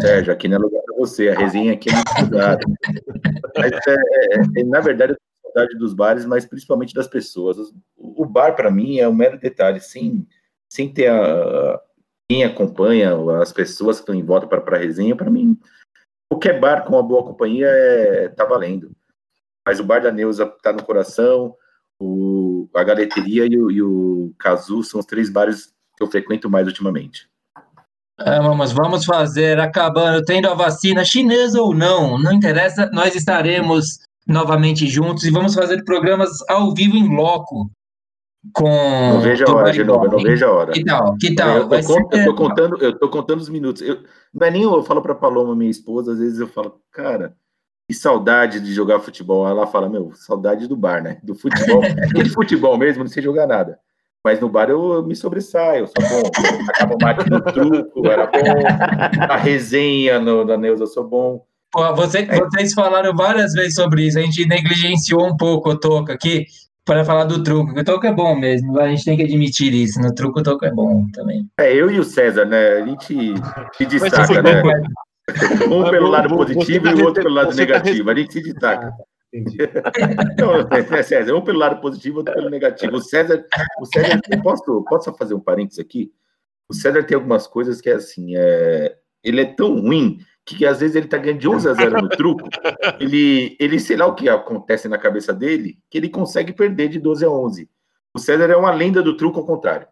Sérgio, aqui não é lugar você, a resenha aqui é muito pesada. Mas, é, é, é, na verdade, eu tenho saudade dos bares, mas principalmente das pessoas. O, bar, para mim, é um mero detalhe, sem, sem ter a, quem acompanha, as pessoas que estão em volta para a resenha, para mim, qualquer bar com uma boa companhia é, tá valendo. Mas o bar da Neuza tá no coração, o, a galeteria e o, e o Cazu são os três bares que eu frequento mais ultimamente. Ah, vamos, vamos fazer, acabando, tendo a vacina chinesa ou não, não interessa, nós estaremos novamente juntos e vamos fazer programas ao vivo em loco com Não vejo a hora, eu não vejo a hora. Que tal? Que Eu, tal? eu, ser- eu tô contando, eu tô contando os minutos. Eu, não é nem eu, eu falo pra Paloma, minha esposa, às vezes eu falo, cara, que saudade de jogar futebol. Ela fala, meu, saudade do bar, né? Do futebol. Porque de futebol mesmo, não sei jogar nada. Mas no bar eu, me sobressaio, eu sou bom. Acaba o mate no truco, era bom. A resenha no, da Neuza, eu sou bom. Pô, você- vocês falaram várias vezes sobre isso, a gente negligenciou um pouco o Toco aqui para falar do truco. O Toco é bom mesmo, a gente tem que admitir isso. No truco o Toco é bom também. É, eu e o César, né? A gente se destaca, né? Um pelo lado Você positivo tá e o outro pelo lado tá negativo. A gente se destaca. Não, é, César, um pelo lado positivo, outro pelo negativo. O César, o César, eu posso, posso só fazer um parênteses aqui? O César tem algumas coisas que é assim, é... ele é tão ruim que, que às vezes ele tá ganhando de 11 a 0 no truco. Ele, ele, sei lá o que acontece na cabeça dele, que ele consegue perder de 12 a 11. O César é uma lenda do truco ao contrário.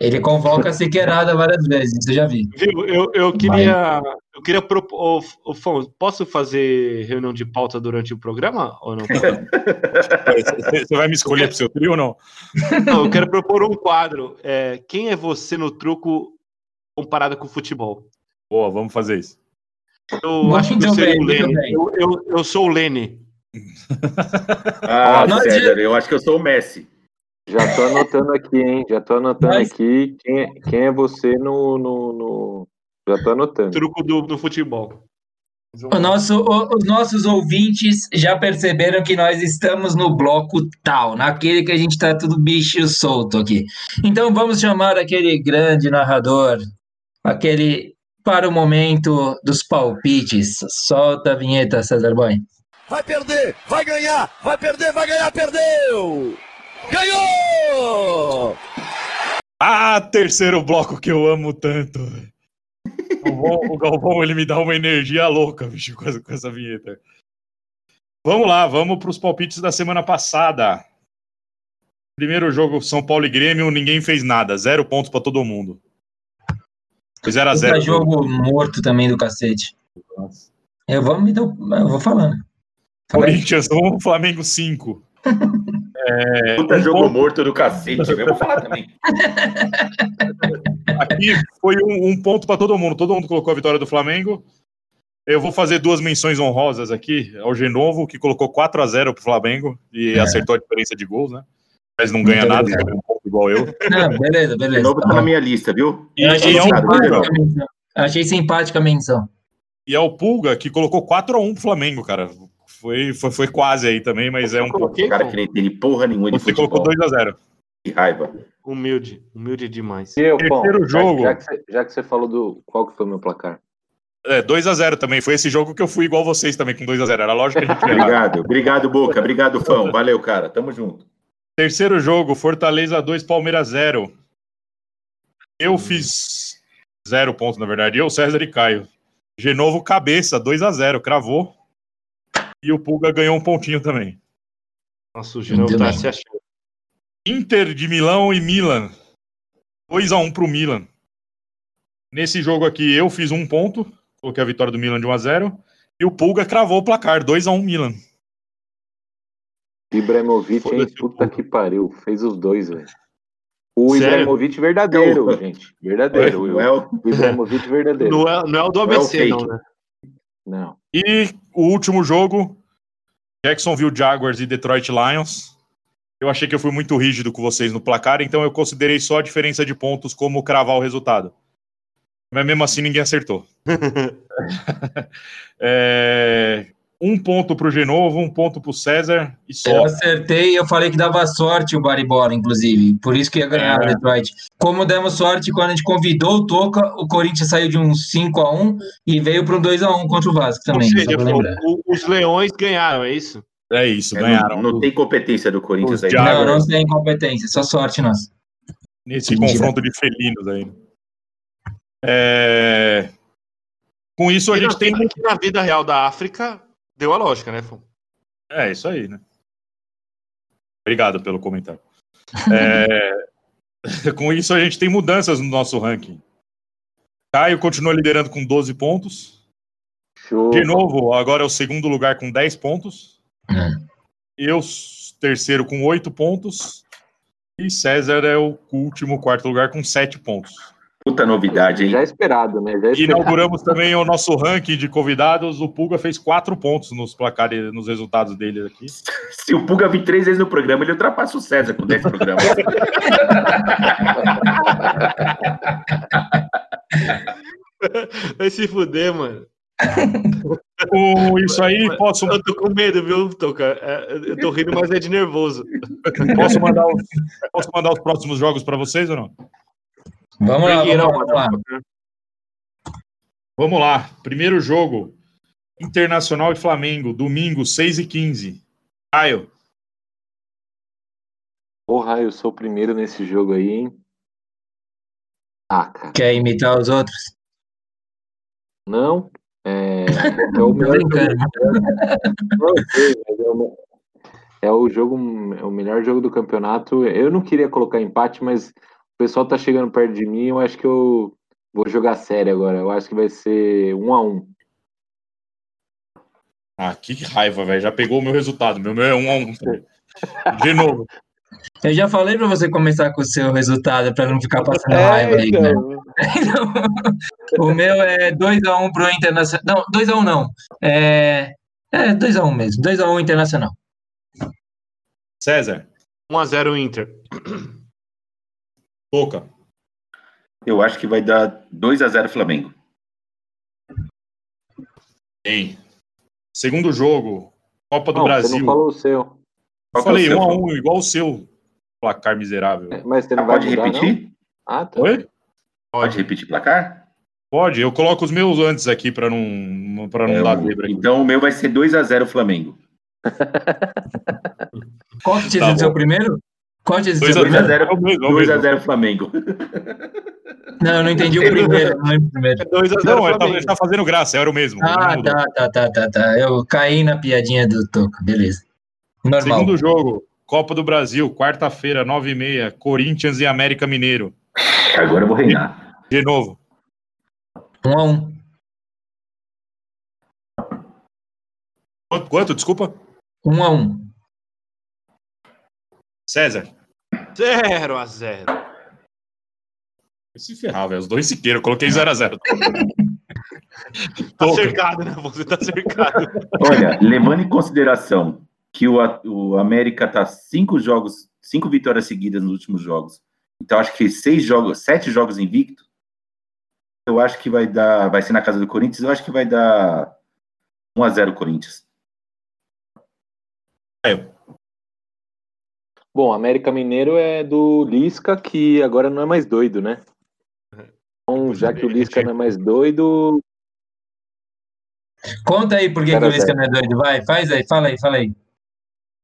Ele convoca a Siqueirada várias vezes, isso eu já vi. Viu? Eu, eu queria. Eu queria propor. Ô, ô, Fão, posso fazer reunião de pauta durante o programa ou não? Você vai me escolher pro seu trio ou não? Não, eu quero propor um quadro. É, quem é você no truco comparado com o futebol? Boa, vamos fazer isso. Eu Muito acho que eu seria bem, o Lene. Eu, eu, eu sou o Lene. Ah, César, eu acho que eu sou o Messi. Já tô anotando aqui, hein? Já tô anotando Mas- aqui quem é, quem é você no, no, no- Já tô anotando. Truco do, do futebol. O nosso- o- os nossos ouvintes já perceberam que nós estamos no bloco tal, naquele que a gente tá tudo bicho solto aqui. Então vamos chamar aquele grande narrador, aquele para o momento dos palpites. Solta a vinheta, César Boy. Vai perder, vai ganhar, vai perder, vai ganhar, perdeu! Ganhou! Ah, terceiro bloco que eu amo tanto. O Galvão, o Galvão, ele me dá uma energia louca, bicho, com essa, com essa vinheta. Vamos lá, vamos para os palpites da semana passada. Primeiro jogo, São Paulo e Grêmio, ninguém fez nada. Zero pontos para todo mundo. Foi 0 a 0 Puta jogo morto também do cacete. Eu vou, me dou- eu vou falando. Corinthians 1, Flamengo 5. É, Puta um jogo ponto- morto do cacete, eu vou falar também. Aqui foi um, um ponto para todo mundo. Todo mundo colocou a vitória do Flamengo. Eu vou fazer duas menções honrosas aqui ao Genovo, que colocou 4 a 0 pro Flamengo e É. acertou a diferença de gols, né? Mas não ganha Muito nada, um ponto igual eu. Não, beleza, beleza. De novo tá tá na bom. minha lista, viu? E, Eu achei e é um. Achei simpática a menção. e é o Pulga que colocou 4 a 1 pro Flamengo, cara. Foi, foi, foi quase aí também, mas é um pouco. Cara que nem entende porra nenhuma de Você colocou futebol. 2 a 0 Que raiva. Humilde, humilde demais. E eu, Pão, Terceiro já- jogo. Já, que você, já que você falou do. Qual que foi o meu placar? É, 2 a 0 também. Foi esse jogo que eu fui igual vocês também, com 2 a 0 Era lógico que a gente. Obrigado, obrigado, Boca. Obrigado, Fão. Valeu, cara. Tamo junto. Terceiro jogo, Fortaleza 2, Palmeiras 0. Eu fiz zero pontos, na verdade. Eu, César e Caio. Genovo, cabeça, 2 a 0 cravou. E o Pulga ganhou um pontinho também. Nossa, o Muito tá se achando. Inter de Milão e Milan. 2 a 1 pro Milan. Nesse jogo aqui, eu fiz um ponto. Coloquei a vitória do Milan de 1 a 0 E o Pulga cravou o placar, 2 a 1 Milan. Ibrahimovic, hein? Puta que pariu. Fez os dois, velho. O Sério? Ibrahimovic verdadeiro, gente. Verdadeiro. Não é o... O Ibrahimovic verdadeiro. Não é, não é o do Não é ABC, não, né? Não. E o último jogo, Jacksonville Jaguars e Detroit Lions. Eu achei que eu fui muito rígido com vocês no placar, então eu considerei só a diferença de pontos como cravar o resultado. Mas mesmo assim ninguém acertou. É, um ponto pro Genovo, um ponto pro César e Eu só. acertei e eu falei que dava sorte o Baribola, inclusive. Por isso que ia ganhar É. o Detroit. Como demos sorte quando a gente convidou o Toca, o Corinthians saiu de um 5x1 e veio para um 2x1 contra o Vasco Ou também. seja, só pra lembrar. o- o- os leões ganharam, é isso? É isso, É, ganharam. não, não tem competência do Corinthians aí. Não, não tem competência, só sorte nossa. Nesse Mentira. confronto de felinos aí. É, Com isso a E gente tem. que na vida real da África deu a lógica, né, Fum? É, isso aí, né? Obrigado pelo comentário. É, Com isso, a gente tem mudanças no nosso ranking. Caio continua liderando com 12 pontos. Show. De novo, agora é o segundo lugar com 10 pontos. É. Eu, terceiro, com 8 pontos. E César é o último, quarto lugar, com 7 pontos. Puta novidade, hein? Já esperado, né? Já E esperado. inauguramos também o nosso ranking de convidados. O Pulga fez 4 pontos nos placares, nos resultados dele aqui. Se o Puga vir três vezes no programa, ele ultrapassa o César com 10 programas. Vai se fuder, mano. Com isso aí, posso, Eu tô com medo, viu, Toca? É, eu tô rindo, mas é de nervoso. posso, mandar os, posso mandar os próximos jogos para vocês ou não? Vamos lá, vamos não, lá, vamos lá. Vamos lá. Primeiro jogo. Internacional e Flamengo. Domingo, 6 e 15 Caio. Porra, eu sou o primeiro nesse jogo aí, hein? Ah, cara. Quer imitar os outros? Não. É, é o melhor brincando. Não sei, mas o me- É o jogo, é o melhor jogo do campeonato. Eu não queria colocar empate, mas o pessoal tá chegando perto de mim. Eu acho que eu vou jogar sério agora. Eu acho que vai ser um a um. Ah, que raiva, velho. Já pegou o meu resultado. Meu, meu é um a um. De novo. Eu já falei pra você começar com o seu resultado pra não ficar passando É, raiva aí, né? então. O meu é 2x1 pro Internacional. Não, 2x1 não. É, é 2x1 mesmo. 2x1 Internacional. César, 1x0 Inter. Toca. Eu acho que vai dar 2 a 0 Flamengo. Bem. Segundo jogo, Copa do Não, Brasil. você não falou o seu. Eu falei um a um, igual o seu. Placar miserável. Mas você não Ah, vai pode mudar, repetir? não? Ah, tá. Oi? Pode repetir placar? Pode, eu coloco os meus antes aqui pra não, pra não É, dar zebra então o meu vai ser 2 a 0 Flamengo. Qual que tinha Tá o primeiro? Qual o 2 seu a primeiro? 0 É o mesmo, é o 2 a mesmo. 0 Flamengo. Não, eu não entendi o primeiro. Não o primeiro. 2x0 Não, ele tá, Flamengo. ele tá fazendo graça, era o mesmo. Ah, não tá, tá, tá, tá, tá. Eu caí na piadinha do Toca. Beleza. Normal. Segundo jogo, Copa do Brasil, quarta-feira, 9h30, Corinthians e América Mineiro. Agora eu vou reinar. De novo. 1x1. Quanto, quanto? Desculpa? 1x1. César. 0x0. Se ferrar, velho. Os dois se queiram. Eu coloquei 0x0. Tá cercado, né? Você tá cercado. Olha, levando em consideração que o, o América tá cinco jogos, cinco vitórias seguidas nos últimos jogos. Então acho que seis jogos, sete jogos invicto. Eu acho que vai dar, vai ser na casa do Corinthians. Eu acho que vai dar 1 a 0 Corinthians. Bom, América Mineiro é do Lisca, que agora não é mais doido, né? Então, já que o Lisca não é mais doido, Conta aí por que, que o Lisca não é doido. Vai, faz aí, fala aí, fala aí.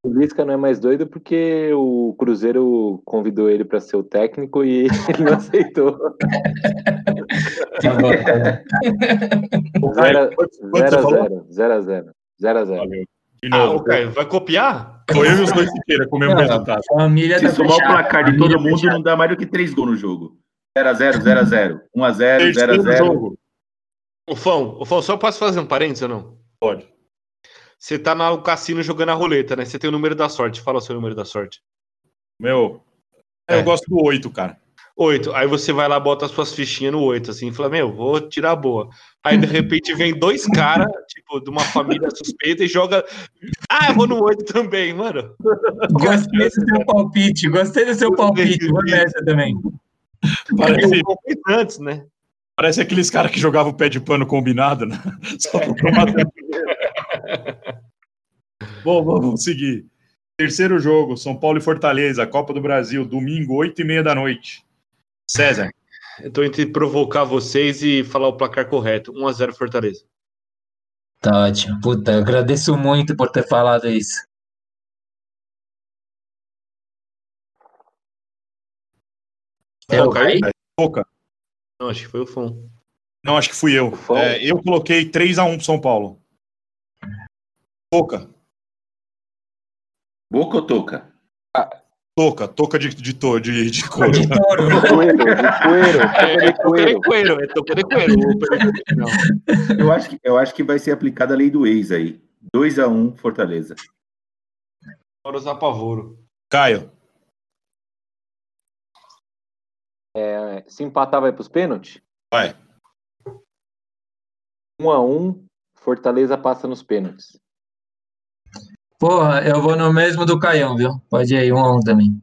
O Lisca não é mais doido porque o Cruzeiro convidou ele para ser o técnico e ele não aceitou. Tá tá bom. Zero zero zero, zero a zero, zero a zero. Valeu. De Ah, novo. o Caio, vai copiar? Foi eu e os dois com o mesmo resultado. Família Se tá somar o placar de todo mundo, fechada. não dá mais do que três gols no jogo. 0 a 0 0 a 0 1 a 0 0 a Terceiro 0 jogo. O Fão, o Fão, só posso fazer um parênteses ou não? Pode. Você tá no cassino jogando a roleta, né? Você tem o número da sorte. Fala o seu número da sorte. Meu, É. eu gosto do 8, cara. 8. Aí você vai lá, bota as suas fichinhas no 8, assim, e fala, meu, vou tirar a boa. Aí de repente vem dois caras, tipo, de uma família suspeita e joga. Ah, eu vou no 8 também, mano. Gostei do seu palpite, gostei do seu palpite. Vou nessa também. Parece, antes, né? parece aqueles caras que jogavam o pé de pano combinado, né? Só pra tomar Bom, vamos seguir. Terceiro jogo, São Paulo e Fortaleza, Copa do Brasil, domingo, 8 e meia da noite. César, Eu tô entre provocar vocês e falar o placar correto. 1x0 Fortaleza. Tá ótimo. Puta, eu agradeço muito por ter falado isso. É o Caí? Boca. Não, acho que foi o Fão. Não, acho que fui eu. É, eu coloquei 3x1 pro São Paulo. Boca. Boca ou toca? Toca, toca de, de, to- de, de couro. De touro. De coelho, de É, coelho. coelho, é toca de coelho. Não. Eu acho que, eu acho que vai ser aplicada a lei do ex aí. 2 a 1 Fortaleza. Bora usar pavoro. Caio. É, se empatar, vai pros pênaltis? Vai. Um a um, Fortaleza passa nos pênaltis. Porra, eu vou no mesmo do Caião, viu? Pode ir aí, um a um também.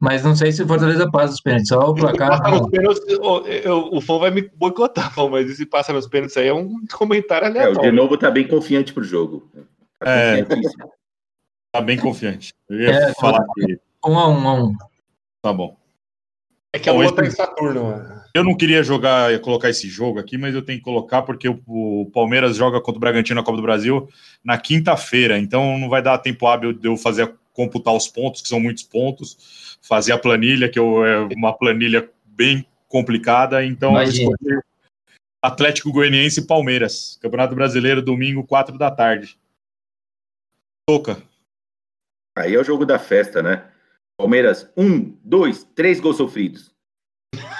Mas não sei se o Fortaleza passa os pênaltis, só o placar. Passa nos pênaltis, o, eu- o Fão vai me boicotar, Fão, mas esse passa nos pênaltis aí é um comentário É, o de aleatório. novo tá bem confiante pro jogo. Tá É. Tá bem confiante. Eu ia É, falar que. Um a um, um a um. Tá bom. É que a Bom, lua esse- tá em Saturno, mano. Eu não queria jogar, colocar esse jogo aqui, mas eu tenho que colocar porque o, o Palmeiras joga contra o Bragantino na Copa do Brasil na quinta-feira, então não vai dar tempo hábil de eu fazer computar os pontos, que são muitos pontos, fazer a planilha, que eu, é uma planilha bem complicada, então Imagina. eu escolhi Atlético Goianiense e Palmeiras. Campeonato Brasileiro, domingo, 4 da tarde. Toca. Aí é o jogo da festa, né? Palmeiras, um, dois, três gols sofridos.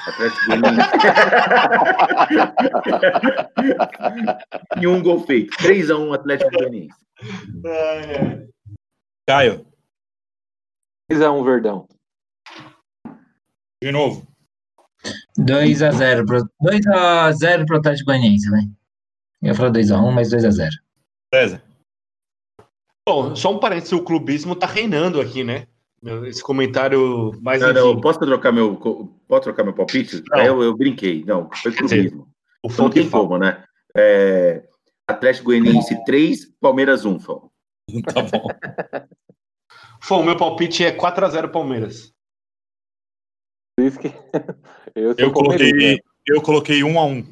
Atlético Goianiense. e um gol feito. 3x1 Atlético Goianiense. Caio, 3x1 Verdão. de novo. 2x0 pro, 2x0 pro Atlético Goianiense, velho. Eu ia falar 2x1, mas 2x0. César. Bom, só um parênteses, o clubismo tá reinando aqui, né? Esse comentário mais Não, não, posso trocar meu, posso trocar meu palpite? Não. Eu, eu brinquei. Não, foi dizer, clubismo. O Não Fão tem como, né? É, Atlético Goianiense 3, Palmeiras 1, Fão. Tá bom. Fão, meu palpite é 4x0 Palmeiras. Por isso que eu Eu coloquei, né? eu coloquei um a um.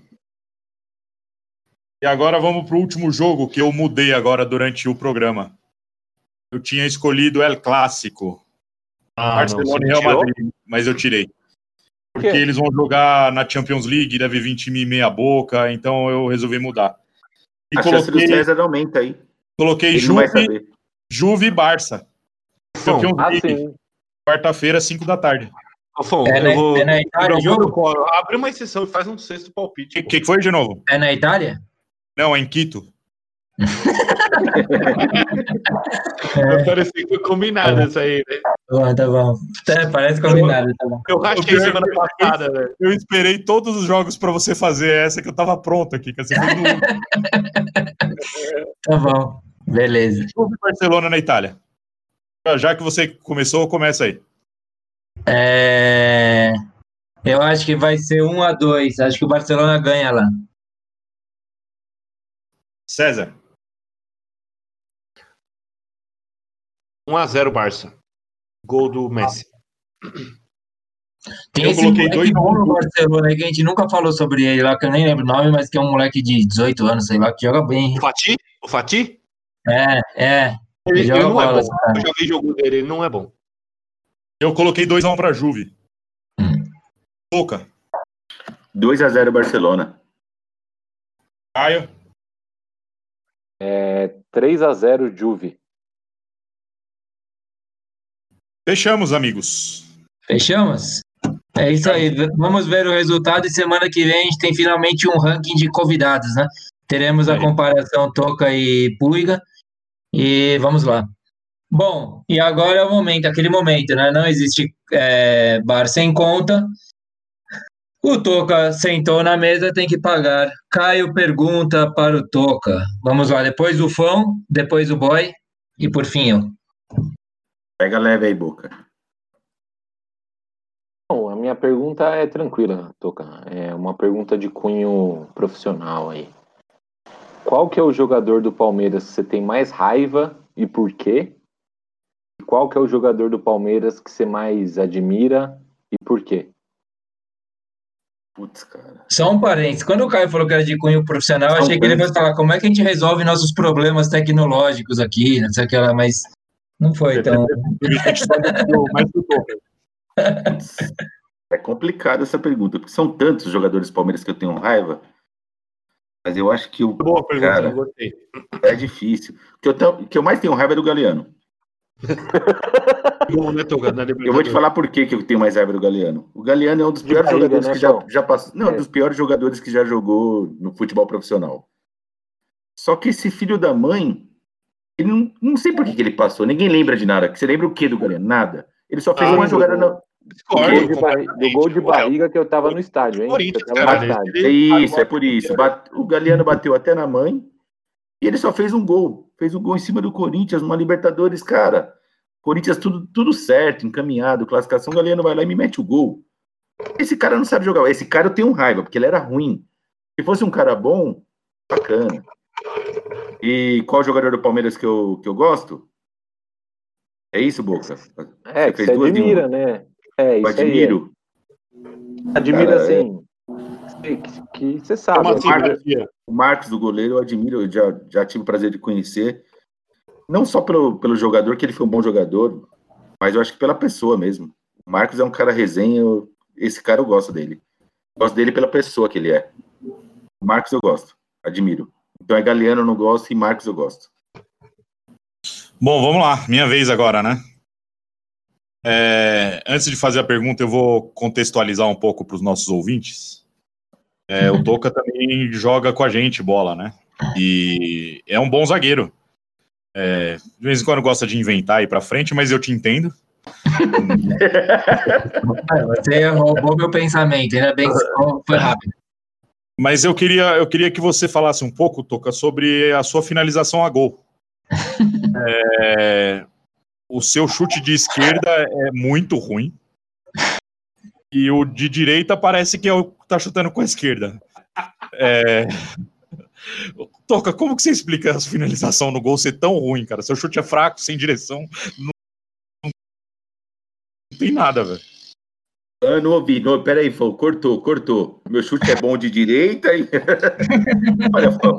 E agora vamos pro último jogo que eu mudei agora durante o programa. Eu tinha escolhido El Clássico, Ah, Barcelona e Real Madrid, mas eu tirei. Porque quê? eles vão jogar na Champions League, deve vir time meia boca, então eu resolvi mudar. E A chance do coloquei, César aumenta aí. coloquei Ele não Juve. Juve e Barça. Champions Ah, League, quarta-feira, 5 da tarde. Fão, É na- eu vou. é na Itália o eu vou- jogo? Abre uma exceção e faz um sexto palpite. O que, que foi de novo? É na Itália? Não, é em Quito. Vai parecer que foi combinado isso aí, né? Tá bom, tá bom. É, parece combinado, tá bom. Eu rachei semana passada, velho. Eu esperei todos os jogos pra você fazer essa que eu tava pronto aqui. Que Tá bom. Beleza. Juve e Barcelona na Itália. Já que você começou, começa aí. É... Eu acho que vai ser 1 a 2 Acho que o Barcelona ganha lá. César. 1x0 Barça. Gol do Messi. Tem Eu esse coloquei moleque dois bom no. Barcelona aí que a gente nunca falou sobre ele lá, que eu nem lembro o nome, mas que é um moleque de 18 anos, sei lá, que joga bem. O Fati? O Fati? É, é. Ele, Ele não é bola, bom. cara. Eu já vi jogo dele, ele não é bom. Eu coloquei 2x1 pra Juve. Hum. Boca. 2x0 Barcelona. Caio. É 3x0 Juve. Fechamos, amigos. Fechamos? É isso aí. Vamos ver o resultado e semana que vem a gente tem finalmente um ranking de convidados, né? Teremos a comparação Toca e Puiga e vamos lá. Bom, e agora é o momento, aquele momento, né? Não existe é, bar sem conta. O Toca sentou na mesa, tem que pagar. Caio pergunta para o Toca. Vamos lá, depois o Fão, depois o Boy e por fim eu. Pega leve aí, Boca. Bom, a minha pergunta é tranquila, Toca. É uma pergunta de cunho profissional aí. Qual que é o jogador do Palmeiras que você tem mais raiva e por quê? E qual que é o jogador do Palmeiras que você mais admira e por quê? Putz, cara. Só um parênteses. Quando o Caio falou que era de cunho profissional, eu Só um achei que ele fosse parênteses. falar como é que a gente resolve nossos problemas tecnológicos aqui, não sei o que lá, mas não foi tão. Mais que o Boca. Putz. É complicado essa pergunta, porque são tantos jogadores do Palmeiras que eu tenho raiva. Mas eu acho que o Boa pergunta, Cara. eu gostei. é difícil. O que eu, tenho- o que eu mais tenho raiva é do Galeano. Toga? Na Eu vou te falar por que, que eu tenho mais raiva do Galeano. O Galeano é um dos De piores barriga, jogadores né, que já, já passou. Não, É. dos piores jogadores que já jogou no futebol profissional. Só que esse filho da mãe, ele não, não sei por que, que ele passou. Ninguém lembra de nada. Você lembra o que do Galeano? Nada. Ele só fez Ah, uma jogada na. Discordo, Do gol, do gol de barriga que eu tava no estádio, hein? Tava no cara, estádio. É isso, é por isso. O Galeano bateu até na mãe e ele só fez um gol. Fez um gol em cima do Corinthians, uma Libertadores, cara. Corinthians tudo, tudo certo, encaminhado, classificação. O Galeano vai lá e me mete o gol. Esse cara não sabe jogar. Esse cara eu tenho raiva, porque ele era ruim. Se fosse um cara bom, bacana. E qual jogador do Palmeiras que eu, que eu gosto? É isso, Boca? É, que fez você duas admira, né? É, Eu isso aí. admiro. é. Admira, Cara, assim, que, que você sabe. Né? assim, Garcia? O Marcos, do goleiro, eu admiro, eu já, já tive o prazer de conhecer. Não só pelo, pelo jogador, que ele foi um bom jogador, mas eu acho que pela pessoa mesmo. O Marcos é um cara resenha, eu- esse cara eu gosto dele. Gosto dele pela pessoa que ele é. Marcos eu gosto, admiro. Então é Galeano eu não gosto e Marcos eu gosto. Bom, vamos lá, minha vez agora, né? É, antes de fazer a pergunta, eu vou contextualizar um pouco para os nossos ouvintes. É, o Toca também joga com a gente bola, né? E é um bom zagueiro. É, de vez em quando gosta de inventar e ir para frente, mas eu te entendo. É, Você roubou meu pensamento, ainda bem que foi rápido. Mas eu queria, eu queria que você falasse um pouco, Toca, sobre a sua finalização a gol. É, o seu chute de esquerda é muito ruim. E o de direita parece que é o que tá chutando com a esquerda. É... Toca, como que você explica a finalização no gol ser tão ruim, cara? Seu chute é fraco, sem direção. Não, não tem nada, velho. Eu não ouvi, não, peraí, Fô, cortou, cortou. Meu chute é bom de direita e. Olha, Fô,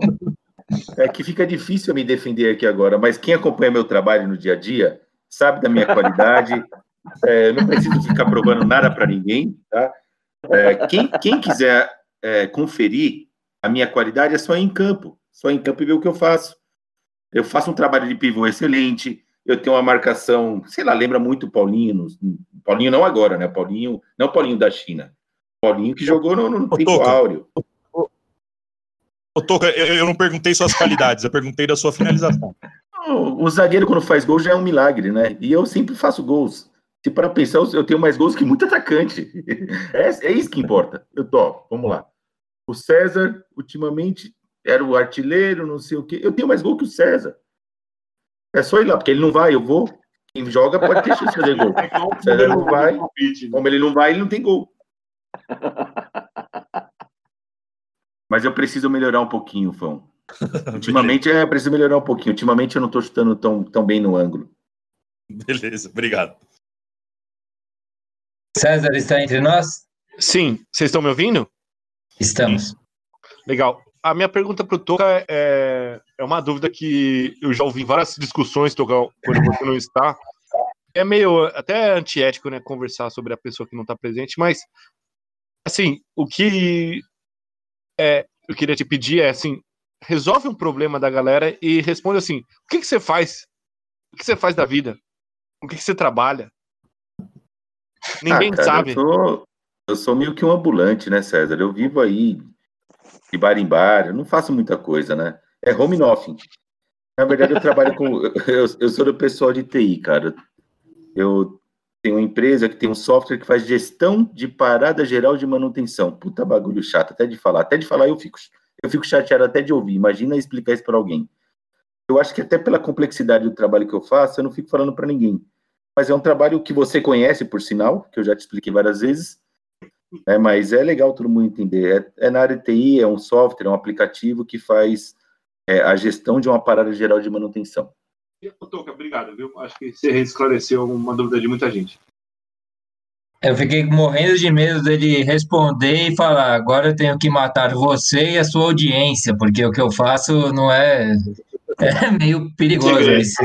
é que fica difícil me defender aqui agora, mas quem acompanha meu trabalho no dia a dia sabe da minha qualidade. É, não preciso ficar provando nada para ninguém, tá? É, quem, quem quiser é, conferir a minha qualidade é só em campo, só em campo e ver o que eu faço. Eu faço um trabalho de pivô excelente, eu tenho uma marcação, sei lá, lembra muito o Paulinho, Paulinho não agora, né? Paulinho, não o Paulinho da China, Paulinho que jogou no, no tempo Toca. áureo. Ô, Toca, eu, eu não perguntei suas qualidades, eu perguntei da sua finalização. O, o zagueiro, quando faz gol, já é um milagre, né? E eu sempre faço gols. Se para pensar, eu tenho mais gols que muito atacante. É, é isso que importa. Eu tô, vamos lá. O César, ultimamente, era o artilheiro, não sei o quê. Eu tenho mais gol que o César. É só ir lá, porque ele não vai, eu vou. Quem joga pode ter chance de fazer gol. O César não vai. Como ele não vai, ele não tem gol. Mas eu preciso melhorar um pouquinho, Fão. Ultimamente, é, eu preciso melhorar um pouquinho. Ultimamente, eu não tô chutando tão, tão bem no ângulo. Beleza, obrigado. César está entre nós? Sim, vocês estão me ouvindo? Estamos. Legal. A minha pergunta para o Toca é, é uma dúvida que eu já ouvi em várias discussões, Toca, quando você não está. É meio até antiético, né, conversar sobre a pessoa que não está presente, mas, assim, o que é, eu queria te pedir é, assim, resolve um problema da galera e responde assim, o que, que você faz? O que você faz da vida? O que, que você trabalha? Ninguém Ah, cara, sabe. Eu sou, eu sou meio que um ambulante, né, César? Eu vivo aí de bar em bar, eu não faço muita coisa, né? É home office. Na verdade, eu trabalho com. Eu, eu sou do pessoal de TI, cara. Eu tenho uma empresa que tem um software que faz gestão de parada geral de manutenção. Puta bagulho chato, até de falar. Até de falar eu fico, eu fico chateado até de ouvir. Imagina explicar isso para alguém. Eu acho que até pela complexidade do trabalho que eu faço, eu não fico falando para ninguém. Mas é um trabalho que você conhece, por sinal, que eu já te expliquei várias vezes. Né? mas é legal todo mundo entender. É, é na área de TI, é um software, é um aplicativo que faz é, a gestão de uma parada geral de manutenção. Toca, obrigado, viu? Acho que você esclareceu uma dúvida de muita gente. Eu fiquei morrendo de medo dele responder e falar: agora eu tenho que matar você e a sua audiência, porque o que eu faço não é. É meio perigoso. isso.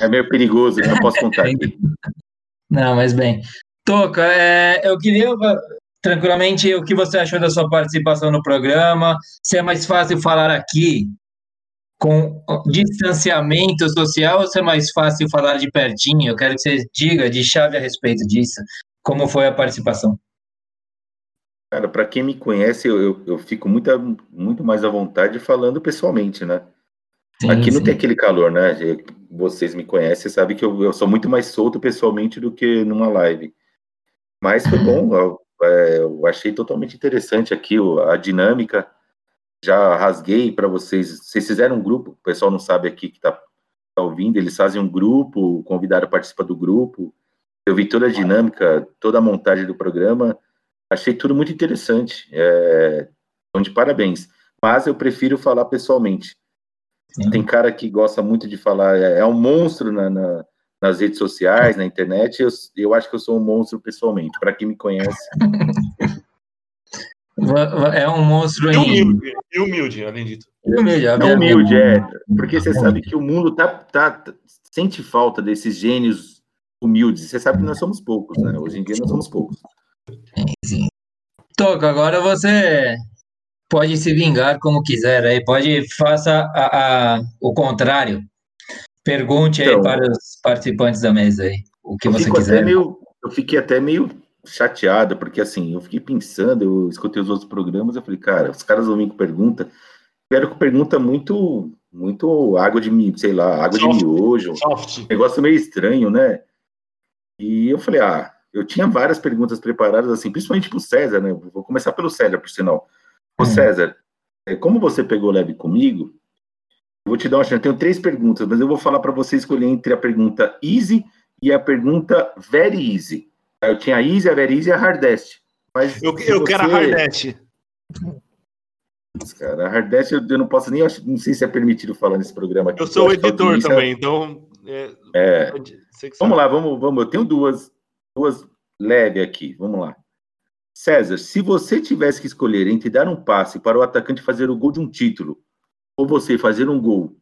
É meio perigoso, não posso contar aqui. Não, mas bem. Toca, é, eu queria tranquilamente o que você achou da sua participação no programa. Se é mais fácil falar aqui com distanciamento social ou se é mais fácil falar de pertinho? Eu quero que você diga de chave a respeito disso. Como foi a participação? Cara, para quem me conhece, eu, eu, eu fico muito, muito mais à vontade falando pessoalmente, né? Sim, Aqui não sim. tem aquele calor, né? Vocês me conhecem, sabem que eu, eu sou muito mais solto pessoalmente do que numa live. Mas foi bom, é, eu achei totalmente interessante aqui o- a dinâmica. Já rasguei para vocês. Vocês fizeram um grupo, o pessoal não sabe aqui que está tá ouvindo, eles fazem um grupo, convidaram a participar do grupo. Eu vi toda a dinâmica, toda a montagem do programa. Achei tudo muito interessante. É, então, de parabéns. Mas eu prefiro falar pessoalmente. Tem cara que gosta muito de falar, é, é um monstro na, na- nas redes sociais, na internet. Eu, eu acho que eu sou um monstro pessoalmente. Para quem me conhece, É um monstro E em. humilde, e humilde, além de tudo. Humilde, é humilde, é. Porque você sabe que o mundo tá, tá, tá- sente falta desses gênios humildes. Você sabe que nós somos poucos, né? Hoje em dia nós somos poucos. Toca, agora você pode se vingar como quiser aí, pode faça a, a- o contrário. Pergunte aí Então. para os participantes da mesa aí, o que eu, você quiser. meio, eu fiquei até meio chateado, porque assim, eu fiquei pensando, eu escutei os outros programas, eu falei, cara, os caras vão vir com pergunta, vieram com pergunta muito, muito água de, sei lá, água Soft. de miojo, Soft. negócio meio estranho, né? E eu falei, ah, eu tinha várias perguntas preparadas, assim, principalmente pro César, né? Vou começar pelo César, por sinal. Ô, César, é, como você pegou leve comigo, vou te dar uma chance. Eu tenho três perguntas, mas eu vou falar para você escolher entre a pergunta easy e a pergunta very easy. Eu tinha a easy, a very easy e a hardest. Mas Eu, eu quero a você- Hardest. Cara, a hardest eu, eu não posso nem, não sei se é permitido falar nesse programa aqui. Eu sou a editor audiência- também, então. É, É. você. Vamos lá, vamos, vamos. Eu tenho duas, duas leve aqui. Vamos lá. César, se você tivesse que escolher entre dar um passe para o atacante fazer o gol de um título, ou você fazer um gol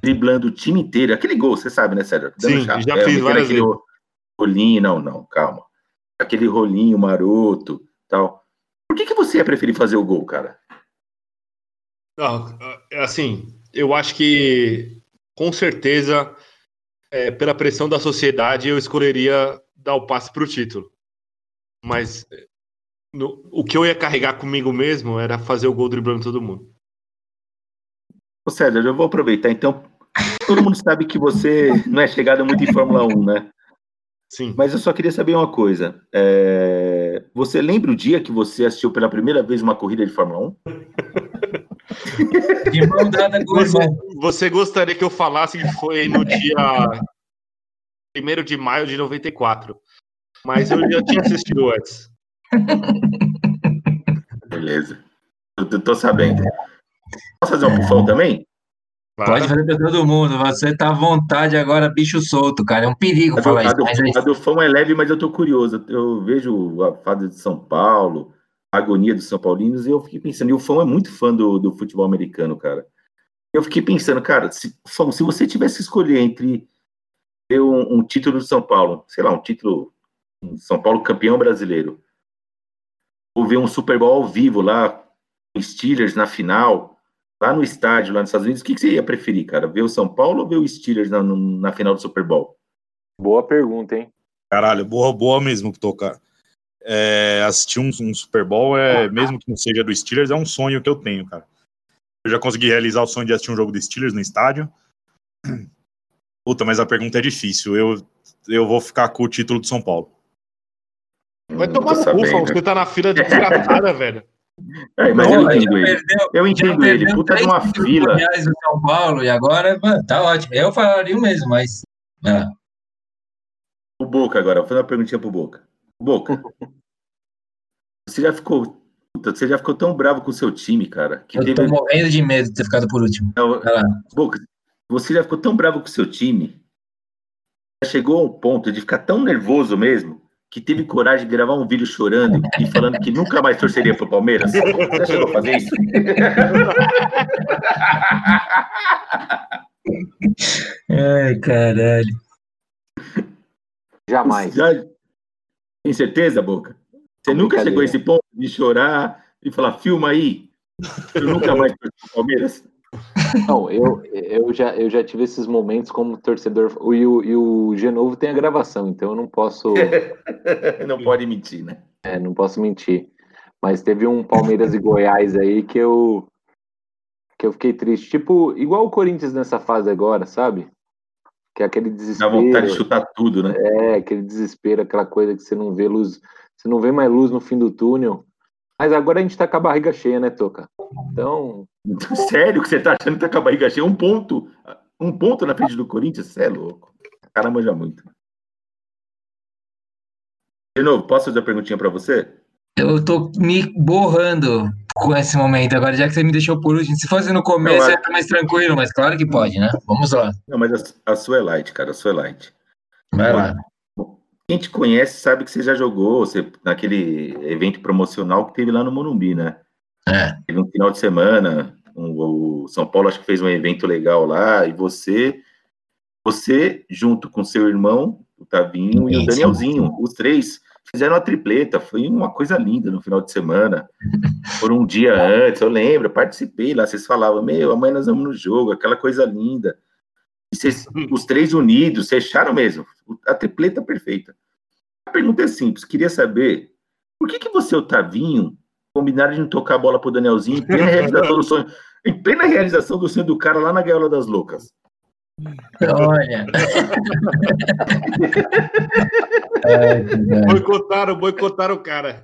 driblando o time inteiro, aquele gol, você sabe, né, César? Sim, já fiz metendo várias vezes. rolinho, não, não, calma. Aquele rolinho maroto, tal. Por que, que você ia preferir fazer o gol, cara? Não, é assim, eu acho que com certeza, é, pela pressão da sociedade, eu escolheria dar o passe para o título. Mas é, no- o que eu ia carregar comigo mesmo era fazer o gol driblando todo mundo. Ô, César, eu vou aproveitar, então. Todo mundo sabe que você não é chegado muito em Fórmula 1, né? Sim. Mas eu só queria saber uma coisa. É, Você lembra o dia que você assistiu pela primeira vez uma corrida de Fórmula 1? De mão dada com o Você, você gostaria que eu falasse que foi no dia 1 de maio de 94. Mas eu já tinha assistido antes. Beleza. Eu tô sabendo. Posso fazer um pufão também? Pode fazer pra todo mundo. Você tá à vontade agora, bicho solto, cara. É um perigo A falar isso. do- é a do fão é leve, mas eu tô curioso. Eu vejo a fase de São Paulo, a agonia dos São Paulinos, e eu fiquei pensando, e o fão é muito fã do, do futebol americano, cara. Eu fiquei pensando, cara, se, Fão, se você tivesse que escolher entre ter um, um título de São Paulo, sei lá, um título São Paulo campeão brasileiro, ou ver um Super Bowl ao vivo lá, com Steelers na final, lá no estádio, lá nos Estados Unidos, o que, que você ia preferir, cara? Ver o São Paulo ou ver o Steelers na, na final do Super Bowl? Boa pergunta, hein? Caralho, boa, boa mesmo, tocar. É, assistir um, um Super Bowl, é, mesmo que não seja do Steelers, é um sonho que eu tenho, cara. Eu já consegui realizar o sonho de assistir um jogo do Steelers no estádio. Puta, mas a pergunta é difícil. Eu, eu vou ficar com o título de São Paulo. Vai tomar no cu, Fão, você tá na fila de desgraçada, velho. É, mas eu entendo ele. perdeu- Eu entendo ele. Puta de uma fila. do São Paulo e agora mano, tá ótimo. Eu falaria o mesmo, mas. é. O Boca agora, vou fazer uma perguntinha pro Boca. Boca, você já ficou. puta, você já ficou tão bravo com o seu time, cara. Que Eu teve. tô morrendo de medo de ter ficado por último. Boca, você já ficou tão bravo com o seu time. Já chegou a um ponto de ficar tão nervoso mesmo. Que teve coragem de gravar um vídeo chorando e falando que nunca mais torceria pro Palmeiras? Você chegou a fazer isso? Ai, caralho. Jamais. Já... Tem certeza, Boca? Você nunca brincadeira. chegou a esse ponto de chorar e falar, filma aí. Eu nunca mais torço pro Palmeiras. Não, eu, eu, já, eu já tive esses momentos como torcedor. E o, e o Genovo tem a gravação, então eu não posso, Não pode mentir, né? é, não posso mentir. Mas teve um Palmeiras e Goiás aí que eu que eu fiquei triste. Tipo, igual o Corinthians nessa fase agora, sabe? Que é aquele Dá desespero. vontade de chutar tudo, né? É, aquele desespero, aquela coisa que você não vê luz, você não vê mais luz no fim do túnel. Mas agora a gente tá com a barriga cheia, né, Toca? Então, Sério que você tá achando que tá com a barriga cheia? Um ponto. Um ponto na frente do Corinthians? Você é louco. Caramba, já muito. De novo, posso fazer uma perguntinha pra você? Eu tô me borrando com esse momento agora, já que você me deixou por último. Se fosse no começo, Não, ia estar mais tranquilo, mas claro que pode, né? Vamos lá. Não, mas a, a sua é light, cara. A sua é light. Vai lá. Quem te conhece sabe que você já jogou você, naquele evento promocional que teve lá no Morumbi, né? É. Teve um final de semana, um- o São Paulo acho que fez um evento legal lá, e você, você junto com seu irmão, o Tavinho e o. Danielzinho, os três fizeram a tripleta, foi uma coisa linda no final de semana. Por um dia antes, eu lembro, eu participei lá, vocês falavam, meu, amanhã nós vamos no jogo, aquela coisa linda. E vocês, os três unidos, fecharam mesmo, a tripleta perfeita. A pergunta é simples, queria saber, por que que você e o Tavinho combinaram de não tocar a bola pro Danielzinho em plena realização do sonho, em plena realização do sonho do cara lá na Gaiola das Loucas? Olha. boicotaram, boicotaram o cara.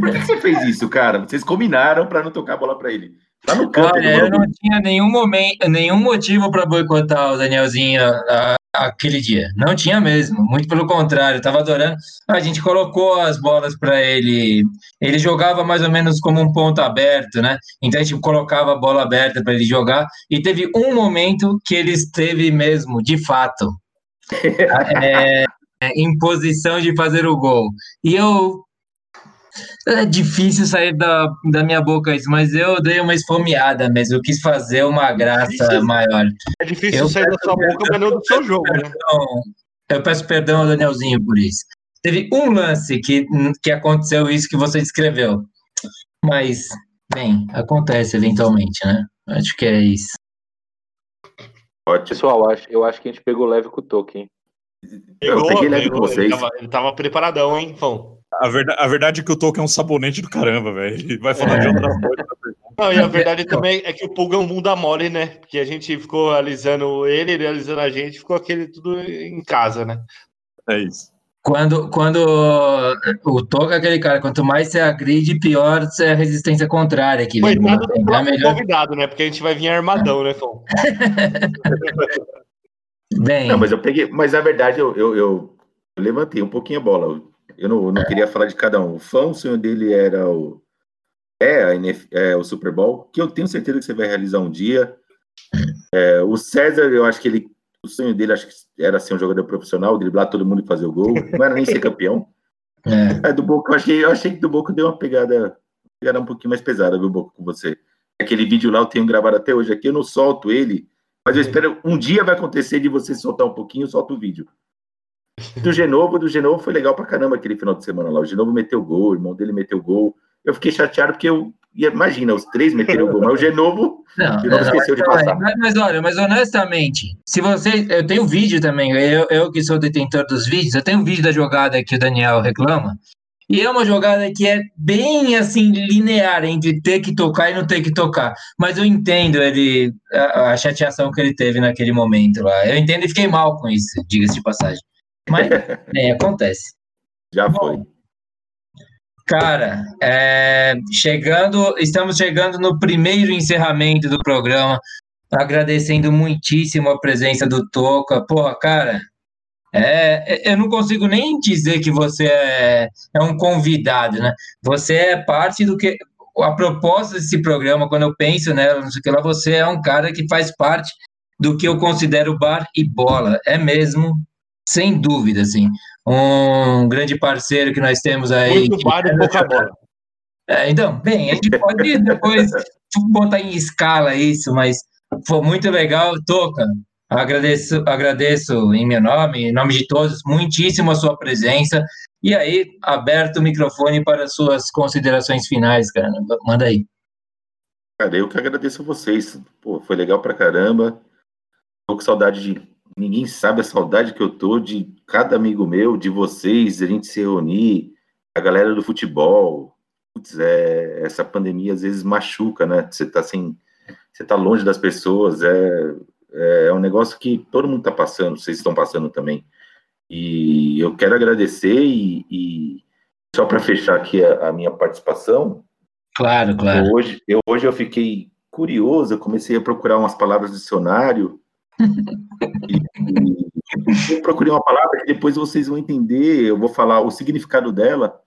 Por que você fez isso, cara? Vocês combinaram para não tocar a bola para ele. Tá no campo. Olha, eu não tinha nenhum momento, nenhum motivo para boicotar o Danielzinho a, a, aquele dia. Não tinha mesmo. Muito pelo contrário, tava adorando. A gente colocou as bolas para ele. Ele jogava mais ou menos como um ponto aberto, né? Então a gente colocava a bola aberta para ele jogar. E teve um momento que ele esteve mesmo, de fato, é, em posição de fazer o gol. E eu é difícil sair da, da minha boca isso, mas eu dei uma esfomeada mesmo. Eu quis fazer uma graça é maior. É difícil eu sair da sua boca, mas não do seu jogo, né? Eu peço perdão ao Danielzinho por isso. Teve um lance que, que aconteceu isso que você descreveu. Mas, bem, acontece eventualmente, né? Acho que é isso. Ótimo. Pessoal, eu acho que a gente pegou leve com o Tolkien. Eu, eu peguei leve com vocês. Ele tava, ele tava preparadão, hein, Fão? A verdade, a verdade é que o Tolkien é um sabonete do caramba, velho. Ele vai falar é. de outras coisas. Não, e a verdade também é que o Pulga é um bunda mole, né? Porque a gente ficou alisando ele, ele alisando a gente, ficou aquele tudo em casa, né? É isso. Quando, quando o Toca é aquele cara, quanto mais você agride, pior é a resistência contrária. Que Coitado do é melhor... convidado, né? Porque a gente vai vir armadão, né, Tom? Bem... Não, mas eu peguei, mas na verdade eu, eu, eu levantei um pouquinho a bola. Eu não, não queria falar de cada um. O fã, o sonho dele era o. É, NF, é o Super Bowl, que eu tenho certeza que você vai realizar um dia. É, o César, eu acho que ele. O sonho dele acho que era ser um jogador profissional, driblar todo mundo e fazer o gol. Não era nem ser campeão. É. é do Boca, eu achei, eu achei que do Boca deu uma pegada, pegada um pouquinho mais pesada, viu, Boca, com você. Aquele vídeo lá eu tenho gravado até hoje aqui, eu não solto ele, mas eu espero um dia vai acontecer de você soltar um pouquinho, solta o vídeo. Do Genovo, do Genovo foi legal pra caramba aquele final de semana lá. O Genovo meteu gol, o irmão dele meteu gol. Eu fiquei chateado porque eu imagina, os três meteram gol, mas o Genovo, não, Genovo não, esqueceu de passar. Mas, mas, olha, mas honestamente, se você. Eu tenho vídeo também, eu, eu que sou detentor dos vídeos, eu tenho um vídeo da jogada que o Daniel reclama. E é uma jogada que é bem assim, linear entre ter que tocar e não ter que tocar. Mas eu entendo ele, a, a chateação que ele teve naquele momento lá. Eu entendo e fiquei mal com isso, diga-se de passagem. Mas é, acontece. Já foi. Cara, é, chegando, estamos chegando no primeiro encerramento do programa, agradecendo muitíssimo a presença do Toca. Porra, cara, é, eu não consigo nem dizer que você é, é um convidado, né? Você é parte do que. A proposta desse programa, quando eu penso nela, não sei o que lá, você é um cara que faz parte do que eu considero bar e bola. É mesmo sem dúvida, assim. Um grande parceiro que nós temos aí. Muito bar e pouca bola. É, então, bem, a gente pode depois botar em escala isso, mas foi muito legal, Toca. Agradeço, agradeço em meu nome, em nome de todos, muitíssimo a sua presença. E aí, aberto o microfone para suas considerações finais, cara. Manda aí. Cara, eu que agradeço a vocês. Pô, foi legal pra caramba. Tô com saudade de ninguém sabe a saudade que eu tô de cada amigo meu, de vocês, a gente se reunir, a galera do futebol. Putz, é, essa pandemia às vezes machuca, né? Você tá sem, você tá longe das pessoas, é, é um negócio que todo mundo tá passando, vocês estão passando também. E eu quero agradecer e, e só para fechar aqui a, a, minha participação. Claro, claro. Hoje eu, hoje eu fiquei curioso, eu comecei a procurar umas palavras do dicionário e, eu procurei uma palavra que depois vocês vão entender, eu vou falar o significado dela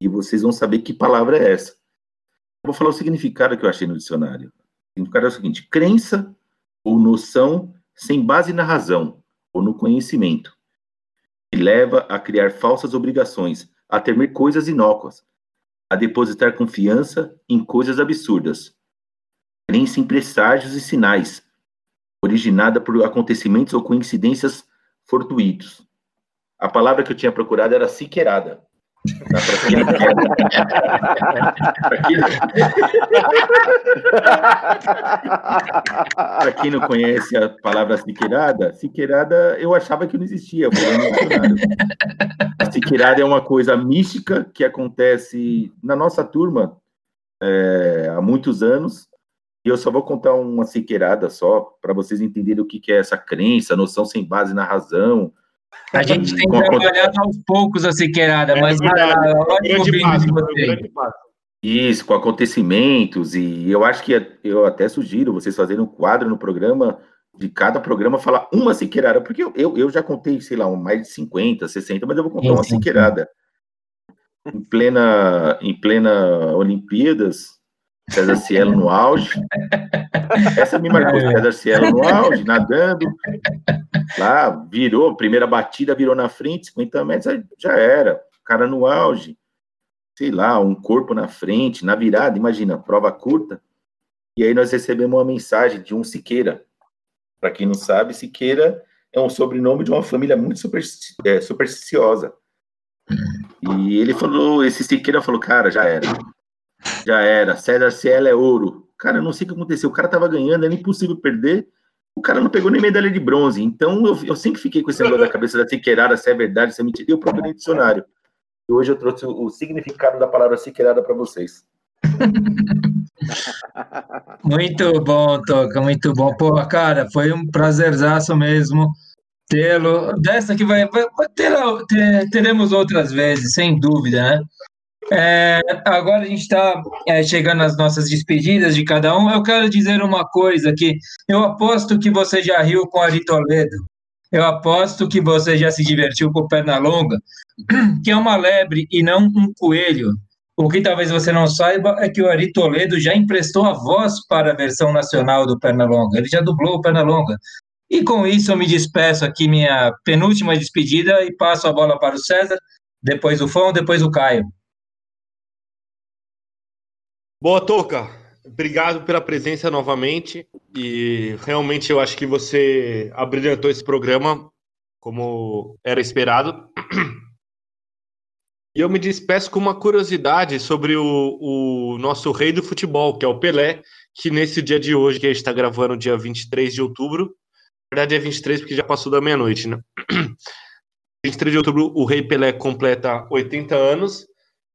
e vocês vão saber que palavra é essa. Eu vou falar o significado que eu achei no dicionário. O significado é o seguinte: crença ou noção sem base na razão ou no conhecimento, que leva a criar falsas obrigações, a temer coisas inócuas, a depositar confiança em coisas absurdas, crença em presságios e sinais, originada por acontecimentos ou coincidências fortuitos. A palavra que eu tinha procurado era siqueirada. Para quem não conhece a palavra siqueirada, siqueirada eu achava que não existia. A siqueirada é uma coisa mística que acontece na nossa turma é, há muitos anos. E eu só vou contar uma siqueirada só, para vocês entenderem o que, que é essa crença, noção sem base na razão. A gente tem trabalhado aos poucos a Siqueirada, É mas verdade, é é Isso, com acontecimentos, e eu acho que eu até sugiro vocês fazerem um quadro no programa, de cada programa falar uma siqueirada, porque eu, eu, eu já contei, sei lá, mais de 50, 60, mas eu vou contar Sim, uma sim, siqueirada. Em plena, em plena Olimpíadas, César Cielo no auge. Essa me marcou, César Cielo no auge, nadando. Lá, virou, primeira batida virou na frente, 50 metros, já era. Cara no auge sei lá, um corpo na frente, na virada, imagina, prova curta. E aí nós recebemos uma mensagem de um Siqueira. Para quem não sabe, Siqueira é um sobrenome de uma família muito supersti- é, supersticiosa. E ele falou, esse Siqueira falou, cara, já era. Já era. César Cielo é ouro. Cara, eu não sei o que aconteceu. O cara tava ganhando, era impossível perder. O cara não pegou nem medalha de bronze. Então eu, eu sempre fiquei com esse negócio da cabeça da Siqueirada, se é verdade, se é mentira. Eu procurei dicionário. E hoje eu trouxe o, significado da palavra Siqueirada para vocês. Muito bom, Toca, muito bom. Pô, cara, foi um prazerzaço mesmo tê-lo. Dessa que vai, vai, ter- teremos outras vezes, sem dúvida, né? É, agora a gente está chegando às nossas despedidas de cada um. Eu quero dizer uma coisa que eu aposto que você já riu com Ari Toledo. Eu aposto que você já se divertiu com Pernalonga, que é uma lebre e não um coelho. O que talvez você não saiba é que o Ari Toledo já emprestou a voz para a versão nacional do Pernalonga. Ele já dublou o Pernalonga. E com isso eu me despeço aqui, minha penúltima despedida, e passo a bola para o César, depois o Fão, depois o Caio. Boa, Toca. Obrigado pela presença novamente. E realmente eu acho que você abrilhantou esse programa como era esperado. E eu me despeço com uma curiosidade sobre o, o nosso rei do futebol, que é o Pelé, que nesse dia de hoje, que a gente está gravando, dia 23 de outubro, na verdade é 23 porque já passou da meia-noite, né? 23 de outubro, o rei Pelé completa 80 anos.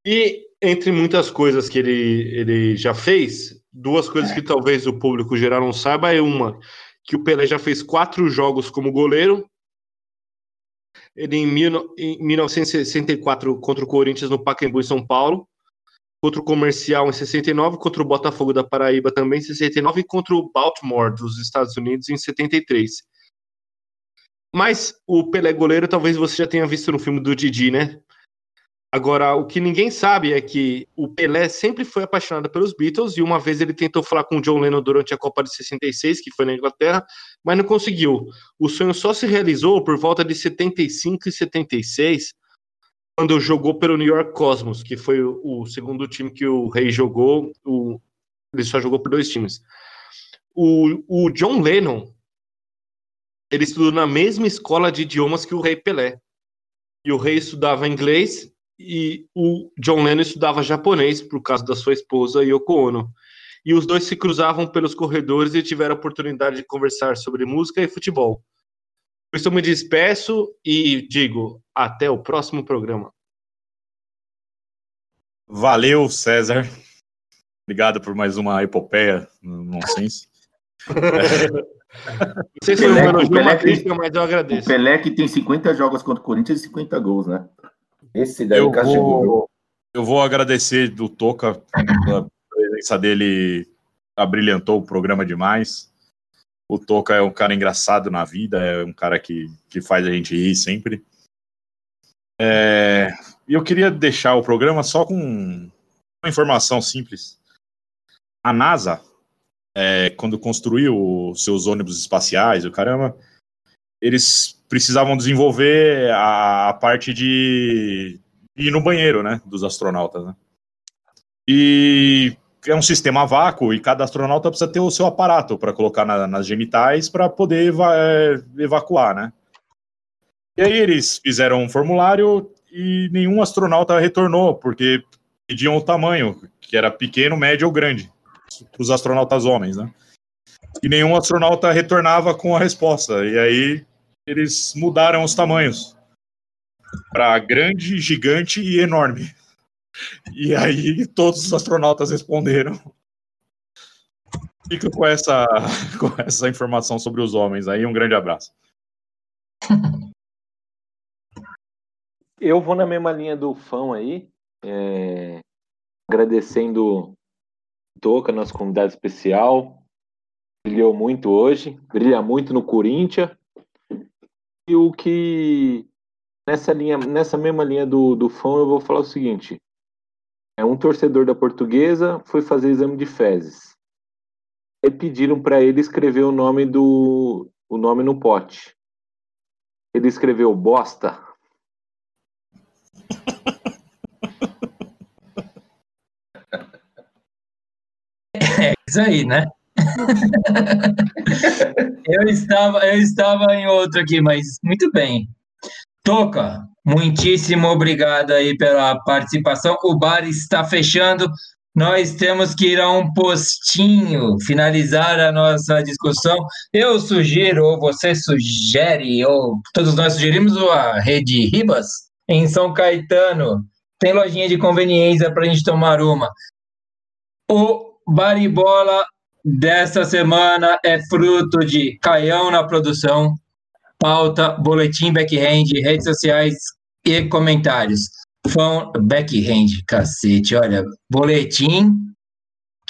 E entre muitas coisas que ele, ele já fez, duas coisas que talvez o público geral não saiba é uma, que o Pelé já fez quatro jogos como goleiro. Ele em, mil, em 1964 contra o Corinthians no Pacaembu em São Paulo, contra o Comercial em 69, contra o Botafogo da Paraíba também em 69 e contra o Baltimore dos Estados Unidos em 73. Mas o Pelé goleiro talvez você já tenha visto no filme do Didi, né? Agora, o que ninguém sabe é que o Pelé sempre foi apaixonado pelos Beatles e uma vez ele tentou falar com o John Lennon durante a Copa de 66, que foi na Inglaterra, mas não conseguiu. O sonho só se realizou por volta de 75 e 76, quando jogou pelo New York Cosmos, que foi o, segundo time que o Rei jogou. O, ele só jogou por dois times. O, o John Lennon, ele estudou na mesma escola de idiomas que o Rei Pelé. E o Rei estudava inglês e o John Lennon estudava japonês por causa da sua esposa Yoko Ono. E os dois se cruzavam pelos corredores e tiveram a oportunidade de conversar sobre música e futebol. Por isso eu me despeço e digo até o próximo programa. Valeu, César. Obrigado por mais uma epopeia no nonsense. Não sei se foi um uma crítica, mas eu agradeço. O Pelé que tem 50 jogos contra o Corinthians e 50 gols, né? Esse daí Eu castigou. vou, eu vou agradecer do Toca pela presença dele, abrilhantou o programa demais. O Toca é um cara engraçado na vida, é um cara que, que faz a gente rir sempre. É, E eu queria deixar o programa só com uma informação simples. A NASA, é, quando construiu os seus ônibus espaciais, o caramba, eles precisavam desenvolver a, parte de ir no banheiro, né, dos astronautas, né? E é um sistema a vácuo e cada astronauta precisa ter o seu aparato para colocar na- nas genitais para poder eva- é, evacuar, né? E aí eles fizeram um formulário e nenhum astronauta retornou, porque pediam o tamanho, que era pequeno, médio ou grande, para os astronautas homens, né? E nenhum astronauta retornava com a resposta. E aí eles mudaram os tamanhos para grande, gigante e enorme. E aí todos os astronautas responderam. Fico com essa, com essa informação sobre os homens aí. Um grande abraço. Eu vou na mesma linha do fã aí, é, agradecendo Toca, nosso convidado especial. Brilhou muito hoje, brilha muito no Corinthians. E o que nessa linha, nessa mesma linha do, do fã, eu vou falar o seguinte: é um torcedor da Portuguesa foi fazer exame de fezes. E pediram para ele escrever o nome do o nome no pote. Ele escreveu bosta. É isso aí, né? Eu, estava, eu estava em outro aqui, mas muito bem. Toca, muitíssimo obrigado aí pela participação. O bar está fechando. Nós temos que ir a um postinho, finalizar a nossa discussão. Eu sugiro, ou você sugere, ou todos nós sugerimos a Rede Ribas, em São Caetano. Tem lojinha de conveniência para a gente tomar uma. O Baribola desta semana é fruto de Caião na produção, pauta, boletim backhand, redes sociais e comentários. Fã backhand, cacete, olha, boletim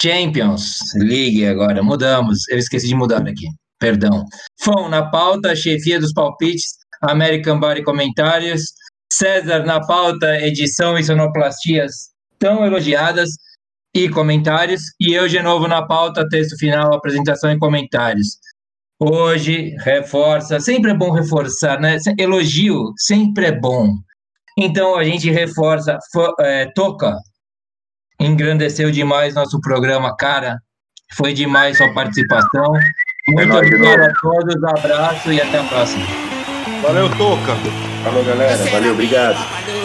Champions League agora, mudamos, eu esqueci de mudar aqui, perdão. Fã na pauta, chefia dos palpites, American Bar comentários, César na pauta, edição e sonoplastias tão elogiadas, e comentários, e eu de novo na pauta, texto final, apresentação e comentários. Hoje, reforça, sempre é bom reforçar, né? Elogio sempre é bom. Então a gente reforça, é, toca, engrandeceu demais nosso programa, cara. Foi demais sua participação. Muito obrigado a todos, abraço e até a próxima. Valeu, Toca. Falou, galera. Valeu, obrigado.